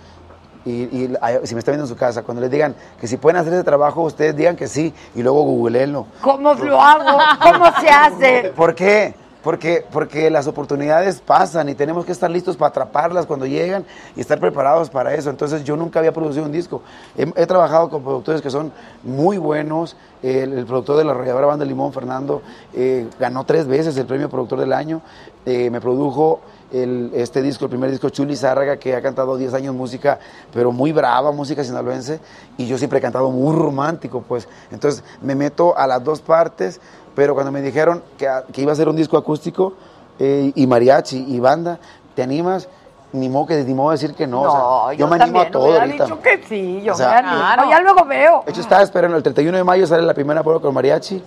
Y, y si me está viendo en su casa, cuando les digan que si pueden hacer ese trabajo, ustedes digan que sí y luego googleenlo.
¿Cómo lo hago? ¿Cómo se hace?
¿Por qué? Porque, porque las oportunidades pasan y tenemos que estar listos para atraparlas cuando llegan y estar preparados para eso. Entonces yo nunca había producido un disco. He, he trabajado con productores que son muy buenos. El, el productor de la arrolladora Banda Limón, Fernando, eh, ganó tres veces el premio Productor del Año. Eh, me produjo el- este disco, el primer disco, Chuli Zárraga, que ha cantado 10 años música, pero muy brava, música sinaloense, y yo siempre he cantado muy romántico, pues. Entonces me meto a las dos partes, pero cuando me dijeron que, que iba a ser un disco acústico eh, y mariachi y banda, ¿te animas? Ni modo que ni modo de decir que no. o sea,
No,
yo, me animo a todo
hubiera
ahorita.
dicho que sí, yo
O sea,
me animo.
Claro.
Ya luego veo.
De hecho, estaba esperando, el 31 de mayo sale la primera prueba con mariachi.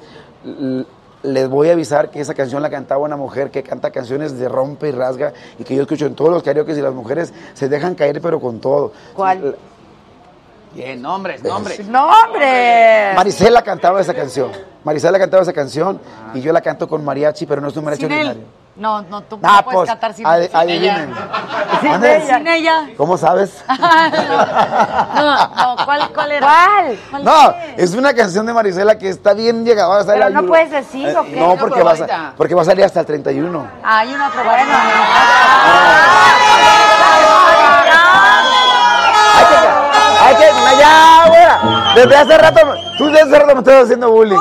Les voy a avisar que esa canción la cantaba una mujer que canta canciones de rompe y rasga y que yo escucho en todos los karaoke y las mujeres se dejan caer pero con todo.
¿Cuál?
Bien, nombres, nombres.
¡No, hombre!
Marisela cantaba esa canción. Marisela cantaba esa canción y yo la canto con mariachi, pero no es un mariachi
Sin él. No, no, tú
Ah,
no puedes
pues,
cantar sin,
adi-
sin ella. Sin ella. Sin ella.
¿Cómo sabes?
No, no, ¿cuál, cuál era?
¿Cuál?
No, es una canción de Marisela que está bien llegada.
Pero no puedes decir, ¿o qué?
No, porque va, a, porque va a salir hasta el 31.
Hay una probadita.
Hay que, hay que, ya. Desde hace rato, tú desde hace rato me estás haciendo bullying.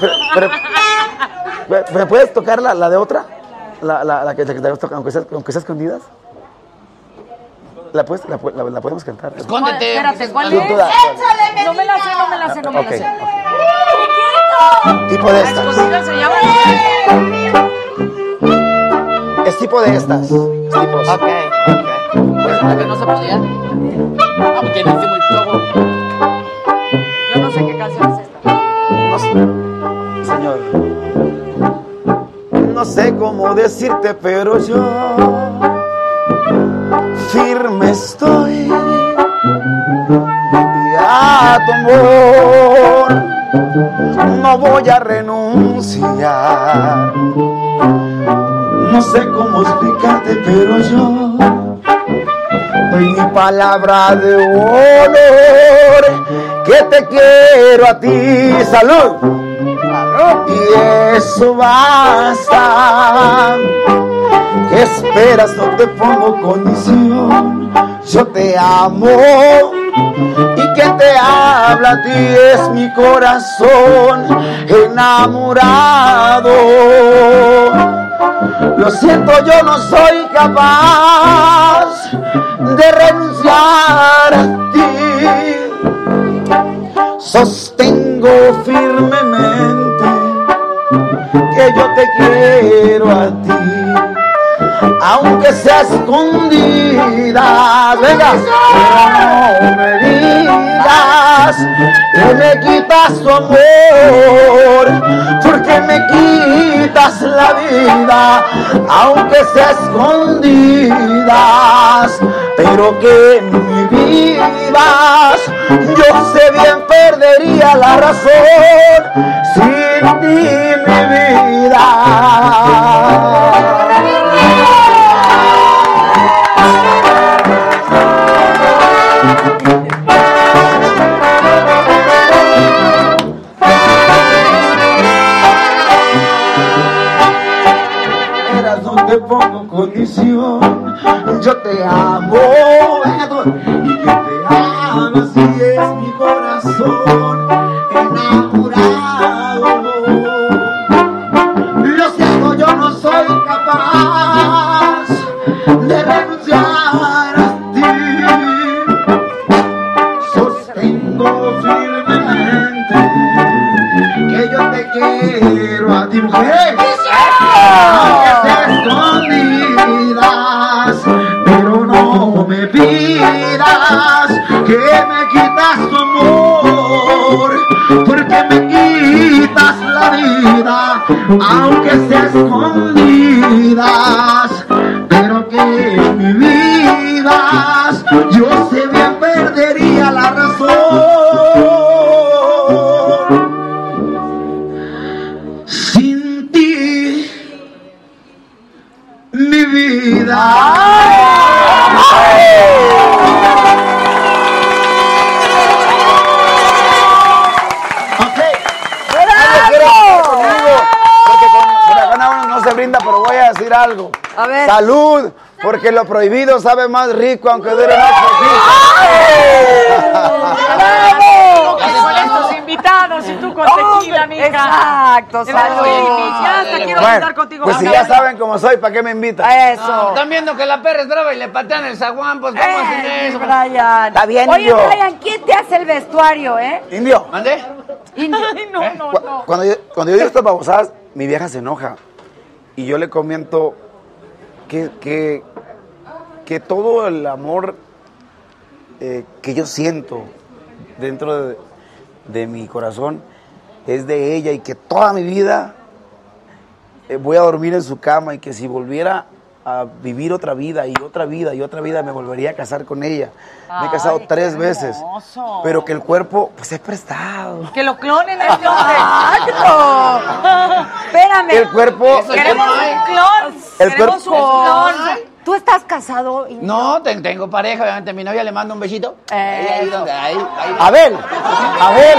Pero, pero- ¿me- ¿Me puedes tocar la, la de otra? La, la, la que, aunque sea, aunque sea escondidas. La, puedes- la, la- la podemos cantar.
Escóndete.
Espérate, ¿cuál es?
da-
No me la sé, no me la sé, no me la sé.
Tipo de estas.
Se llama.
Es tipo de estas. Es tipo
Ok, ok. Pues, ¿la que no se podía? Ah, porque no hice muy poco.
Yo no sé qué canción es esta.
No sé. Señor. No sé cómo decirte, pero yo firme estoy. Y a tu amor no voy a renunciar. No sé cómo explicarte, pero yo doy mi palabra de honor que te quiero a ti. Salud. Y eso basta. ¿Qué esperas? No te pongo condición. Yo te amo. Y que te habla a ti es mi corazón enamorado. Lo siento, yo no soy capaz de renunciar a ti. Sostengo firmemente que yo te quiero a ti, aunque sea escondida. Venga, no me digas que me quitas tu amor, porque me quitas la vida, aunque sea escondidas, pero que me vivas. Yo sé bien perdería la razón sin ti, mi vida. Condición, yo te amo, y que te amo, así es mi corazón enamorado. Lo siento, yo no soy capaz de renunciar a ti. Sostengo firmemente que yo te quiero a ti, mujer. Aunque que me quitas tu amor, porque me quitas la vida, aunque sea escondidas, pero que me vivas, yo sé bien perdería la razón. Sin ti, mi vida. Porque con, con la gana uno no se brinda, pero voy a decir algo.
A ver.
Salud, porque lo prohibido sabe más rico, aunque dure más
¡Bravo! Invitados y tú con tequila, mija.
Exacto, salud.
Ya hasta quiero
Bueno,
estar contigo.
pues si
Vamos.
ya saben cómo soy, ¿para qué me invitan?
No, están viendo que la perra es brava y le patean el zaguán, pues ¿cómo hacen
Eh,
eso?
Brian.
Está bien,
Oye,
indio.
Brian, ¿quién te hace el vestuario, eh?
Indio,
¿Mandé?
Indio.
no, no,
cu-
no.
cuando yo, cuando yo digo estas babosadas, mi vieja se enoja. Y yo le comento que, que, que todo el amor eh, que yo siento dentro de, de mi corazón es de ella y que toda mi vida eh, voy a dormir en su cama y que si volviera a vivir otra vida y otra vida y otra vida me volvería a casar con ella. Me he casado
Ay,
tres
qué
veces,
hermoso.
pero que el cuerpo pues es prestado.
Que lo clonen hombre.
Exacto. Espérame.
El cuerpo,
Queremos un clon.
El
Queremos un
Con-
clon.
¿Tú estás casado? Indio?
No, ten- tengo pareja, obviamente. Mi novia le manda un besito. Ahí, ahí donde, ahí, ahí.
Abel, Abel,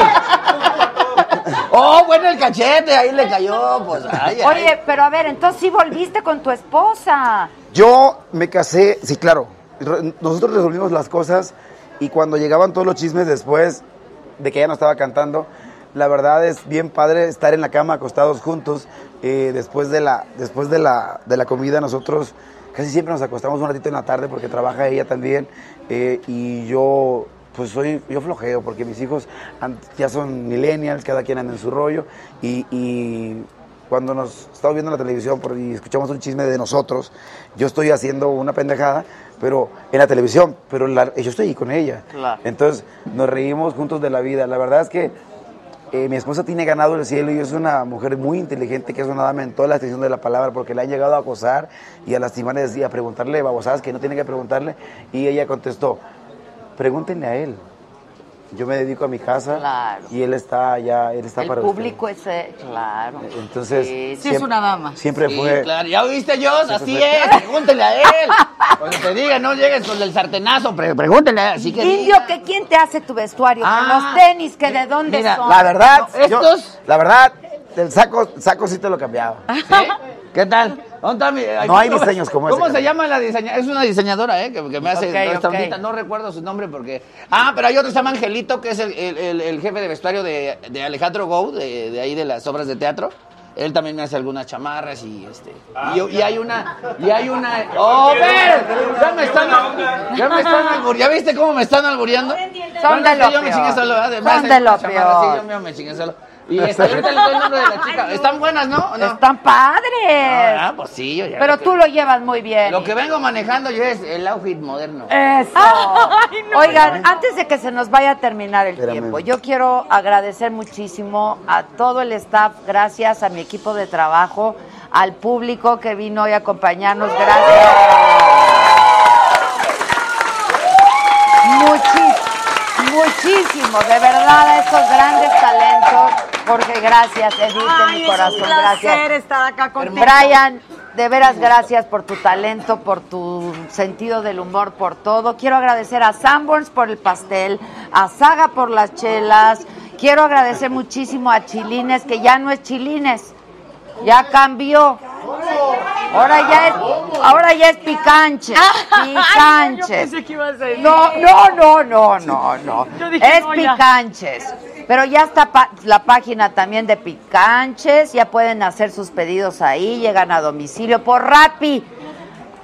Oh, bueno, el cachete, ahí le cayó, pues. Ay, ay.
Oye, pero a ver, entonces sí volviste con tu esposa.
Yo me casé, sí, claro. re- Nosotros resolvimos las cosas y cuando llegaban todos los chismes después de que ella no estaba cantando, la verdad es bien padre estar en la cama acostados juntos. Eh, después de la, después de la, de la comida nosotros casi siempre nos acostamos un ratito en la tarde porque trabaja ella también eh, y yo pues soy yo flojeo porque mis hijos ya son millennials, cada quien anda en su rollo y, y cuando nos estamos viendo la televisión y escuchamos un chisme de nosotros, yo estoy haciendo una pendejada, pero en la televisión, pero la- yo estoy ahí con ella.
Claro.
Entonces nos reímos juntos de la vida. La verdad es que eh, mi esposa tiene ganado el cielo y es una mujer muy inteligente, que es una dama en toda la extensión de la palabra, porque le han llegado a acosar y a lastimar y a preguntarle babosadas que no tiene que preguntarle. Y ella contestó, pregúntenle a él. Yo me dedico a mi casa y él está allá, él está
El
para
público es, eh, claro.
Entonces,
Sí, sí es
siempre-
una dama.
Siempre
Sí,
fue...
claro. ¿Ya oíste?
Siempre
Así
fue-
es. Pregúntele a él. Cuando te diga, no llegues con el sartenazo. pre- pregúntele. Así que
Indio, que quién te hace tu vestuario, que
Ah,
los tenis, que de dónde
Mira,
son.
la verdad,
No,
yo-
estos-
la verdad, el saco, saco sí te lo cambiaba.
¿Qué tal? ¿Dónde está mi-
No hay
¿cómo-
diseños como ese,
¿Cómo se llama la diseñadora? Es una diseñadora, ¿eh? Que, que me hace
Ok,
toda esta
ok.
ondita. No recuerdo su nombre porque... Ah, pero hay otro que se llama Angelito, que es el, el- el- el jefe de vestuario de, de Alejandro Gou, de, de ahí de las obras de teatro. Él también me hace algunas chamarras y este... y, yo- y hay una... Y hay una... ¡Oh, ver! Ya me están... Ya me están albur- ¿Ya viste cómo me están albureando?
Son de Son de lo peor.
yo me chingué solo. Y este, ahorita doy el nombre de la chica. Están buenas, ¿no? ¿O no?
Están padres.
Ah, pues sí, yo ya
Pero
lo que-
tú lo llevas muy bien.
Lo que vengo manejando yo es el outfit moderno.
Eso. Oigan, antes de que se nos vaya a terminar el
Espérame.
tiempo, yo quiero agradecer muchísimo a todo el staff, gracias a mi equipo de trabajo, al público que vino hoy a acompañarnos, gracias. Muchísimo, muchísimo, de verdad, a estos grandes talentos. Jorge, gracias, Edith, de
Ay,
mi
es un
corazón,
placer
gracias.
estar acá contigo.
Brian, de veras gracias por tu talento, por tu sentido del humor, por todo. Quiero agradecer a Sanborns por el pastel, a Saga por las chelas. Quiero agradecer muchísimo a Chilines, que ya no es Chilines, ya cambió. Ahora ya es, ahora ya es picanche, picanches.
Yo pensé que ibas a decir.
No, no, no, no, no, no. Es picanches. Pero ya está pa- la página también de picanches, ya pueden hacer sus pedidos ahí, llegan a domicilio por Rappi.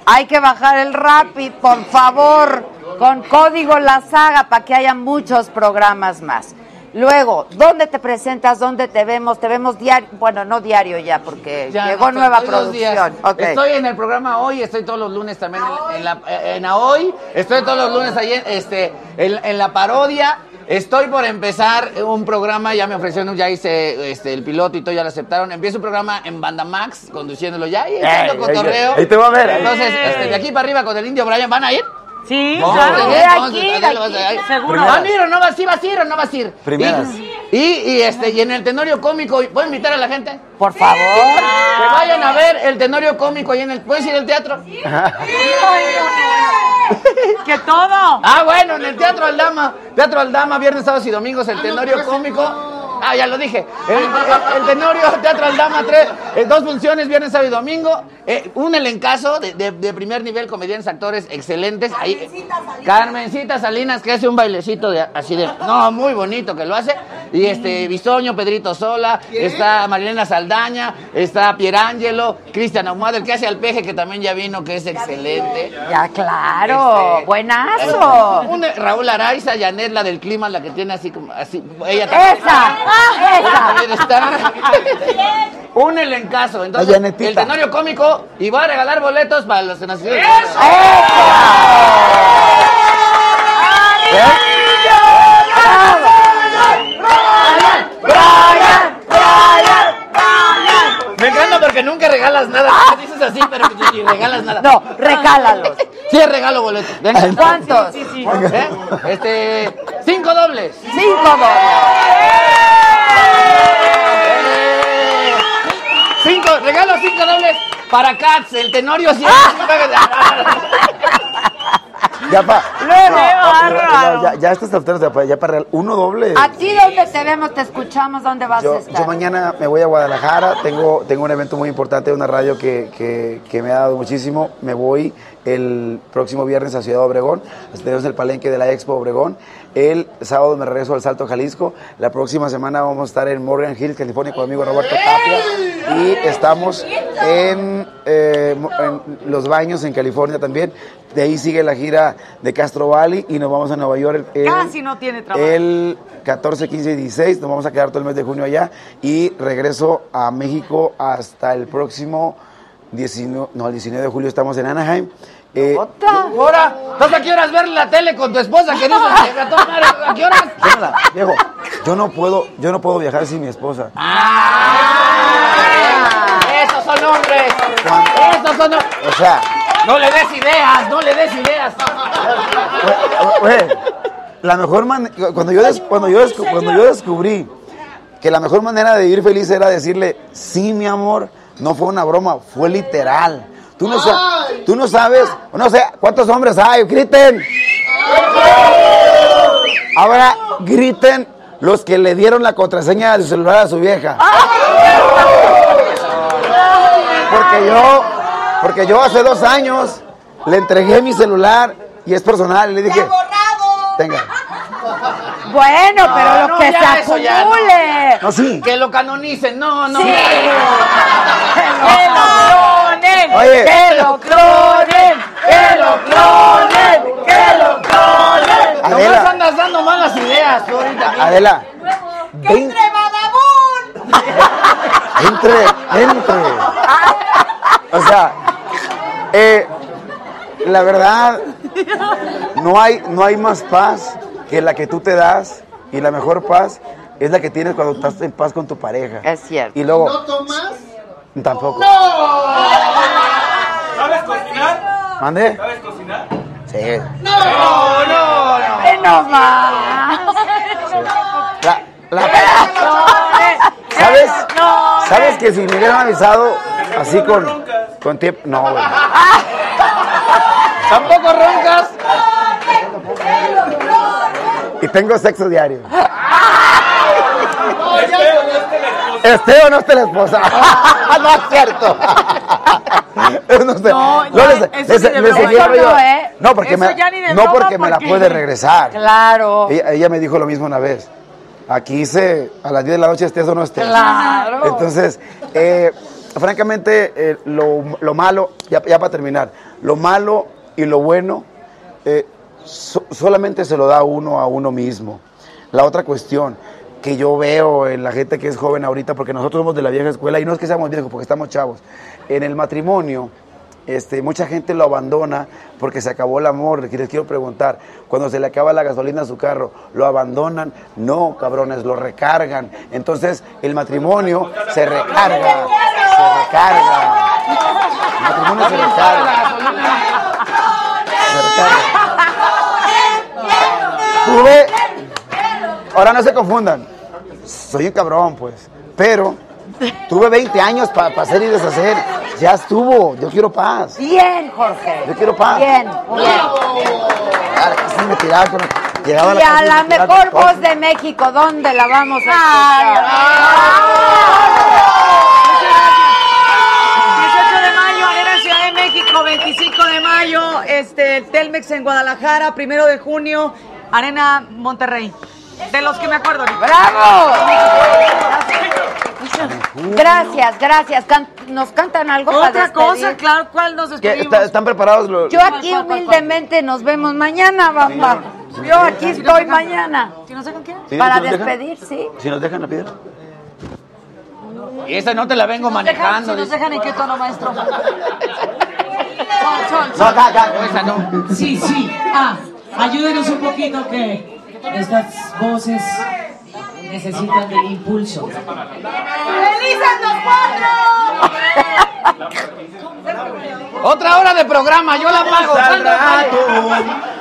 Hay que bajar el Rappi, por favor, con código La Saga para que haya muchos programas más. Luego, ¿dónde te presentas? ¿Dónde te vemos? Te vemos diario, bueno, no diario ya, porque
Ya,
llegó nueva producción.
Estoy en el programa hoy, estoy todos los lunes también en, en la en estoy todos los lunes ahí en, este en, en la parodia. Estoy por empezar un programa, ya me ofrecieron, ya hice este, el piloto y todo, ya lo aceptaron. Empiezo un programa en Banda Max, conduciéndolo ya y echando cotorreo.
ahí te voy a ver.
Entonces, este, de aquí para arriba con el indio Brian, ¿van a ir?
Sí,
No,
claro. aquí,
Adela, vas a-
aquí, seguro.
¿Van a ir o no vas a ir? ¿Vas a ir o no vas a ir?
Primeras.
Y, y, y, este, y en el Tenorio Cómico, ¿puedo invitar a la gente?
Por favor.
Que vayan a ver el Tenorio Cómico ahí en el... ¿Puedes ir al teatro?
que todo.
Ah, bueno, en el Teatro Aldama. Teatro Aldama, viernes, sábados y domingos, el Tenorio Cómico. Ah, ya lo dije. El, el- el Tenorio, Teatro Aldama, tres, eh, dos funciones, viernes, sábado y domingo. Eh, un elencazo de, de- de primer nivel, comediantes, actores excelentes. Ahí, Carmencita Salinas, que hace un bailecito de, así de... No, muy bonito que lo hace. Y este, Bisoño, Pedrito Sola, está Marilena Saldaña, está Pierangelo, Cristian Ahumada, el que hace al peje, que también ya vino, que es excelente.
Ya, claro, buenazo.
Un- Raúl Araiza, Janet, la del clima, la que tiene así como así. Ella
Esa,
Ella
esa.
también está. Un elencazo. Entonces, el tenorio cómico y voy a regalar boletos para los que nacieron. Me encanta porque nunca regalas nada. Dices así, pero ni regalas nada.
No, regálalos.
Sí, regalo boletos. Venga.
¿Cuántos?
¿Eh? Este, cinco dobles.
Cinco dobles.
Cinco, regalo cinco dobles para Cats, el Tenorio sí.
Ya para.
Bárbaro.
ya, ya estas alturas, ya para, ya para real. Uno doble.
¿A ti dónde te vemos, te escuchamos, dónde vas a
Yo,
estar?
yo mañana me voy a Guadalajara, tengo, tengo un evento muy importante de una radio que, que, que me ha dado muchísimo, me voy el próximo viernes a Ciudad Obregón. Tenemos el palenque de la Expo Obregón. El sábado me regreso al Salto Jalisco. La próxima semana vamos a estar en Morgan Hill, California, con mi amigo Roberto Tapia. Y estamos en, eh, en Los Baños, en California también. De ahí sigue la gira de Castro Valley y nos vamos a Nueva York. el-
Casi no tiene trabajo.
el 14, 15 y 16 nos vamos a quedar todo el mes de junio allá y regreso a México hasta el próximo 19, no, el 19 de julio estamos en Anaheim. Eh,
Ahora, ¿vas a qué horas ver la tele con tu esposa que no se a qué horas?
Déjala, viejo, yo no puedo, yo no puedo viajar sin mi esposa.
Esos son hombres. Esos son hombres.
O sea,
No le des ideas, no le des ideas.
la mejor manera, cuando yo, des- cuando, yo cuando yo descubrí que la mejor manera de vivir feliz era decirle, sí, mi amor, no fue una broma, fue literal. Tú no, sa- tú no sabes, no sé cuántos hombres hay, griten. Ahora griten los que le dieron la contraseña de su celular a su vieja. Porque yo, porque yo hace dos años le entregué mi celular y es personal. Y le dije, tenga.
Bueno, pero
No,
lo
no,
que
ya,
se
eso ya no.
acumule.
No, sí.
Que lo canonicen, no, no.
Sí.
¡Que lo clonen!
Oye.
¡Que lo clonen! ¡Que lo clonen! ¡Que lo clonen!
Adela.
Nomás andas dando malas ideas tú ahorita.
Adela, vein- entre, entre. O sea, eh, la verdad, no hay, no hay más paz que la que tú te das y la mejor paz es la que tienes cuando estás en paz con tu pareja.
Es cierto.
Y luego,
¿No tomas?
Tampoco.
¿Sabes cocinar?
¿Mande?
¿Sabes cocinar?
Sí.
No, no, no.
¡Ven nomás!
La- la- ¿Sabes? ¿Sabes que si me hubieran avisado así con, con tiempo? No, güey.
Tampoco roncas.
Y tengo sexo diario. ¿Esté o no esté la esposa? no es cierto. no sé.
No,
No,
ya,
les-
eso
les- les
broma.
yo-
no, ¿eh?
No, porque,
Eso
me,
ya ni de
no
broma,
porque me la puede regresar.
Claro.
Ella, ella me dijo lo mismo una vez. Aquí hice a las 10 de la noche estés o no estés.
Claro.
Entonces, eh, francamente, eh, lo, lo malo, ya, ya para terminar, lo malo y lo bueno eh, so- solamente se lo da uno a uno mismo. La otra cuestión que yo veo en la gente que es joven ahorita, porque nosotros somos de la vieja escuela, y no es que seamos viejos, porque estamos chavos, en el matrimonio, este, mucha gente lo abandona porque se acabó el amor. Les quiero preguntar, cuando se le acaba la gasolina a su carro, ¿lo abandonan? No, cabrones, lo recargan. Entonces, el matrimonio se recarga, se recarga. El matrimonio se recarga. Se recarga. Tuve, ahora no se confundan, soy un cabrón, pues, pero tuve 20 años para hacer y deshacer. Ya estuvo, yo quiero paz.
Bien, Jorge.
Yo quiero paz.
Bien, bien.
Claro, que sí me tiraba con- llegaba
Y a la mejor voz de México, ¿dónde la vamos a escuchar?
18 de mayo, Arena Ciudad de México, 25 de mayo, este, Telmex en Guadalajara, primero de junio, Arena Monterrey. De los que me acuerdo.
¡Bravo! Gracias, gracias. Can- ¿Nos cantan algo para
Otra cosa, claro, ¿cuál nos despedimos?
¿Está- ¿Están preparados? los-
Yo aquí humildemente nos vemos mañana, Bamba. Yo aquí estoy mañana.
¿Si nos dejan.
Para despedir, sí.
Si nos dejan la piedra.
Y esa no te la vengo
Si nos dejan-
manejando.
Si nos dejan en qué tono, maestro.
No, acá, acá, esa no.
Sí, sí. Ah, ayúdenos un poquito que estas voces necesitan de impulso.
¡Felices los
Otra hora de programa, yo la pago.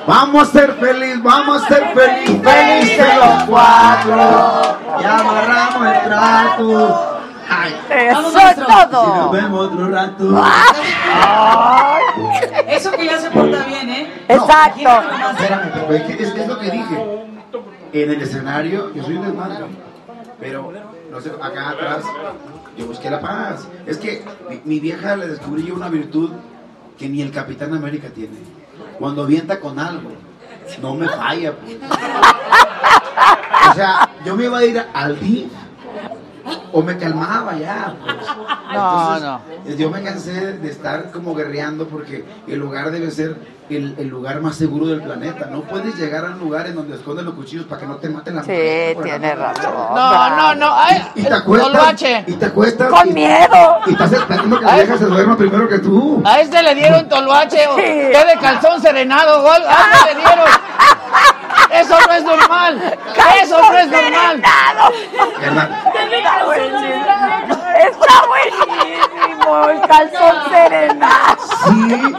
Vamos a ser feliz, vamos a ser feliz, felices los cuatro. Ya amarramos el trato. Ay.
Eso es todo.
Si nos vemos otro rato.
Eso que ya se porta bien, ¿eh?
Exacto.
No, espérame, pero es, que- es- es lo que dije. En el escenario, yo soy un desmadre. Pero, no sé, acá atrás, yo busqué la paz. Es que mi, mi vieja le descubrí yo una virtud
que ni el Capitán América tiene. Cuando avienta con algo, no me falla. pues. O sea, yo me iba a ir al DIF o me calmaba ya. Pues.
No,
Entonces, Yo me cansé de estar como guerreando porque el lugar debe ser el, el lugar más seguro del planeta. No puedes llegar a un lugar en donde esconden los cuchillos para que no te maten la
Sí, tiene razón.
No, no, no. Ay,
y te acuestas, y te acuestas
Con
y-
miedo.
Y estás esperando que la vieja se duerma primero que tú.
A este le dieron toloache o
Sí.
qué de calzón serenado, gol. A este le dieron. Eso no es normal. Eso no es normal.
¿Verdad?
Está buenísimo el calzón serenado.
Sí,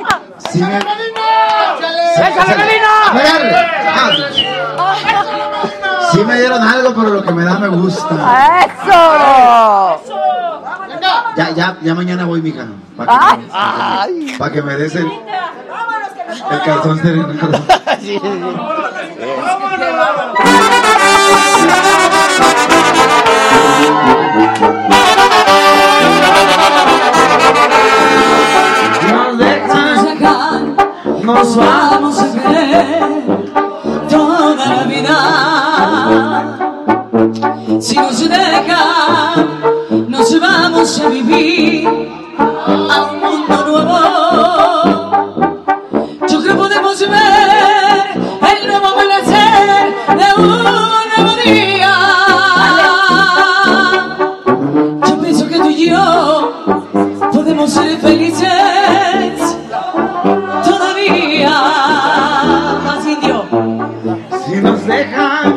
sí me... Ah, Sí me dieron algo, pero lo que me da me gusta.
¡Eso!
Ya, ya, ya mañana voy, mija. Para que me des el, el calzón serenado.
Sí, sí,
nos vamos a querer toda la vida. Si nos dejan, nos vamos a vivir a un mundo nuevo. Podemos ver el nuevo amanecer de un nuevo día. Yo pienso que tú y yo podemos ser felices todavía. Más indio.
Si nos dejan,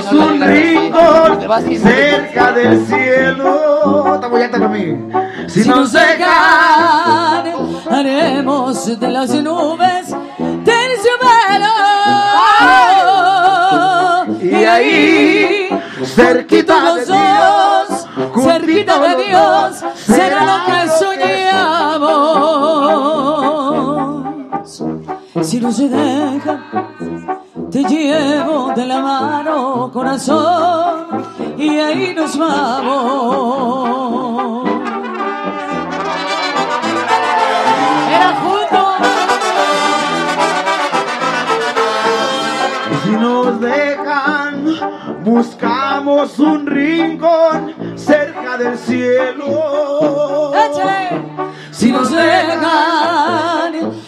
buscamos un rincón cerca del cielo. Estamos ya para mí.
Si nos dejan, haremos de las nubes terciopelo. Y ahí, cerquita de Dios, cerquita de Dios, será lo que soñamos. Si no se deja, te llevo de la mano, corazón, y ahí nos vamos. Era juntos.
Si nos dejan, buscamos un rincón cerca del cielo.
Si nos dejan,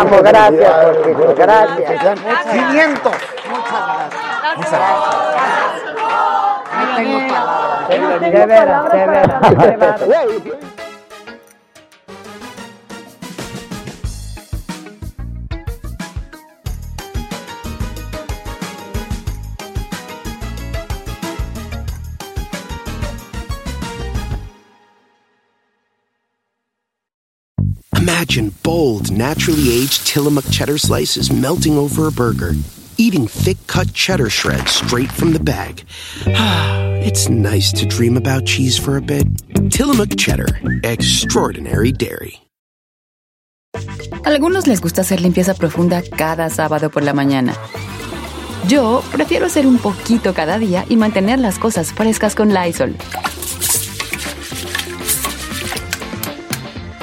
Amo, gracias, Jorge, gracias.
Cimiento.
Muchas gracias. No tengo palabras. De veras, de veras.
Imagine bold, naturally aged Tillamook cheddar slices melting over a burger, eating thick cut cheddar shreds straight from the bag. it's nice to dream about cheese for a bit. Tillamook cheddar, extraordinary dairy.
Algunos les gusta hacer limpieza profunda cada sábado por la mañana. Yo prefiero hacer un poquito cada día y mantener las cosas frescas con Lysol.